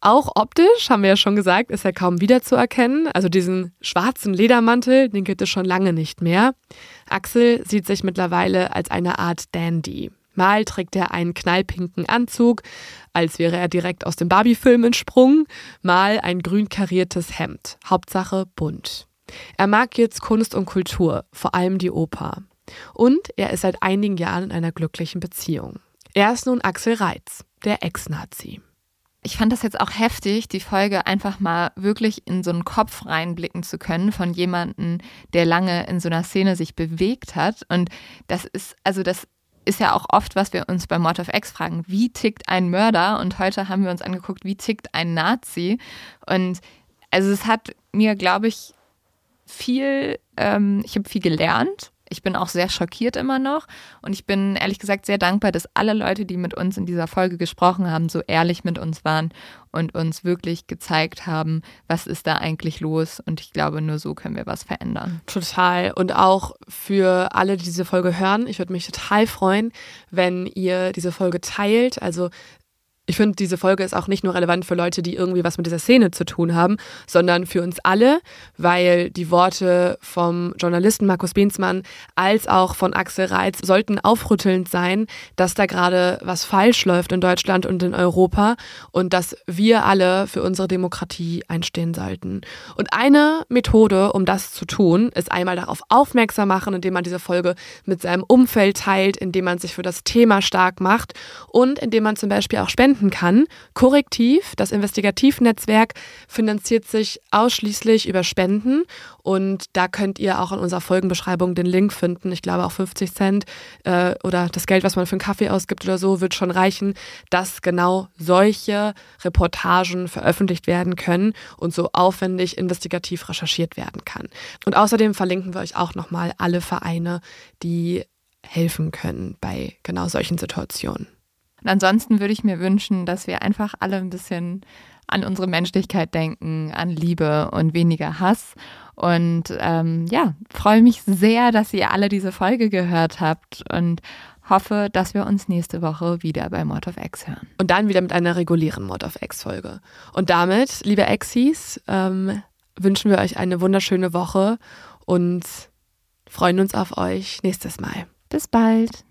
[SPEAKER 1] Auch optisch, haben wir ja schon gesagt, ist er kaum wiederzuerkennen. Also diesen schwarzen Ledermantel, den gibt es schon lange nicht mehr. Axel sieht sich mittlerweile als eine Art Dandy. Mal trägt er einen knallpinken Anzug, als wäre er direkt aus dem Barbie-Film entsprungen, mal ein grün kariertes Hemd. Hauptsache bunt. Er mag jetzt Kunst und Kultur, vor allem die Oper. Und er ist seit einigen Jahren in einer glücklichen Beziehung. Er ist nun Axel Reitz, der Ex-Nazi.
[SPEAKER 2] Ich fand das jetzt auch heftig, die Folge einfach mal wirklich in so einen Kopf reinblicken zu können von jemandem, der lange in so einer Szene sich bewegt hat. Und das ist, also das ist ja auch oft, was wir uns bei Mord of X fragen. Wie tickt ein Mörder? Und heute haben wir uns angeguckt, wie tickt ein Nazi? Und also es hat mir, glaube ich, viel, ähm, ich habe viel gelernt ich bin auch sehr schockiert immer noch. Und ich bin ehrlich gesagt sehr dankbar, dass alle Leute, die mit uns in dieser Folge gesprochen haben, so ehrlich mit uns waren und uns wirklich gezeigt haben, was ist da eigentlich los. Und ich glaube, nur so können wir was verändern.
[SPEAKER 1] Total. Und auch für alle, die diese Folge hören, ich würde mich total freuen, wenn ihr diese Folge teilt, also ich finde, diese Folge ist auch nicht nur relevant für Leute, die irgendwie was mit dieser Szene zu tun haben, sondern für uns alle, weil die Worte vom Journalisten Markus Beensmann als auch von Axel Reitz sollten aufrüttelnd sein, dass da gerade was falsch läuft in Deutschland und in Europa und dass wir alle für unsere Demokratie einstehen sollten. Und eine Methode, um das zu tun, ist einmal darauf aufmerksam machen, indem man diese Folge mit seinem Umfeld teilt, indem man sich für das Thema stark macht und indem man zum Beispiel auch Spenden spenden kann. Korrektiv, das Investigativnetzwerk, finanziert sich ausschließlich über Spenden und da könnt ihr auch in unserer Folgenbeschreibung den Link finden. Ich glaube auch 50 Cent äh, oder das Geld, was man für einen Kaffee ausgibt oder so, wird schon reichen, dass genau solche Reportagen veröffentlicht werden können und so aufwendig investigativ recherchiert werden kann. Und außerdem verlinken wir euch auch nochmal alle Vereine, die helfen können bei genau solchen Situationen.
[SPEAKER 2] Und ansonsten würde ich mir wünschen, dass wir einfach alle ein bisschen an unsere Menschlichkeit denken, an Liebe und weniger Hass. Und ähm, ja, freue mich sehr, dass ihr alle diese Folge gehört habt und hoffe, dass wir uns nächste Woche wieder bei Mord of X hören.
[SPEAKER 1] Und dann wieder mit einer regulären Mord of X-Folge. Und damit, liebe Exis, ähm, wünschen wir euch eine wunderschöne Woche und freuen uns auf euch nächstes Mal.
[SPEAKER 2] Bis bald.